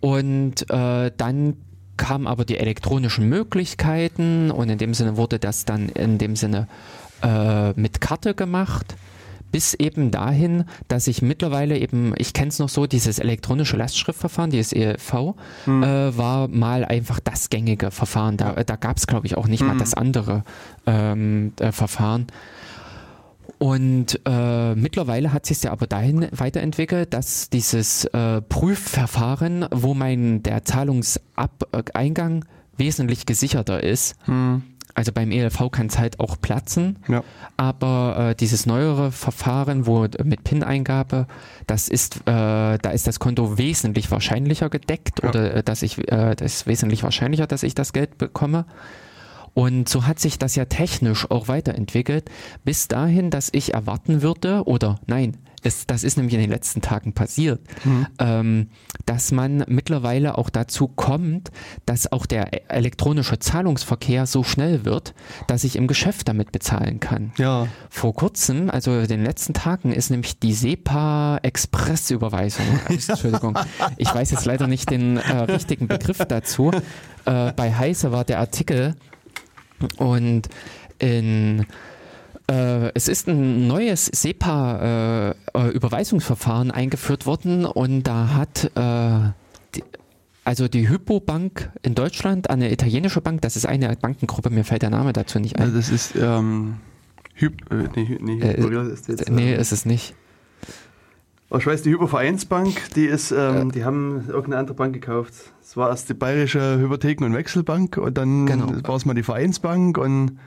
Speaker 6: Und äh, dann kamen aber die elektronischen Möglichkeiten und in dem Sinne wurde das dann in dem Sinne äh, mit Karte gemacht. Bis eben dahin, dass ich mittlerweile eben, ich kenne es noch so, dieses elektronische Lastschriftverfahren, dieses ELV, äh, war mal einfach das gängige Verfahren. Da, da gab es, glaube ich, auch nicht mal das andere ähm, äh, Verfahren. Und äh, mittlerweile hat sich ja aber dahin weiterentwickelt, dass dieses äh, Prüfverfahren, wo mein der Zahlungseingang wesentlich gesicherter ist, also beim ELV kann es halt auch platzen,
Speaker 5: ja.
Speaker 6: aber äh, dieses neuere Verfahren, wo mit PIN-Eingabe, das ist, äh, da ist das Konto wesentlich wahrscheinlicher gedeckt
Speaker 5: Ja.
Speaker 6: oder äh, dass ich, äh, das ist wesentlich wahrscheinlicher, dass ich das Geld bekomme. Und so hat sich das ja technisch auch weiterentwickelt, bis dahin, dass ich erwarten würde, oder nein, es, das ist nämlich in den letzten Tagen passiert, ähm, dass man mittlerweile auch dazu kommt, dass auch der e- elektronische Zahlungsverkehr so schnell wird, dass ich im Geschäft damit bezahlen kann.
Speaker 5: Ja.
Speaker 6: Vor kurzem, also in den letzten Tagen, ist nämlich die SEPA Express-Überweisung. Entschuldigung, ich weiß jetzt leider nicht den äh, richtigen Begriff dazu. Äh, bei Heise war der Artikel und in äh, es ist ein neues SEPA-Überweisungsverfahren eingeführt worden und da hat äh, die, also die Hypo-Bank in Deutschland, eine italienische Bank, das ist eine Bankengruppe, mir fällt der Name dazu nicht ein.
Speaker 5: Also das ist ähm, Hyp, äh, nee, Hy- nee,
Speaker 6: Äh,
Speaker 5: Hypo, ist jetzt,
Speaker 6: nee,
Speaker 5: äh,
Speaker 6: ist es nicht.
Speaker 7: Aber ich weiß, die Hypovereinsbank, die ist, ähm,
Speaker 6: Äh.
Speaker 7: die haben irgendeine andere Bank gekauft.
Speaker 5: Es war erst die Bayerische Hypotheken- und Wechselbank und dann
Speaker 6: Genau.
Speaker 5: war es mal die Vereinsbank und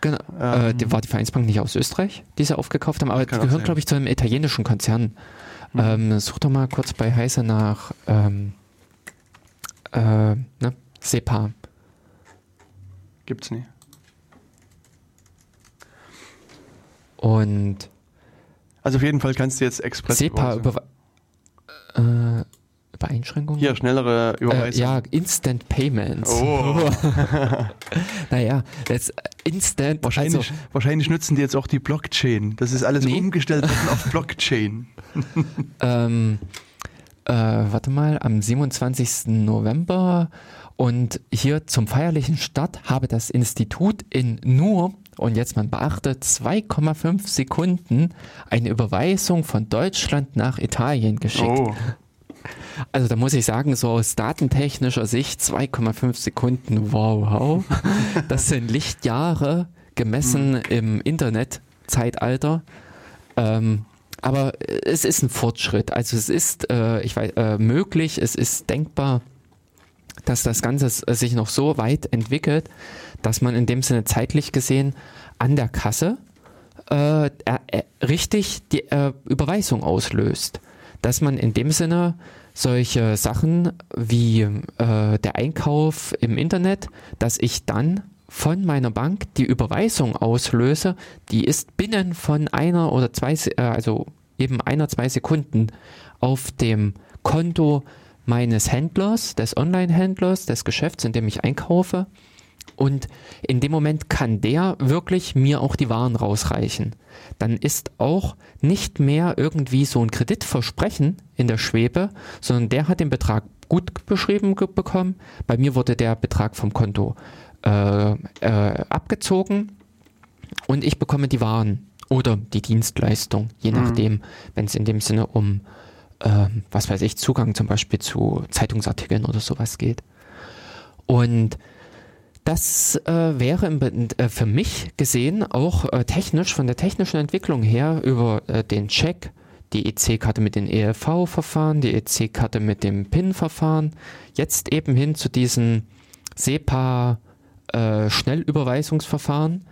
Speaker 6: Genau.
Speaker 5: Ähm,
Speaker 6: äh, die, war die Vereinsbank nicht aus Österreich, die sie aufgekauft haben, aber die gehört, glaube ich, zu einem italienischen Konzern.
Speaker 5: Mhm.
Speaker 6: Ähm, such doch mal kurz bei Heise nach ähm, äh, ne? SEPA.
Speaker 5: gibt's nicht.
Speaker 6: Und
Speaker 5: Also auf jeden Fall kannst du jetzt Express
Speaker 6: SEPA über, äh, Einschränkungen?
Speaker 5: hier schnellere
Speaker 6: Äh,
Speaker 5: Überweisung.
Speaker 6: ja, Instant Payments.
Speaker 5: Oh.
Speaker 6: naja, jetzt äh, Instant.
Speaker 5: Wahrscheinlich,
Speaker 6: Also,
Speaker 5: wahrscheinlich nutzen die jetzt auch die Blockchain. Das ist alles
Speaker 6: Nee.
Speaker 5: umgestellt worden auf Blockchain.
Speaker 6: ähm, äh, warte mal, am 27. November und hier zum feierlichen Start habe das Institut in nur, und jetzt man beachtet, 2,5 Sekunden eine Überweisung von Deutschland nach Italien geschickt.
Speaker 5: Oh.
Speaker 6: Also da muss ich sagen, so aus datentechnischer Sicht 2,5 Sekunden, wow, wow. Das sind Lichtjahre gemessen im Internetzeitalter. Ähm, aber es ist ein Fortschritt. Also es ist äh, ich weiß, äh, möglich, es ist denkbar, dass das Ganze s- sich noch so weit entwickelt, dass man in dem Sinne zeitlich gesehen an der Kasse äh, äh, äh, richtig die äh, Überweisung auslöst. Dass man in dem Sinne solche Sachen wie äh, der Einkauf im Internet, dass ich dann von meiner Bank die Überweisung auslöse, die ist binnen von einer oder zwei, äh, also eben einer, zwei Sekunden auf dem Konto meines Händlers, des Online-Händlers, des Geschäfts, in dem ich einkaufe. Und in dem Moment kann der wirklich mir auch die Waren rausreichen. Dann ist auch nicht mehr irgendwie so ein Kreditversprechen in der Schwebe, sondern der hat den Betrag gut beschrieben bekommen. Bei mir wurde der Betrag vom Konto äh, äh, abgezogen und ich bekomme die Waren oder die Dienstleistung, je nachdem, wenn es in dem Sinne um, ähm, was weiß ich, Zugang zum Beispiel zu Zeitungsartikeln oder sowas geht. Und das äh, wäre im, äh, für mich gesehen auch äh, technisch, von der technischen Entwicklung her, über äh, den Check, die EC-Karte mit den ELV-Verfahren, die EC-Karte mit dem PIN-Verfahren, jetzt eben hin zu diesen SEPA-Schnellüberweisungsverfahren,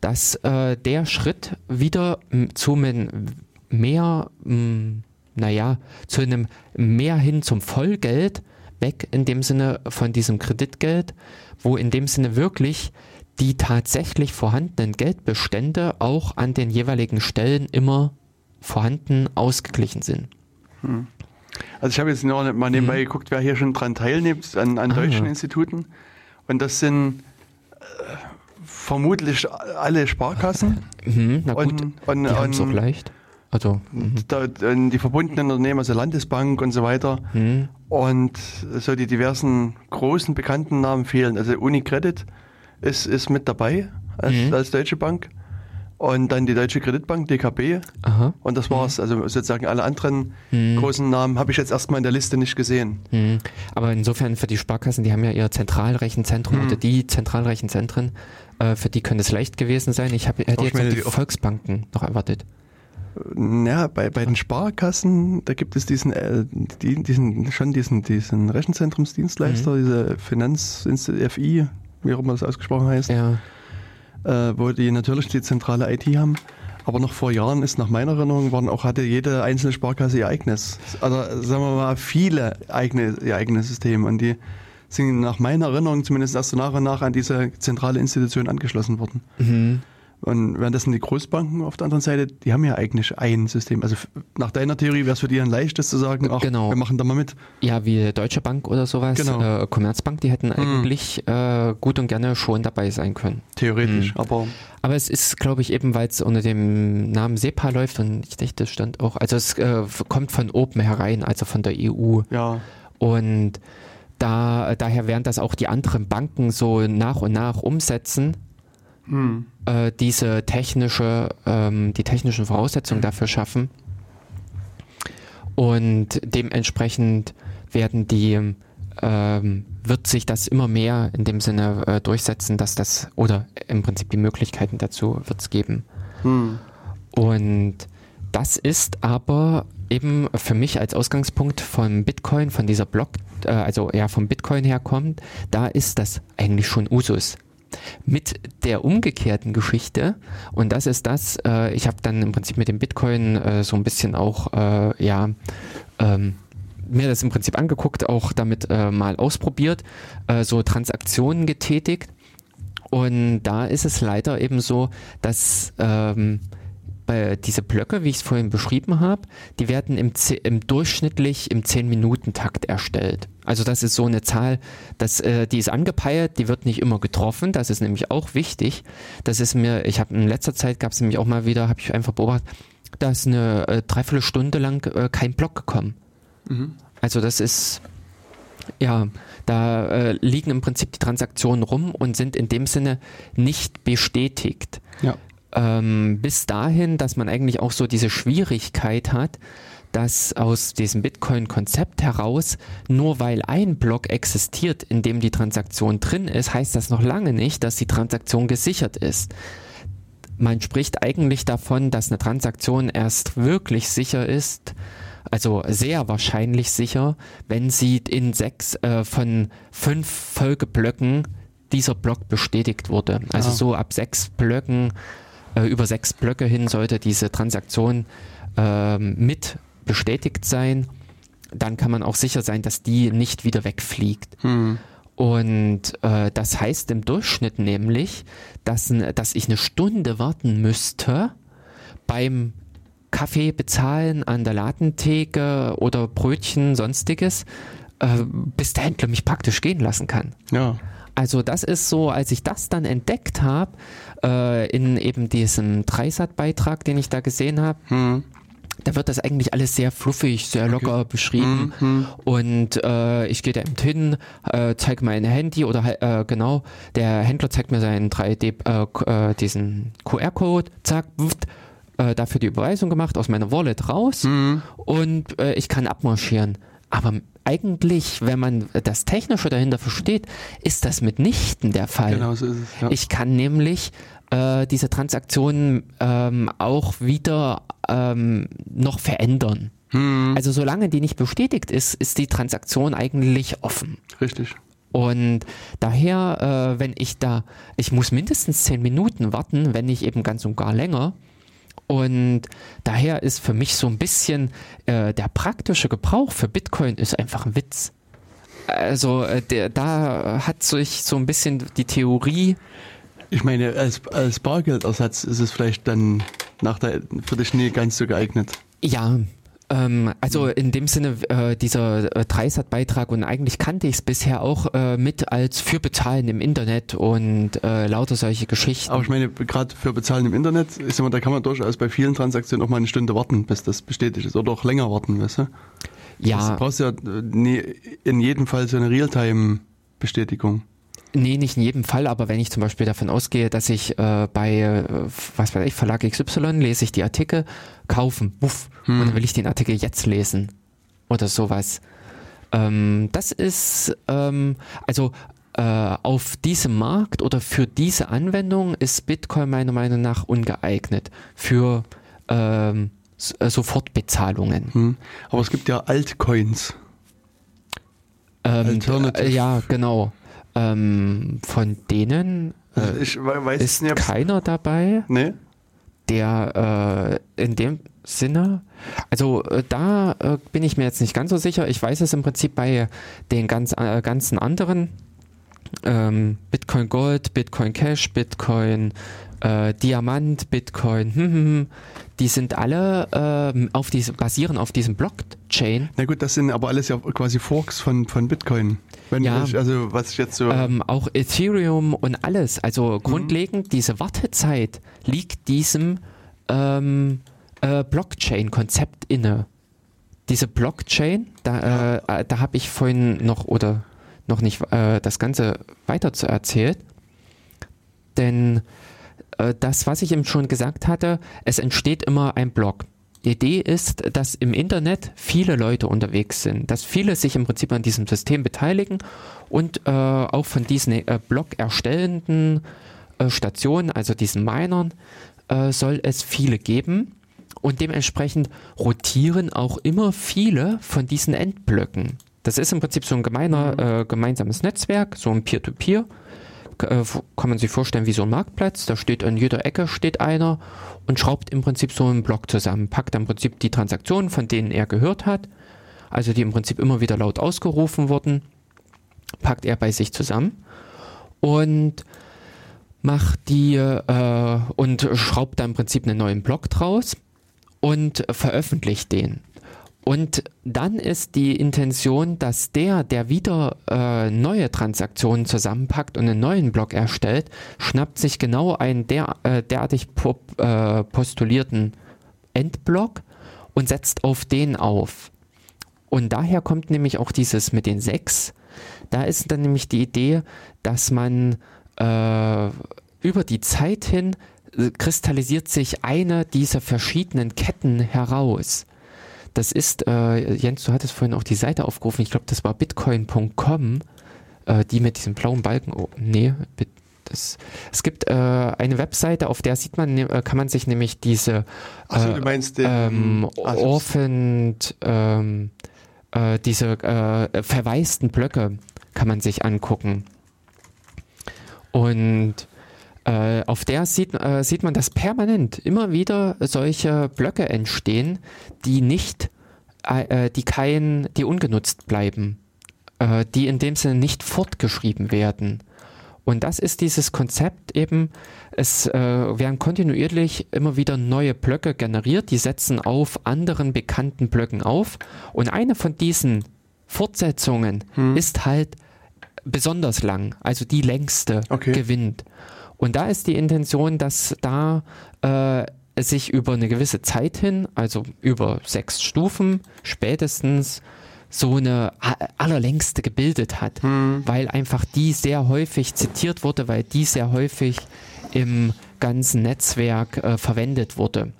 Speaker 6: dass äh, der Schritt wieder zu mehr, m, naja, zu einem mehr hin zum Vollgeld, weg in dem Sinne von diesem Kreditgeld, wo in dem Sinne wirklich die tatsächlich vorhandenen Geldbestände auch an den jeweiligen Stellen immer vorhanden ausgeglichen sind.
Speaker 5: Also ich habe jetzt noch mal nebenbei geguckt, wer hier schon dran teilnimmt, an, an.
Speaker 6: Ah.
Speaker 5: deutschen Instituten. Und das sind äh, vermutlich alle Sparkassen.
Speaker 6: Mhm, na gut,
Speaker 5: Und- und-
Speaker 6: die es auch
Speaker 5: und-
Speaker 6: leicht. Also, mhm.
Speaker 5: Da, die verbundenen Unternehmen, also Landesbank und so weiter.
Speaker 6: Mhm.
Speaker 5: Und so die diversen großen bekannten Namen fehlen. Also Unicredit ist, ist mit dabei als,
Speaker 6: Mhm.
Speaker 5: als Deutsche Bank. Und dann die Deutsche Kreditbank, DKB.
Speaker 6: aha.
Speaker 5: Und das war's. Also sozusagen alle anderen
Speaker 6: Mhm.
Speaker 5: großen Namen habe ich jetzt erstmal in der Liste nicht gesehen.
Speaker 6: Mhm. Aber insofern für die Sparkassen, die haben ja ihr Zentralrechenzentrum
Speaker 5: Mhm.
Speaker 6: oder die Zentralrechenzentren, äh, für die könnte es leicht gewesen sein. Ich hab, hätte
Speaker 5: Auch
Speaker 6: jetzt die
Speaker 5: die-
Speaker 6: Volksbanken noch erwartet.
Speaker 5: Ja, bei, bei den Sparkassen, da gibt es diesen, äh, die, diesen schon diesen, diesen
Speaker 6: Mhm.
Speaker 5: Rechenzentrumsdienstleister, diese Finanz FI, wie auch immer das ausgesprochen heißt,
Speaker 6: Ja.
Speaker 5: äh, wo die natürlich die zentrale IT haben. Aber noch vor Jahren ist nach meiner Erinnerung waren auch hatte jede einzelne Sparkasse ihr eigenes, also sagen wir mal viele eigene ihr eigenes System und die
Speaker 8: sind nach meiner Erinnerung zumindest erst nach und nach an diese zentrale Institution angeschlossen worden.
Speaker 6: Mhm.
Speaker 8: Und währenddessen die Großbanken auf der anderen Seite, die haben ja eigentlich ein System. Also nach deiner Theorie wäre es für die ein leichtes zu sagen, ach,
Speaker 6: Genau.
Speaker 8: wir machen da mal mit.
Speaker 6: Ja, wie Deutsche Bank oder sowas,
Speaker 8: Genau.
Speaker 6: äh, Commerzbank, die hätten eigentlich äh, gut und gerne schon dabei sein können.
Speaker 8: Theoretisch.
Speaker 6: Mhm.
Speaker 8: Aber
Speaker 6: Aber es ist, glaube ich, eben, weil es unter dem Namen SEPA läuft und ich denke, das stand auch, also es äh, kommt von oben herein, also von der EU.
Speaker 8: ja,
Speaker 6: Und da, daher werden das auch die anderen Banken so nach und nach umsetzen,
Speaker 8: hm.
Speaker 6: Äh, diese technische, ähm, die technischen Voraussetzungen dafür schaffen. Und dementsprechend werden die, ähm, wird sich das immer mehr in dem Sinne äh, durchsetzen, dass das, oder im Prinzip die Möglichkeiten dazu wird es geben.
Speaker 8: Hm.
Speaker 6: Und das ist aber eben für mich als Ausgangspunkt von Bitcoin, von dieser Block, äh, also ja vom Bitcoin herkommt, da ist das eigentlich schon Usus. Mit der umgekehrten Geschichte, und das ist das, äh, ich habe dann im Prinzip mit dem Bitcoin äh, so ein bisschen auch, äh, ja, ähm, mir das im Prinzip angeguckt, auch damit äh, mal ausprobiert, äh, so Transaktionen getätigt. Und da ist es leider eben so, dass ähm, bei diese Blöcke, wie ich es vorhin beschrieben habe, die werden im, im durchschnittlich im 10-Minuten-Takt erstellt. Also das ist so eine Zahl, das, äh, die ist angepeilt, die wird nicht immer getroffen. Das ist nämlich auch wichtig. Das ist mir, ich habe in letzter Zeit gab es nämlich auch mal wieder, habe ich einfach beobachtet, da ist eine äh, Dreiviertelstunde lang äh, kein Block gekommen. Also das ist, ja, da äh, liegen im Prinzip die Transaktionen rum und sind in dem Sinne nicht bestätigt.
Speaker 8: ja.
Speaker 6: Ähm, bis dahin, dass man eigentlich auch so diese Schwierigkeit hat, dass aus diesem Bitcoin-Konzept heraus, nur weil ein Block existiert, in dem die Transaktion drin ist, heißt das noch lange nicht, dass die Transaktion gesichert ist. Man spricht eigentlich davon, dass eine Transaktion erst wirklich sicher ist, also sehr wahrscheinlich sicher, wenn sie in sechs äh, von fünf Folgeblöcken dieser Block bestätigt wurde. Also
Speaker 8: Ah.
Speaker 6: so ab sechs Blöcken, äh, über sechs Blöcke hin sollte diese Transaktion ähm, mit bestätigt sein. Dann kann man auch sicher sein, dass die nicht wieder wegfliegt.
Speaker 8: Hm.
Speaker 6: Und äh, das heißt im Durchschnitt nämlich, dass, dass ich eine Stunde warten müsste beim Kaffee bezahlen an der Ladentheke oder Brötchen, sonstiges, äh, bis der Händler mich praktisch gehen lassen kann.
Speaker 8: Ja.
Speaker 6: Also das ist so, als ich das dann entdeckt habe, äh, in eben diesem Dreisat-Beitrag, den ich da gesehen habe,
Speaker 8: Hm.
Speaker 6: da wird das eigentlich alles sehr fluffig, sehr locker beschrieben.
Speaker 8: Mhm.
Speaker 6: Und äh, ich gehe da eben hin, äh, zeige mein Handy oder äh, genau, der Händler zeigt mir seinen 3D, äh, äh, diesen QR-Code, zack, wuft, äh, dafür die Überweisung gemacht, aus meiner Wallet raus
Speaker 8: Mhm.
Speaker 6: und äh, ich kann abmarschieren. Aber eigentlich, wenn man das Technische dahinter versteht, ist das mitnichten der Fall.
Speaker 8: Genau so ist es. Ja.
Speaker 6: Ich kann nämlich äh, diese Transaktionen ähm, auch wieder ähm, noch verändern.
Speaker 8: Hm.
Speaker 6: Also solange die nicht bestätigt ist, ist die Transaktion eigentlich offen.
Speaker 8: Richtig.
Speaker 6: Und daher, äh, wenn ich da, ich muss mindestens zehn Minuten warten, wenn nicht eben ganz und gar länger. Und daher ist für mich so ein bisschen äh, der praktische Gebrauch für Bitcoin ist einfach ein Witz. Also äh, der, da hat sich so ein bisschen die Theorie
Speaker 8: Ich meine, als, als Bargeldersatz ist es vielleicht dann nach der, für dich nie ganz so geeignet.
Speaker 6: Ja, ähm, also in dem Sinne, äh, dieser äh, Dreisat-Beitrag und eigentlich kannte ich es bisher auch äh, mit als für Bezahlen im Internet und äh, lauter solche Geschichten.
Speaker 8: Aber ich meine, gerade für Bezahlen im Internet, ist immer, da kann man durchaus bei vielen Transaktionen auch mal eine Stunde warten, bis das bestätigt ist. Oder auch länger warten, weißt du?
Speaker 6: ja,
Speaker 8: Du brauchst ja äh, nie, in jedem Fall so eine Realtime-Bestätigung.
Speaker 6: Nee, nicht in jedem Fall, aber wenn ich zum Beispiel davon ausgehe, dass ich äh, bei, äh, was weiß ich, Verlag XY lese ich die Artikel, kaufen, wuff, und dann will ich den Artikel jetzt lesen oder sowas. Ähm, das ist, ähm, also äh, auf diesem Markt oder für diese Anwendung ist Bitcoin meiner Meinung nach ungeeignet für ähm, äh, Sofortbezahlungen.
Speaker 8: Hm. Aber es gibt ja Altcoins.
Speaker 6: Ähm, äh, ja, genau. Ähm, von denen äh,
Speaker 8: we- weiß
Speaker 6: ist
Speaker 8: nicht,
Speaker 6: keiner dabei,
Speaker 8: Nee?
Speaker 6: der äh, in dem Sinne. Also äh, da äh, bin ich mir jetzt nicht ganz so sicher. Ich weiß es im Prinzip bei den ganz, äh, ganzen anderen. Ähm, Bitcoin Gold, Bitcoin Cash, Bitcoin äh, Diamant, Bitcoin, hm, hm, hm, die sind alle ähm, auf diese, basieren auf diesem Blockchain.
Speaker 8: Na gut, das sind aber alles ja quasi Forks von, von Bitcoin. Wenn
Speaker 6: Ja.
Speaker 8: ich, also was ich jetzt so.
Speaker 6: Ähm, auch Ethereum und alles. Also grundlegend, diese Wartezeit liegt diesem ähm, äh, Blockchain-Konzept inne. Diese Blockchain, da, äh, äh, da habe ich vorhin noch oder noch nicht äh, das Ganze weiter zu erzählt. Denn äh, das, was ich eben schon gesagt hatte, es entsteht immer ein Block. Die Idee ist, dass im Internet viele Leute unterwegs sind, dass viele sich im Prinzip an diesem System beteiligen und äh, auch von diesen äh, Block erstellenden äh, Stationen, also diesen Minern, äh, soll es viele geben. Und dementsprechend rotieren auch immer viele von diesen Endblöcken. Das ist im Prinzip so ein gemeiner, äh, gemeinsames Netzwerk, so ein Peer-to-Peer. Äh, kann man sich vorstellen wie so ein Marktplatz. Da steht an jeder Ecke steht einer und schraubt im Prinzip so einen Block zusammen, packt im Prinzip die Transaktionen, von denen er gehört hat, also die im Prinzip immer wieder laut ausgerufen wurden, packt er bei sich zusammen und macht die äh, und schraubt da im Prinzip einen neuen Block draus und veröffentlicht den. Und dann ist die Intention, dass der, der wieder äh, neue Transaktionen zusammenpackt und einen neuen Block erstellt, schnappt sich genau einen der, äh, derartig po äh, postulierten Endblock und setzt auf den auf. Und daher kommt nämlich auch dieses mit den sechs. Da ist dann nämlich die Idee, dass man äh, über die Zeit hin äh, kristallisiert sich eine dieser verschiedenen Ketten heraus. Das ist, äh, Jens, du hattest vorhin auch die Seite aufgerufen, ich glaube, das war bitcoin.com, äh, die mit diesem blauen Balken. Oh, nee, das, es gibt äh, eine Webseite, auf der sieht man, ne- äh, kann man sich nämlich diese
Speaker 8: du meinst den.
Speaker 6: ähm,
Speaker 8: hab's-
Speaker 6: Orphaned, ähm, äh, diese verwaisten Blöcke kann man sich angucken. Und äh, auf der sieht, äh, sieht man, dass permanent immer wieder solche Blöcke entstehen, die nicht, äh, äh, die kein, die ungenutzt bleiben, äh, die in dem Sinne nicht fortgeschrieben werden. Und das ist dieses Konzept eben, es äh, werden kontinuierlich immer wieder neue Blöcke generiert, die setzen auf anderen bekannten Blöcken auf. Und eine von diesen Fortsetzungen ist halt besonders lang, also die längste
Speaker 8: Okay.
Speaker 6: gewinnt. Und da ist die Intention, dass da äh, sich über eine gewisse Zeit hin, also über sechs Stufen spätestens, so eine allerlängste gebildet hat, weil einfach die sehr häufig zitiert wurde, weil die sehr häufig im ganzen Netzwerk äh, verwendet wurde.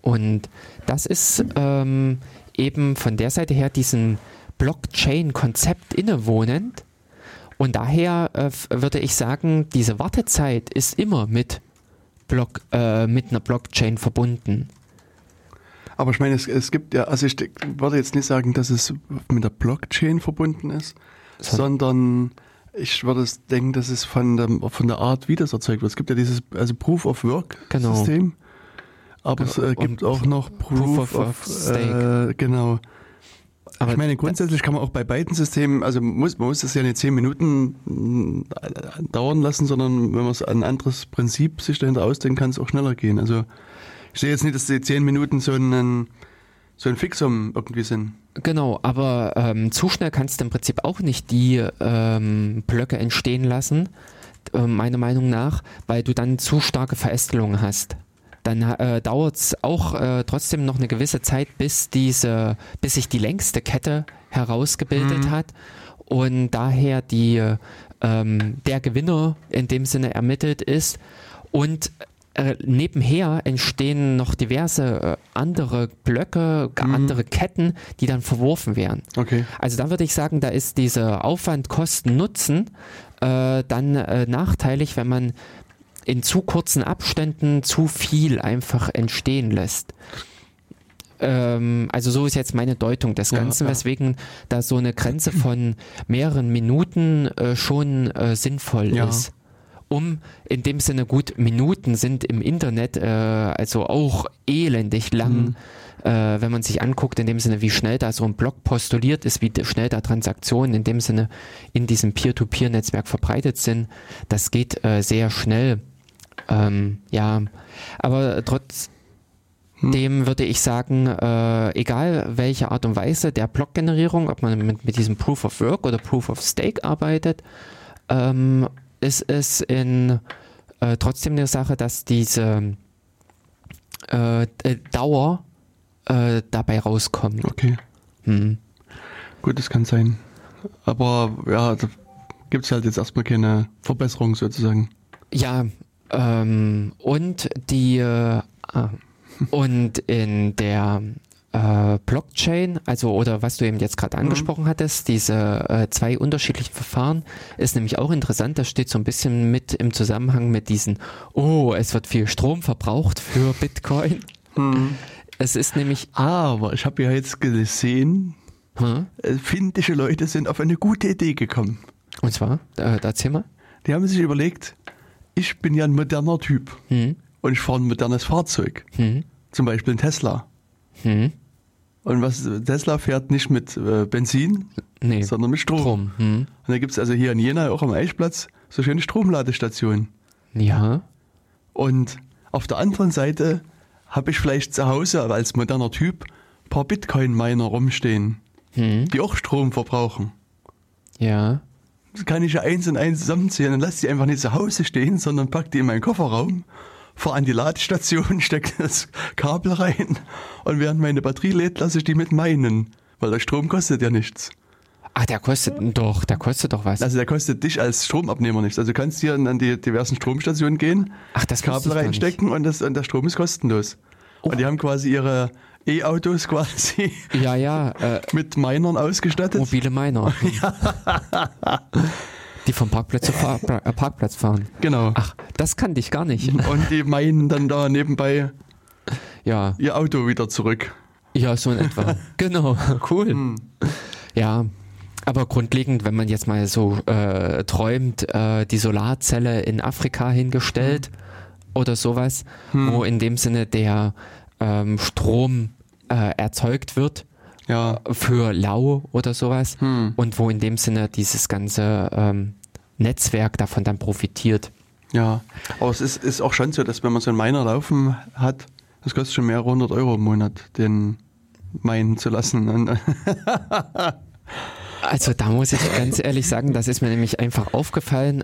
Speaker 6: Und das ist ähm, eben von der Seite her diesem Blockchain-Konzept innewohnend. Und daher äh, würde ich sagen, diese Wartezeit ist immer mit, Block, äh, mit einer Blockchain verbunden.
Speaker 8: Aber ich meine, es, es gibt ja, also ich de- würde jetzt nicht sagen, dass es mit der Blockchain verbunden ist,
Speaker 6: So-
Speaker 8: sondern ich würde denken, dass es von der, von der Art, wie das erzeugt wird. Es gibt ja dieses also Proof of Work
Speaker 6: Genau.
Speaker 8: System, aber es äh,
Speaker 6: Und
Speaker 8: gibt auch noch Proof,
Speaker 6: Proof
Speaker 8: of,
Speaker 6: of Stake.
Speaker 8: Äh, genau.
Speaker 6: Aber
Speaker 8: ich meine, grundsätzlich kann man auch bei beiden Systemen, also muss, man muss das ja nicht zehn Minuten mm, dauern lassen, sondern wenn man es ein anderes Prinzip sich dahinter ausdenken kann, es auch schneller gehen. Also ich sehe jetzt nicht, dass die zehn Minuten so ein, so ein Fixum irgendwie sind.
Speaker 6: Genau, aber ähm, zu schnell kannst du im Prinzip auch nicht die ähm, Blöcke entstehen lassen, äh, meiner Meinung nach, weil du dann zu starke Verästelungen hast. Dann äh, dauert es auch äh, trotzdem noch eine gewisse Zeit, bis diese, bis sich die längste Kette herausgebildet hat und daher die ähm, der Gewinner in dem Sinne ermittelt ist und äh, nebenher entstehen noch diverse äh, andere Blöcke, andere Ketten, die dann verworfen werden.
Speaker 8: Okay.
Speaker 6: Also da würde ich sagen, da ist dieser Aufwand, Kosten, Nutzen äh, dann äh, nachteilig, wenn man in zu kurzen Abständen zu viel einfach entstehen lässt. Ähm, also so ist jetzt meine Deutung des Ganzen,
Speaker 8: ja.
Speaker 6: weswegen da so eine Grenze von mehreren Minuten äh, schon äh, sinnvoll
Speaker 8: Ja.
Speaker 6: ist. um in dem Sinne gut Minuten sind im Internet, äh, also auch elendig lang. Äh, wenn man sich anguckt, in dem Sinne, wie schnell da so ein Blog postuliert ist, wie schnell da Transaktionen in dem Sinne in diesem Peer-to-Peer-Netzwerk verbreitet sind, das geht äh, sehr schnell. Ähm, ja, aber trotz dem würde ich sagen, äh, egal welche Art und Weise der Blockgenerierung, ob man mit, mit diesem Proof of Work oder Proof of Stake arbeitet, ähm, ist es in äh, trotzdem eine Sache, dass diese äh, äh, Dauer äh, dabei rauskommt.
Speaker 5: Okay.
Speaker 6: Hm.
Speaker 5: Gut, das kann sein. Aber ja, da gibt es halt jetzt erstmal keine Verbesserung sozusagen.
Speaker 6: Ja, ähm, und die äh, ah, und in der äh, Blockchain, also oder was du eben jetzt gerade angesprochen hattest, diese äh, zwei unterschiedlichen Verfahren, ist nämlich auch interessant. Das steht so ein bisschen mit im Zusammenhang mit diesen, oh, es wird viel Strom verbraucht für Bitcoin. Es ist nämlich,
Speaker 5: Aber ich habe ja jetzt gesehen,
Speaker 6: hm?
Speaker 5: äh, finnische Leute sind auf eine gute Idee gekommen.
Speaker 6: und zwar, äh, erzähl mal.
Speaker 5: Die haben sich überlegt, ich bin ja ein moderner Typ
Speaker 6: Hm?
Speaker 5: und ich fahre ein modernes Fahrzeug.
Speaker 6: Hm?
Speaker 5: Zum Beispiel ein Tesla.
Speaker 6: Hm?
Speaker 5: Und was Tesla fährt nicht mit äh, Benzin,
Speaker 6: Nee,
Speaker 5: sondern mit Strom.
Speaker 6: Strom. Hm?
Speaker 5: Und da gibt es also hier in Jena auch am Eichplatz so schöne Stromladestationen.
Speaker 6: Ja.
Speaker 5: Und auf der anderen Seite habe ich vielleicht zu Hause als moderner Typ ein paar Bitcoin-Miner rumstehen,
Speaker 6: Hm?
Speaker 5: die auch Strom verbrauchen.
Speaker 6: Ja.
Speaker 5: Kann ich ja eins und eins zusammenzählen und lasse die einfach nicht zu Hause stehen, sondern pack die in meinen Kofferraum, fahre an die Ladestation, stecke das Kabel rein und während meine Batterie lädt, lasse ich die mit meinen, weil der Strom kostet ja nichts.
Speaker 6: Ach, der kostet doch, der kostet doch was.
Speaker 5: Also der kostet dich als Stromabnehmer nichts. Also du kannst hier an die diversen Stromstationen gehen,
Speaker 6: Ach, das
Speaker 5: Kabel reinstecken und, das, und der Strom ist kostenlos. Und die haben quasi ihre E-Autos quasi
Speaker 6: Ja, ja, äh,
Speaker 5: mit Minern ausgestattet.
Speaker 6: mobile Miner. Die vom Parkplatz zu Fahr äh, Parkplatz fahren.
Speaker 5: Genau.
Speaker 6: Ach, das kannte ich gar nicht.
Speaker 5: Und die meinen dann da nebenbei
Speaker 6: Ja,
Speaker 5: ihr Auto wieder zurück.
Speaker 6: ja, so in etwa. genau, cool. Ja, aber grundlegend, wenn man jetzt mal so äh, träumt, äh, die Solarzelle in Afrika hingestellt oder sowas, wo in dem Sinne der ähm, Strom äh, erzeugt wird
Speaker 5: Ja.
Speaker 6: für Lau oder sowas
Speaker 5: Hm.
Speaker 6: und wo in dem Sinne dieses ganze ähm, Netzwerk davon dann profitiert.
Speaker 5: Ja, aber es ist, ist auch schon so, dass wenn man so einen Miner laufen hat, das kostet schon mehrere hundert Euro im Monat, den meinen zu lassen.
Speaker 6: Also da muss ich ganz ehrlich sagen, das ist mir nämlich einfach aufgefallen,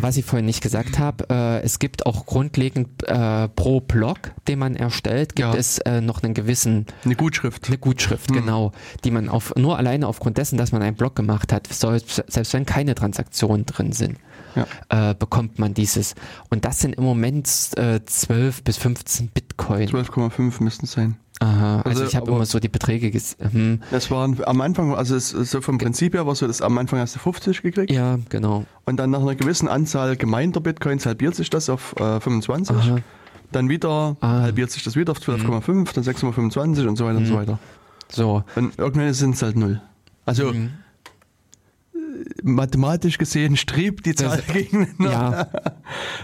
Speaker 6: was ich vorhin nicht gesagt habe. Äh, es gibt auch grundlegend äh, pro Blog, den man erstellt, gibt
Speaker 5: Ja.
Speaker 6: es äh, noch einen gewissen
Speaker 5: eine Gutschrift.
Speaker 6: eine Gutschrift, genau, die man auf nur alleine aufgrund dessen, dass man einen Blog gemacht hat, selbst, selbst wenn keine Transaktionen drin sind,
Speaker 5: Ja.
Speaker 6: äh, bekommt man dieses. Und das sind im Moment äh, 12 bis 15 Bitcoin.
Speaker 5: 12,5 müssten es sein.
Speaker 6: Aha, also,
Speaker 5: Also,
Speaker 6: ich habe immer so die Beträge gesehen. Hm,
Speaker 5: Das waren am Anfang, also es, so vom Prinzip her war so, dass am Anfang hast du 50 gekriegt
Speaker 6: ja, genau.
Speaker 5: und dann nach einer gewissen Anzahl gemeinter Bitcoins halbiert sich das auf äh, 25.
Speaker 6: Aha.
Speaker 5: Dann wieder
Speaker 6: Ah. Mhm.
Speaker 5: halbiert sich das wieder auf 12,5, dann 6,25 und so weiter und so weiter.
Speaker 6: So.
Speaker 5: Und irgendwann sind es halt null. Also
Speaker 6: Mhm.
Speaker 5: Mathematisch gesehen strebt die Zahl
Speaker 6: Das-
Speaker 5: gegen
Speaker 6: Ja,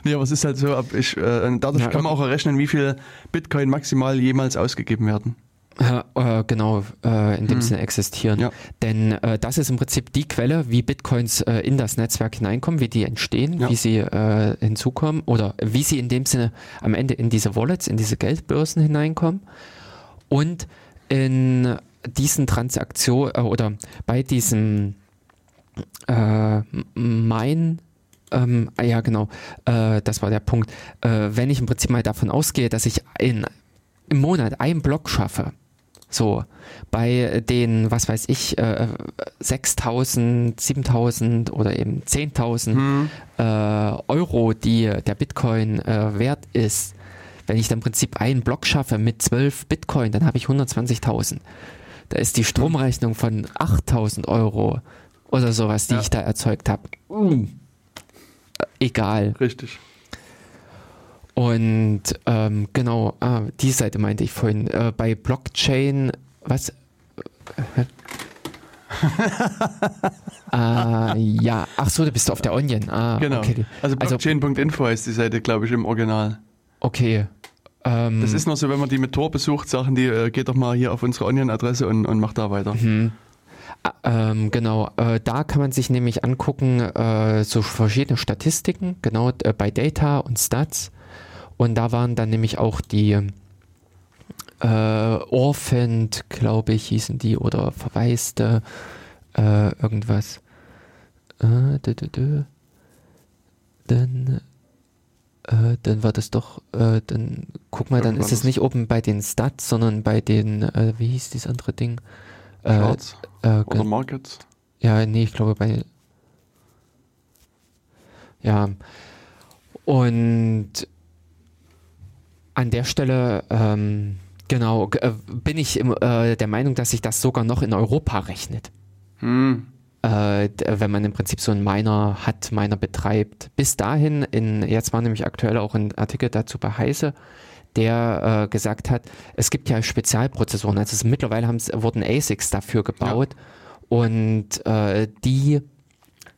Speaker 5: Nee, aber es ist halt so, ich, äh, dadurch
Speaker 6: Ja,
Speaker 5: kann man auch errechnen, wie viel Bitcoin maximal jemals ausgegeben werden.
Speaker 6: Ja, äh, genau, äh, in dem Sinne existieren.
Speaker 5: Ja.
Speaker 6: Denn äh, das ist im Prinzip die Quelle, wie Bitcoins äh, in das Netzwerk hineinkommen, wie die entstehen,
Speaker 5: Ja.
Speaker 6: wie sie äh, hinzukommen oder wie sie in dem Sinne am Ende in diese Wallets, in diese Geldbörsen hineinkommen. Und in diesen Transaktionen äh, oder bei diesem äh, mein ähm, ah ja, genau. Äh, das war der Punkt. Äh, wenn ich im Prinzip mal davon ausgehe, dass ich in, im Monat einen Block schaffe, so bei den, was weiß ich, äh, 6000, 7000 oder eben 10.000 äh, Euro, die der Bitcoin äh, wert ist, wenn ich dann im Prinzip einen Block schaffe mit 12 Bitcoin, dann habe ich 120.000. Da ist die Stromrechnung von 8000 Euro oder sowas, die
Speaker 5: Ja.
Speaker 6: ich da erzeugt habe. Mm. Egal.
Speaker 5: Richtig.
Speaker 6: Und ähm, genau, ah, die Seite meinte ich vorhin. Äh, bei Blockchain, was? Ah, ja. Ach so, du bist auf der Onion. Ah,
Speaker 8: Genau.
Speaker 6: okay.
Speaker 8: Also Blockchain.info heißt die Seite, glaube ich, im Original.
Speaker 6: Okay. Ähm,
Speaker 8: Das ist noch so, wenn man die mit Tor besucht, Sachen, die äh, geht doch mal hier auf unsere Onion-Adresse und, und macht da weiter.
Speaker 6: Ah, Ähm, genau, äh, da kann man sich nämlich angucken, äh, so verschiedene Statistiken, genau äh, bei Data und Stats. Und da waren dann nämlich auch die äh, Orphaned, glaube ich, hießen die, oder Verwaiste, äh, irgendwas. Äh, dü, dü, dü. Dann, dann war das doch, äh, dann guck mal, dann ist es nicht oben bei den Stats, sondern bei den, äh, wie hieß dieses andere Ding? Äh,
Speaker 8: Charts
Speaker 6: äh,
Speaker 8: oder Markets.
Speaker 6: ja, nee, ich glaube bei. Ja. Und an der Stelle, ähm, genau, äh, bin ich im, äh, der Meinung, dass sich das sogar noch in Europa rechnet.
Speaker 8: Hm.
Speaker 6: Äh, wenn man im Prinzip so einen Miner hat, Miner betreibt. Bis dahin, in, jetzt war nämlich aktuell auch ein Artikel dazu bei Heise, der äh, gesagt hat, es gibt ja Spezialprozessoren. Also es, mittlerweile wurden ASICs dafür gebaut und äh, die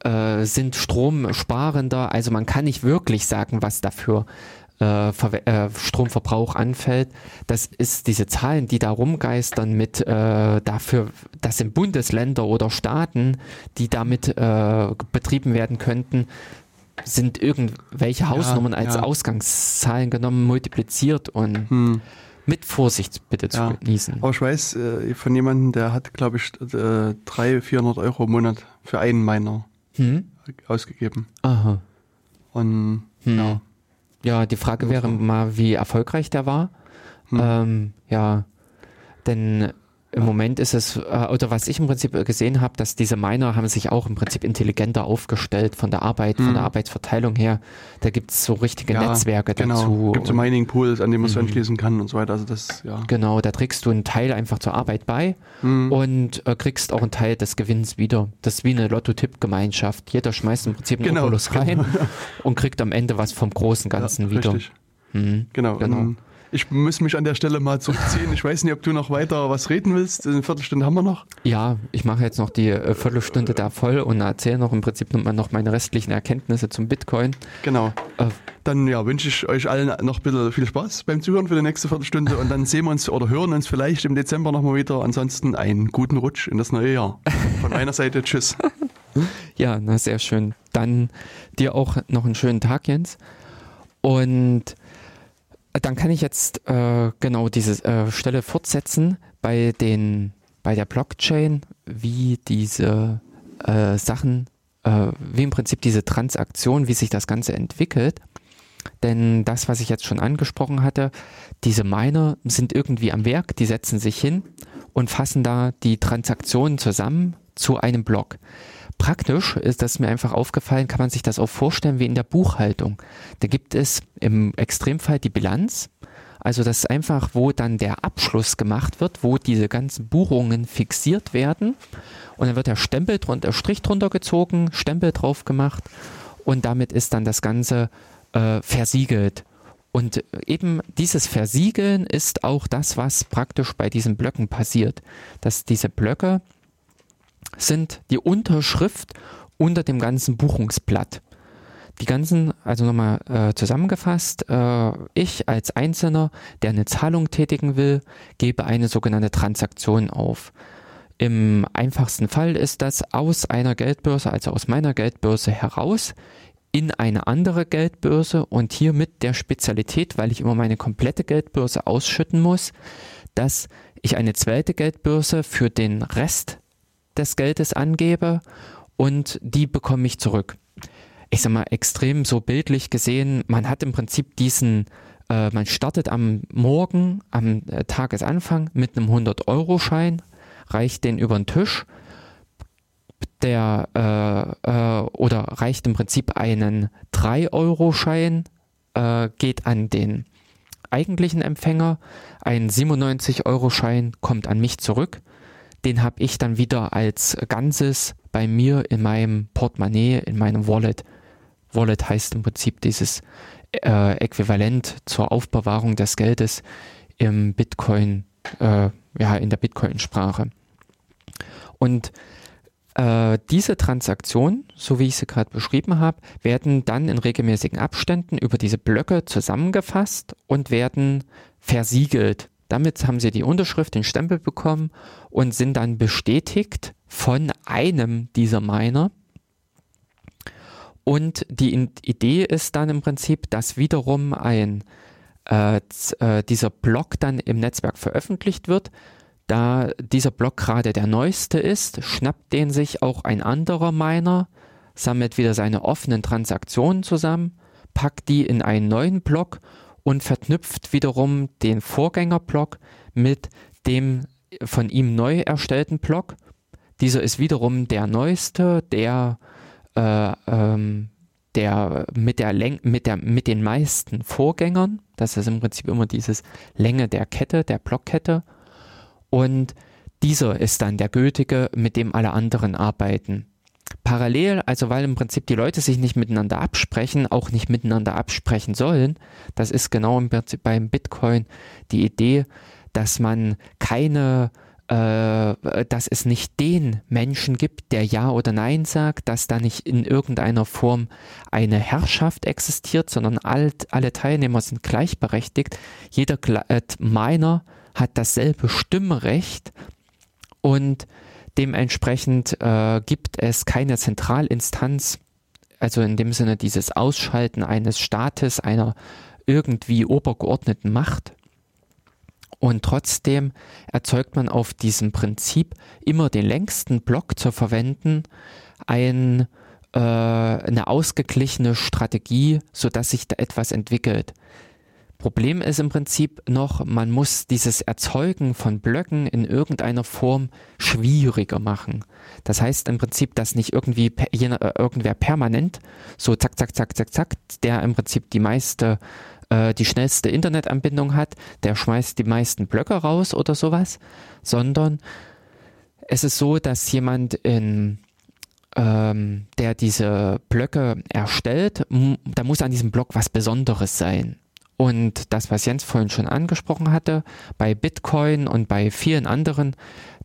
Speaker 6: äh, sind stromsparender. Also man kann nicht wirklich sagen, was dafür äh, äh, Stromverbrauch anfällt. Das ist diese Zahlen, die da rumgeistern mit äh, dafür, das sind Bundesländer oder Staaten, die damit äh, betrieben werden könnten, sind irgendwelche Hausnummern als
Speaker 8: ja.
Speaker 6: Ausgangszahlen genommen, multipliziert und
Speaker 8: Hm.
Speaker 6: mit Vorsicht bitte zu
Speaker 8: Ja.
Speaker 6: genießen.
Speaker 8: Aber ich weiß äh, von jemandem, der hat, glaube ich, äh, 300, 400 Euro im Monat für einen Miner
Speaker 6: Hm?
Speaker 8: ausgegeben.
Speaker 6: Aha.
Speaker 8: Und
Speaker 6: Hm.
Speaker 8: ja,
Speaker 6: Ja, die Frage wäre mal, wie erfolgreich der war.
Speaker 8: Hm.
Speaker 6: Ähm, ja, denn im Moment ist es, äh, oder was ich im Prinzip gesehen habe, dass diese Miner haben sich auch im Prinzip intelligenter aufgestellt von der Arbeit, von
Speaker 8: Hm.
Speaker 6: der Arbeitsverteilung her. Da gibt es so richtige
Speaker 8: ja,
Speaker 6: Netzwerke
Speaker 8: genau.
Speaker 6: dazu.
Speaker 8: Gibt so
Speaker 6: Und-
Speaker 8: Mining Pools, an denen man
Speaker 6: Mhm.
Speaker 8: anschließen kann und so weiter. Also das, ja.
Speaker 6: Genau, da trägst du einen Teil einfach zur Arbeit bei
Speaker 8: Hm.
Speaker 6: und äh, kriegst auch einen Teil des Gewinns wieder. Das ist wie eine Lotto-Tipp-Gemeinschaft. Jeder schmeißt im Prinzip einen
Speaker 8: Genau,
Speaker 6: Obolus rein und kriegt am Ende was vom großen Ganzen
Speaker 8: ja,
Speaker 6: wieder.
Speaker 8: Richtig.
Speaker 6: Mhm.
Speaker 8: Genau.
Speaker 6: Genau.
Speaker 8: Und ich muss mich an der Stelle mal zurückziehen. Ich weiß nicht, ob du noch weiter was reden willst. Eine Viertelstunde haben wir noch.
Speaker 6: Ja, ich mache jetzt noch die äh, Viertelstunde da voll und erzähle noch im Prinzip noch meine restlichen Erkenntnisse zum Bitcoin.
Speaker 8: Genau.
Speaker 6: Äh,
Speaker 8: Dann ja, wünsche ich euch allen noch bitte viel Spaß beim Zuhören für die nächste Viertelstunde und dann sehen wir uns oder hören uns vielleicht im Dezember nochmal wieder. Ansonsten einen guten Rutsch in das neue Jahr. Von meiner Seite, tschüss.
Speaker 6: ja, na sehr schön. Dann dir auch noch einen schönen Tag, Jens. Und dann kann ich jetzt äh, genau diese äh, Stelle fortsetzen bei den bei der Blockchain, wie diese äh, Sachen, äh, wie im Prinzip diese Transaktion, wie sich das Ganze entwickelt. Denn das, was ich jetzt schon angesprochen hatte, diese Miner sind irgendwie am Werk, die setzen sich hin und fassen da die Transaktionen zusammen zu einem Block. Praktisch ist das mir einfach aufgefallen, kann man sich das auch vorstellen wie in der Buchhaltung. Da gibt es im Extremfall die Bilanz, also das ist einfach, wo dann der Abschluss gemacht wird, wo diese ganzen Buchungen fixiert werden und dann wird der Stempel drunter, Strich drunter gezogen, Stempel drauf gemacht und damit ist dann das Ganze äh, versiegelt. Und eben dieses Versiegeln ist auch das, was praktisch bei diesen Blöcken passiert. Dass diese Blöcke sind die Unterschrift unter dem ganzen Buchungsblatt. Die ganzen, also nochmal äh, zusammengefasst, äh, ich als Einzelner, der eine Zahlung tätigen will, gebe eine sogenannte Transaktion auf. Im einfachsten Fall ist das aus einer Geldbörse, also aus meiner Geldbörse heraus, in eine andere Geldbörse und hier mit der Spezialität, weil ich immer meine komplette Geldbörse ausschütten muss, dass ich eine zweite Geldbörse für den Rest des Geldes angebe und die bekomme ich zurück. Ich sag mal, extrem so bildlich gesehen, man hat im Prinzip diesen, äh, man startet am Morgen, am äh, Tagesanfang mit einem 100-Euro-Schein, reicht den über den Tisch, der äh, äh, oder reicht im Prinzip einen 3-Euro-Schein, äh, geht an den eigentlichen Empfänger, ein 97-Euro-Schein kommt an mich zurück, den habe ich dann wieder als Ganzes bei mir in meinem Portemonnaie, in meinem Wallet. Wallet heißt im Prinzip dieses äh, Äquivalent zur Aufbewahrung des Geldes im Bitcoin, äh, ja, in der Bitcoin-Sprache. Und Äh, diese Transaktionen, so wie ich sie gerade beschrieben habe, werden dann in regelmäßigen Abständen über diese Blöcke zusammengefasst und werden versiegelt. Damit haben sie die Unterschrift, den Stempel bekommen und sind dann bestätigt von einem dieser Miner. Und die Idee ist dann im Prinzip, dass wiederum ein äh, äh, dieser Block dann im Netzwerk veröffentlicht wird. Da dieser Block gerade der neueste ist, schnappt den sich auch ein anderer Miner, sammelt wieder seine offenen Transaktionen zusammen, packt die in einen neuen Block und verknüpft wiederum den Vorgängerblock mit dem von ihm neu erstellten Block. Dieser ist wiederum der neueste, der, äh, ähm, der, mit, der Läng mit, der mit den meisten Vorgängern. Das ist im Prinzip immer dieses Länge der Kette, der Blockkette. Und dieser ist dann der gültige, mit dem alle anderen arbeiten parallel, also weil im Prinzip die Leute sich nicht miteinander absprechen, auch nicht miteinander absprechen sollen, das ist genau im Prinzip beim Bitcoin die Idee, dass man keine äh, dass es nicht den Menschen gibt, der Ja oder Nein sagt, dass da nicht in irgendeiner Form eine Herrschaft existiert, sondern alt, alle Teilnehmer sind gleichberechtigt. Jeder äh, Miner hat dasselbe Stimmrecht und Dementsprechend äh, gibt es keine Zentralinstanz, also in dem Sinne dieses Ausschalten eines Staates, einer irgendwie obergeordneten Macht. Und trotzdem erzeugt man auf diesem Prinzip, immer den längsten Block zu verwenden, ein, äh, eine ausgeglichene Strategie, sodass sich da etwas entwickelt. Problem ist im Prinzip noch, man muss dieses Erzeugen von Blöcken in irgendeiner Form schwieriger machen. Das heißt im Prinzip, dass nicht irgendwie äh, irgendwer permanent so zack, zack, zack, zack, zack, der im Prinzip die meiste, äh, die schnellste Internetanbindung hat, der schmeißt die meisten Blöcke raus oder sowas, sondern es ist so, dass jemand in ähm, der diese Blöcke erstellt, da muss an diesem Block was Besonderes sein. Und das, was Jens vorhin schon angesprochen hatte, bei Bitcoin und bei vielen anderen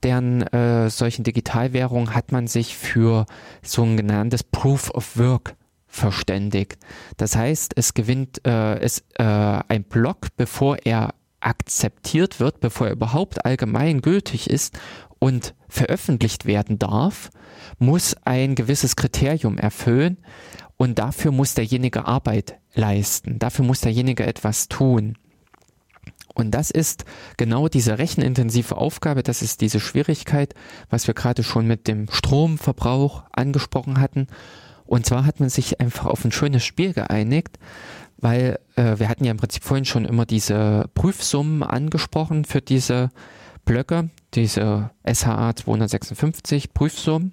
Speaker 6: deren äh, solchen Digitalwährungen hat man sich für so ein genanntes Proof of Work verständigt. Das heißt, es gewinnt äh, es, äh, ein Block, bevor er akzeptiert wird, bevor er überhaupt allgemein gültig ist und veröffentlicht werden darf, muss ein gewisses Kriterium erfüllen und dafür muss derjenige Arbeit leisten. Dafür muss derjenige etwas tun. Und das ist genau diese rechenintensive Aufgabe, das ist diese Schwierigkeit, was wir gerade schon mit dem Stromverbrauch angesprochen hatten. Und zwar hat man sich einfach auf ein schönes Spiel geeinigt, weil äh, wir hatten ja im Prinzip vorhin schon immer diese Prüfsummen angesprochen für diese Blöcke, diese SHA 256 Prüfsummen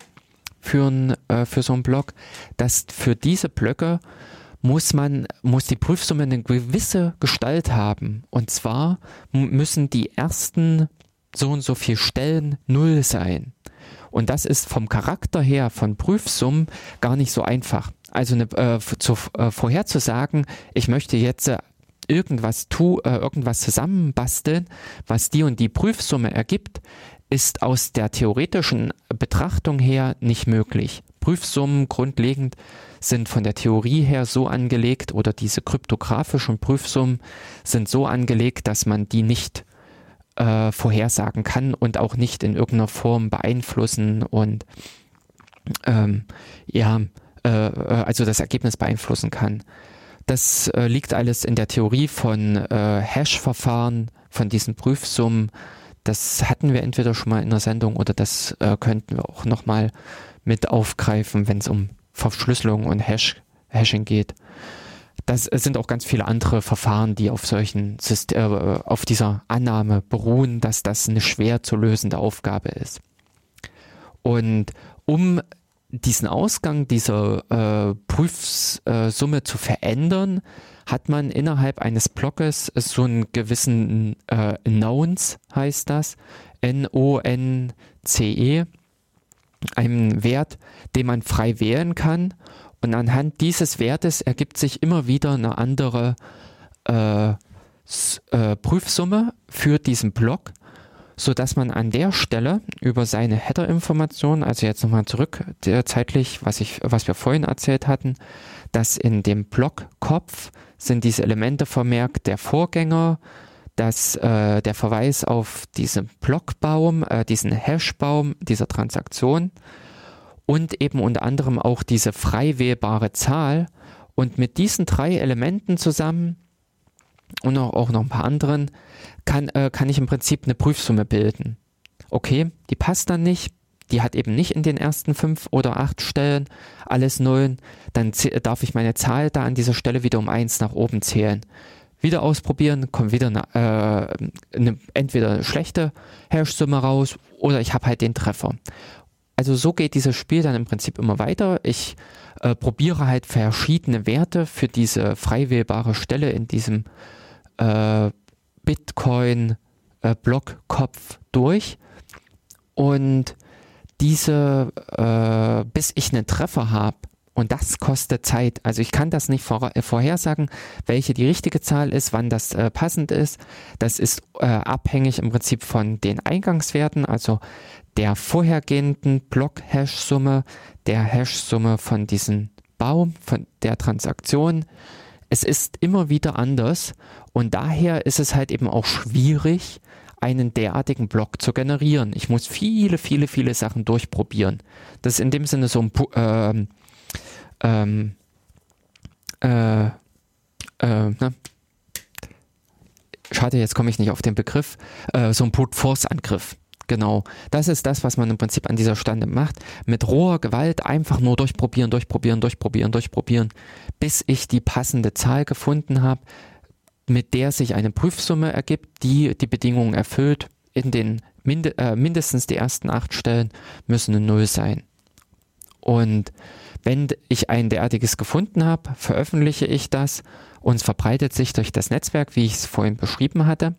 Speaker 6: für, äh, für so einen Block, dass für diese Blöcke muss man, muss die Prüfsumme eine gewisse Gestalt haben. Und zwar müssen die ersten so und so viel Stellen null sein. Und das ist vom Charakter her von Prüfsummen gar nicht so einfach. Also eine, äh, zu, äh, vorherzusagen, ich möchte jetzt äh, irgendwas tu, äh, irgendwas zusammenbasteln, was die und die Prüfsumme ergibt, ist aus der theoretischen Betrachtung her nicht möglich. Prüfsummen grundlegend sind von der Theorie her so angelegt oder diese kryptografischen Prüfsummen sind so angelegt, dass man die nicht äh, vorhersagen kann und auch nicht in irgendeiner Form beeinflussen und ähm, ja, äh, äh also das Ergebnis beeinflussen kann. Das äh, liegt alles in der Theorie von äh, Hash-Verfahren, von diesen Prüfsummen. Das hatten wir entweder schon mal in der Sendung oder das äh, könnten wir auch nochmal mit aufgreifen, wenn es um Verschlüsselung und Hash, Hashing geht. Das sind auch ganz viele andere Verfahren, die auf solchen System, äh, auf dieser Annahme beruhen, dass das eine schwer zu lösende Aufgabe ist. Und um diesen Ausgang dieser äh, Prüfsumme äh, zu verändern, hat man innerhalb eines Blockes so einen gewissen äh, Nonce, heißt das, N-O-N-C-E, einen Wert, den man frei wählen kann. Und anhand dieses Wertes ergibt sich immer wieder eine andere äh, äh, Prüfsumme für diesen Block, so dass man an der Stelle über seine Header-Informationen, also jetzt nochmal zurück der, zeitlich, was ich, was wir vorhin erzählt hatten, dass in dem Blockkopf sind diese Elemente vermerkt der Vorgänger, dass äh, der Verweis auf diesen Blockbaum, äh, diesen Hashbaum dieser Transaktion und eben unter anderem auch diese frei wählbare Zahl. Und mit diesen drei Elementen zusammen und auch noch ein paar anderen kann, äh, kann ich im Prinzip eine Prüfsumme bilden. Okay, die passt dann nicht, die hat eben nicht in den ersten fünf oder acht Stellen alles Nullen, dann darf ich meine Zahl da an dieser Stelle wieder um eins nach oben zählen. Wieder ausprobieren, kommt wieder eine, äh, eine entweder eine schlechte Hash-Summe raus oder ich habe halt den Treffer. Also so geht dieses Spiel dann im Prinzip immer weiter. Ich äh, probiere halt verschiedene Werte für diese frei wählbare Stelle in diesem äh, Bitcoin äh, durch und diese, äh, bis ich einen Treffer habe, und das kostet Zeit. Also ich kann das nicht vor, äh, vorhersagen, welche die richtige Zahl ist, wann das äh, passend ist. Das ist äh, abhängig im Prinzip von den Eingangswerten, also der vorhergehenden Block-Hash-Summe, der Hash-Summe von diesem Baum, von der Transaktion. Es ist immer wieder anders und daher ist es halt eben auch schwierig, einen derartigen Block zu generieren. Ich muss viele, viele, viele Sachen durchprobieren. Das ist in dem Sinne so ein ähm, ähm, äh, äh, ne? Schade, jetzt komme ich nicht auf den Begriff. Äh, so ein Brute Force Angriff. Genau. Das ist das, was man im Prinzip an dieser Stande macht. Mit roher Gewalt einfach nur durchprobieren, durchprobieren, durchprobieren, durchprobieren, bis ich die passende Zahl gefunden habe, mit der sich eine Prüfsumme ergibt, die die Bedingungen erfüllt. In den Mind äh, mindestens die ersten acht Stellen müssen eine Null sein. Und wenn ich ein derartiges gefunden habe, veröffentliche ich das und es verbreitet sich durch das Netzwerk, wie ich es vorhin beschrieben hatte,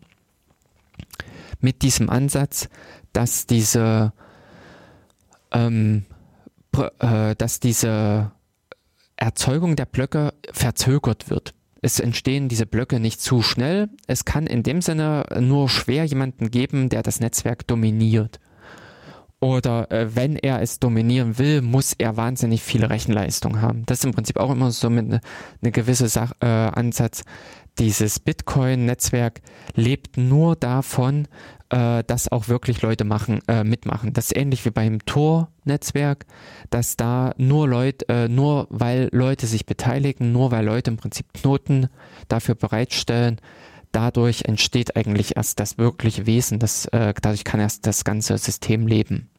Speaker 6: mit diesem Ansatz, dass diese, ähm, äh, dass diese Erzeugung der Blöcke verzögert wird. Es entstehen diese Blöcke nicht zu schnell. Es kann in dem Sinne nur schwer jemanden geben, der das Netzwerk dominiert oder äh, wenn er es dominieren will, muss er wahnsinnig viele Rechenleistung haben. Das ist im Prinzip auch immer so eine, eine gewisse Sach äh, Ansatz. Dieses Bitcoin-Netzwerk lebt nur davon, äh, dass auch wirklich Leute machen, äh, mitmachen. Das ist ähnlich wie beim Tor-Netzwerk, dass da nur Leute, äh, nur weil Leute sich beteiligen, nur weil Leute im Prinzip Knoten dafür bereitstellen, dadurch entsteht eigentlich erst das wirkliche Wesen, das, äh, dadurch kann erst das ganze System leben.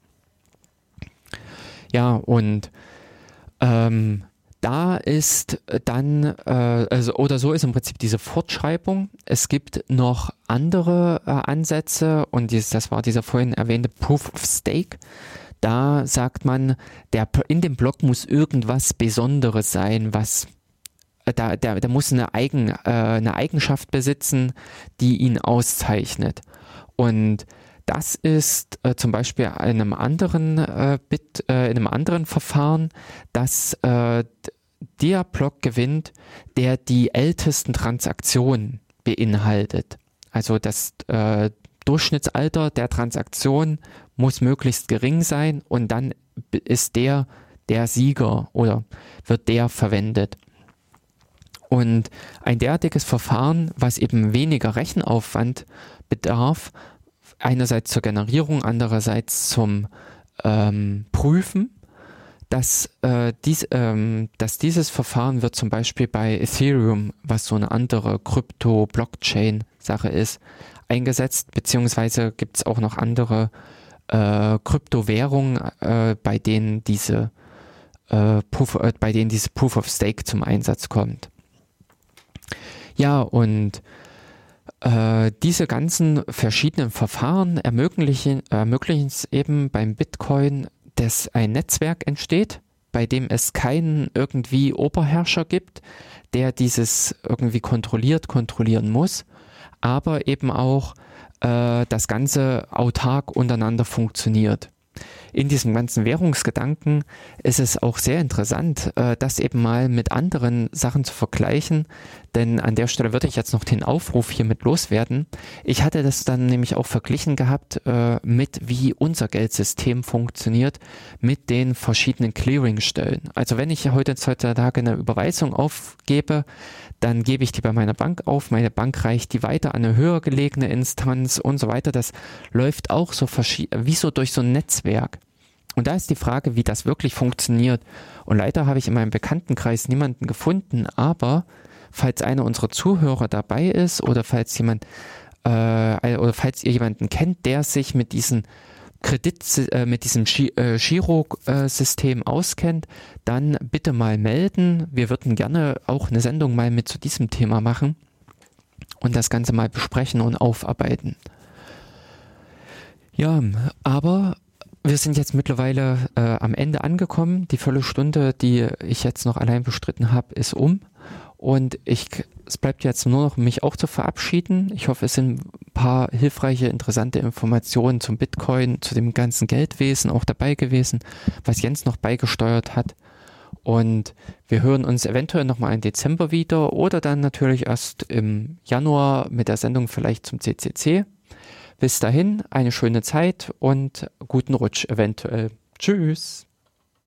Speaker 6: Ja, und ähm, da ist dann, äh, also, oder so ist im Prinzip diese Fortschreibung. Es gibt noch andere äh, Ansätze und dieses, das war dieser vorhin erwähnte Proof of Stake. Da sagt man, der, in dem Block muss irgendwas Besonderes sein, was äh, da, der, der muss eine, Eigen, äh, eine Eigenschaft besitzen, die ihn auszeichnet. Und das ist äh, zum Beispiel in einem anderen äh, Bit, äh, in einem anderen Verfahren, dass äh, der Block gewinnt, der die ältesten Transaktionen beinhaltet. Also das äh, Durchschnittsalter der Transaktion muss möglichst gering sein und dann ist der der Sieger oder wird der verwendet. Und ein derartiges Verfahren, was eben weniger Rechenaufwand bedarf, einerseits zur Generierung, andererseits zum ähm, Prüfen, dass, äh, dies, ähm, dass dieses Verfahren wird zum Beispiel bei Ethereum, was so eine andere Krypto-Blockchain-Sache ist, eingesetzt, beziehungsweise gibt es auch noch andere äh, Kryptowährungen, äh, bei denen diese äh, Proof, äh, bei denen diese Proof of Stake zum Einsatz kommt. Ja, und äh, diese ganzen verschiedenen Verfahren ermöglichen, ermöglichen es eben beim Bitcoin, dass ein Netzwerk entsteht, bei dem es keinen irgendwie Oberherrscher gibt, der dieses irgendwie kontrolliert, kontrollieren muss, aber eben auch äh, das Ganze autark untereinander funktioniert. In diesem ganzen Währungsgedanken ist es auch sehr interessant, äh, das eben mal mit anderen Sachen zu vergleichen, denn an der Stelle würde ich jetzt noch den Aufruf hiermit loswerden. Ich hatte das dann nämlich auch verglichen gehabt äh, mit, wie unser Geldsystem funktioniert mit den verschiedenen Clearingstellen. Also wenn ich heutzutage eine Überweisung aufgebe, dann gebe ich die bei meiner Bank auf, meine Bank reicht die weiter an eine höher gelegene Instanz und so weiter. Das läuft auch so wie so durch so ein Netzwerk. Und da ist die Frage, wie das wirklich funktioniert. Und leider habe ich in meinem Bekanntenkreis niemanden gefunden, aber falls einer unserer Zuhörer dabei ist oder falls jemand äh, oder falls ihr jemanden kennt, der sich mit diesen Kredit, äh, mit diesem äh, Giro-System auskennt, dann bitte mal melden. Wir würden gerne auch eine Sendung mal mit zu diesem Thema machen und das Ganze mal besprechen und aufarbeiten. Ja, aber wir sind jetzt mittlerweile äh, am Ende angekommen. Die Viertelstunde, die ich jetzt noch allein bestritten habe, ist um. Und ich, es bleibt jetzt nur noch, mich auch zu verabschieden. Ich hoffe, es sind ein paar hilfreiche, interessante Informationen zum Bitcoin, zu dem ganzen Geldwesen auch dabei gewesen, was Jens noch beigesteuert hat. Und wir hören uns eventuell nochmal im Dezember wieder oder dann natürlich erst im Januar mit der Sendung vielleicht zum CCC. Bis dahin eine schöne Zeit und guten Rutsch eventuell. Tschüss.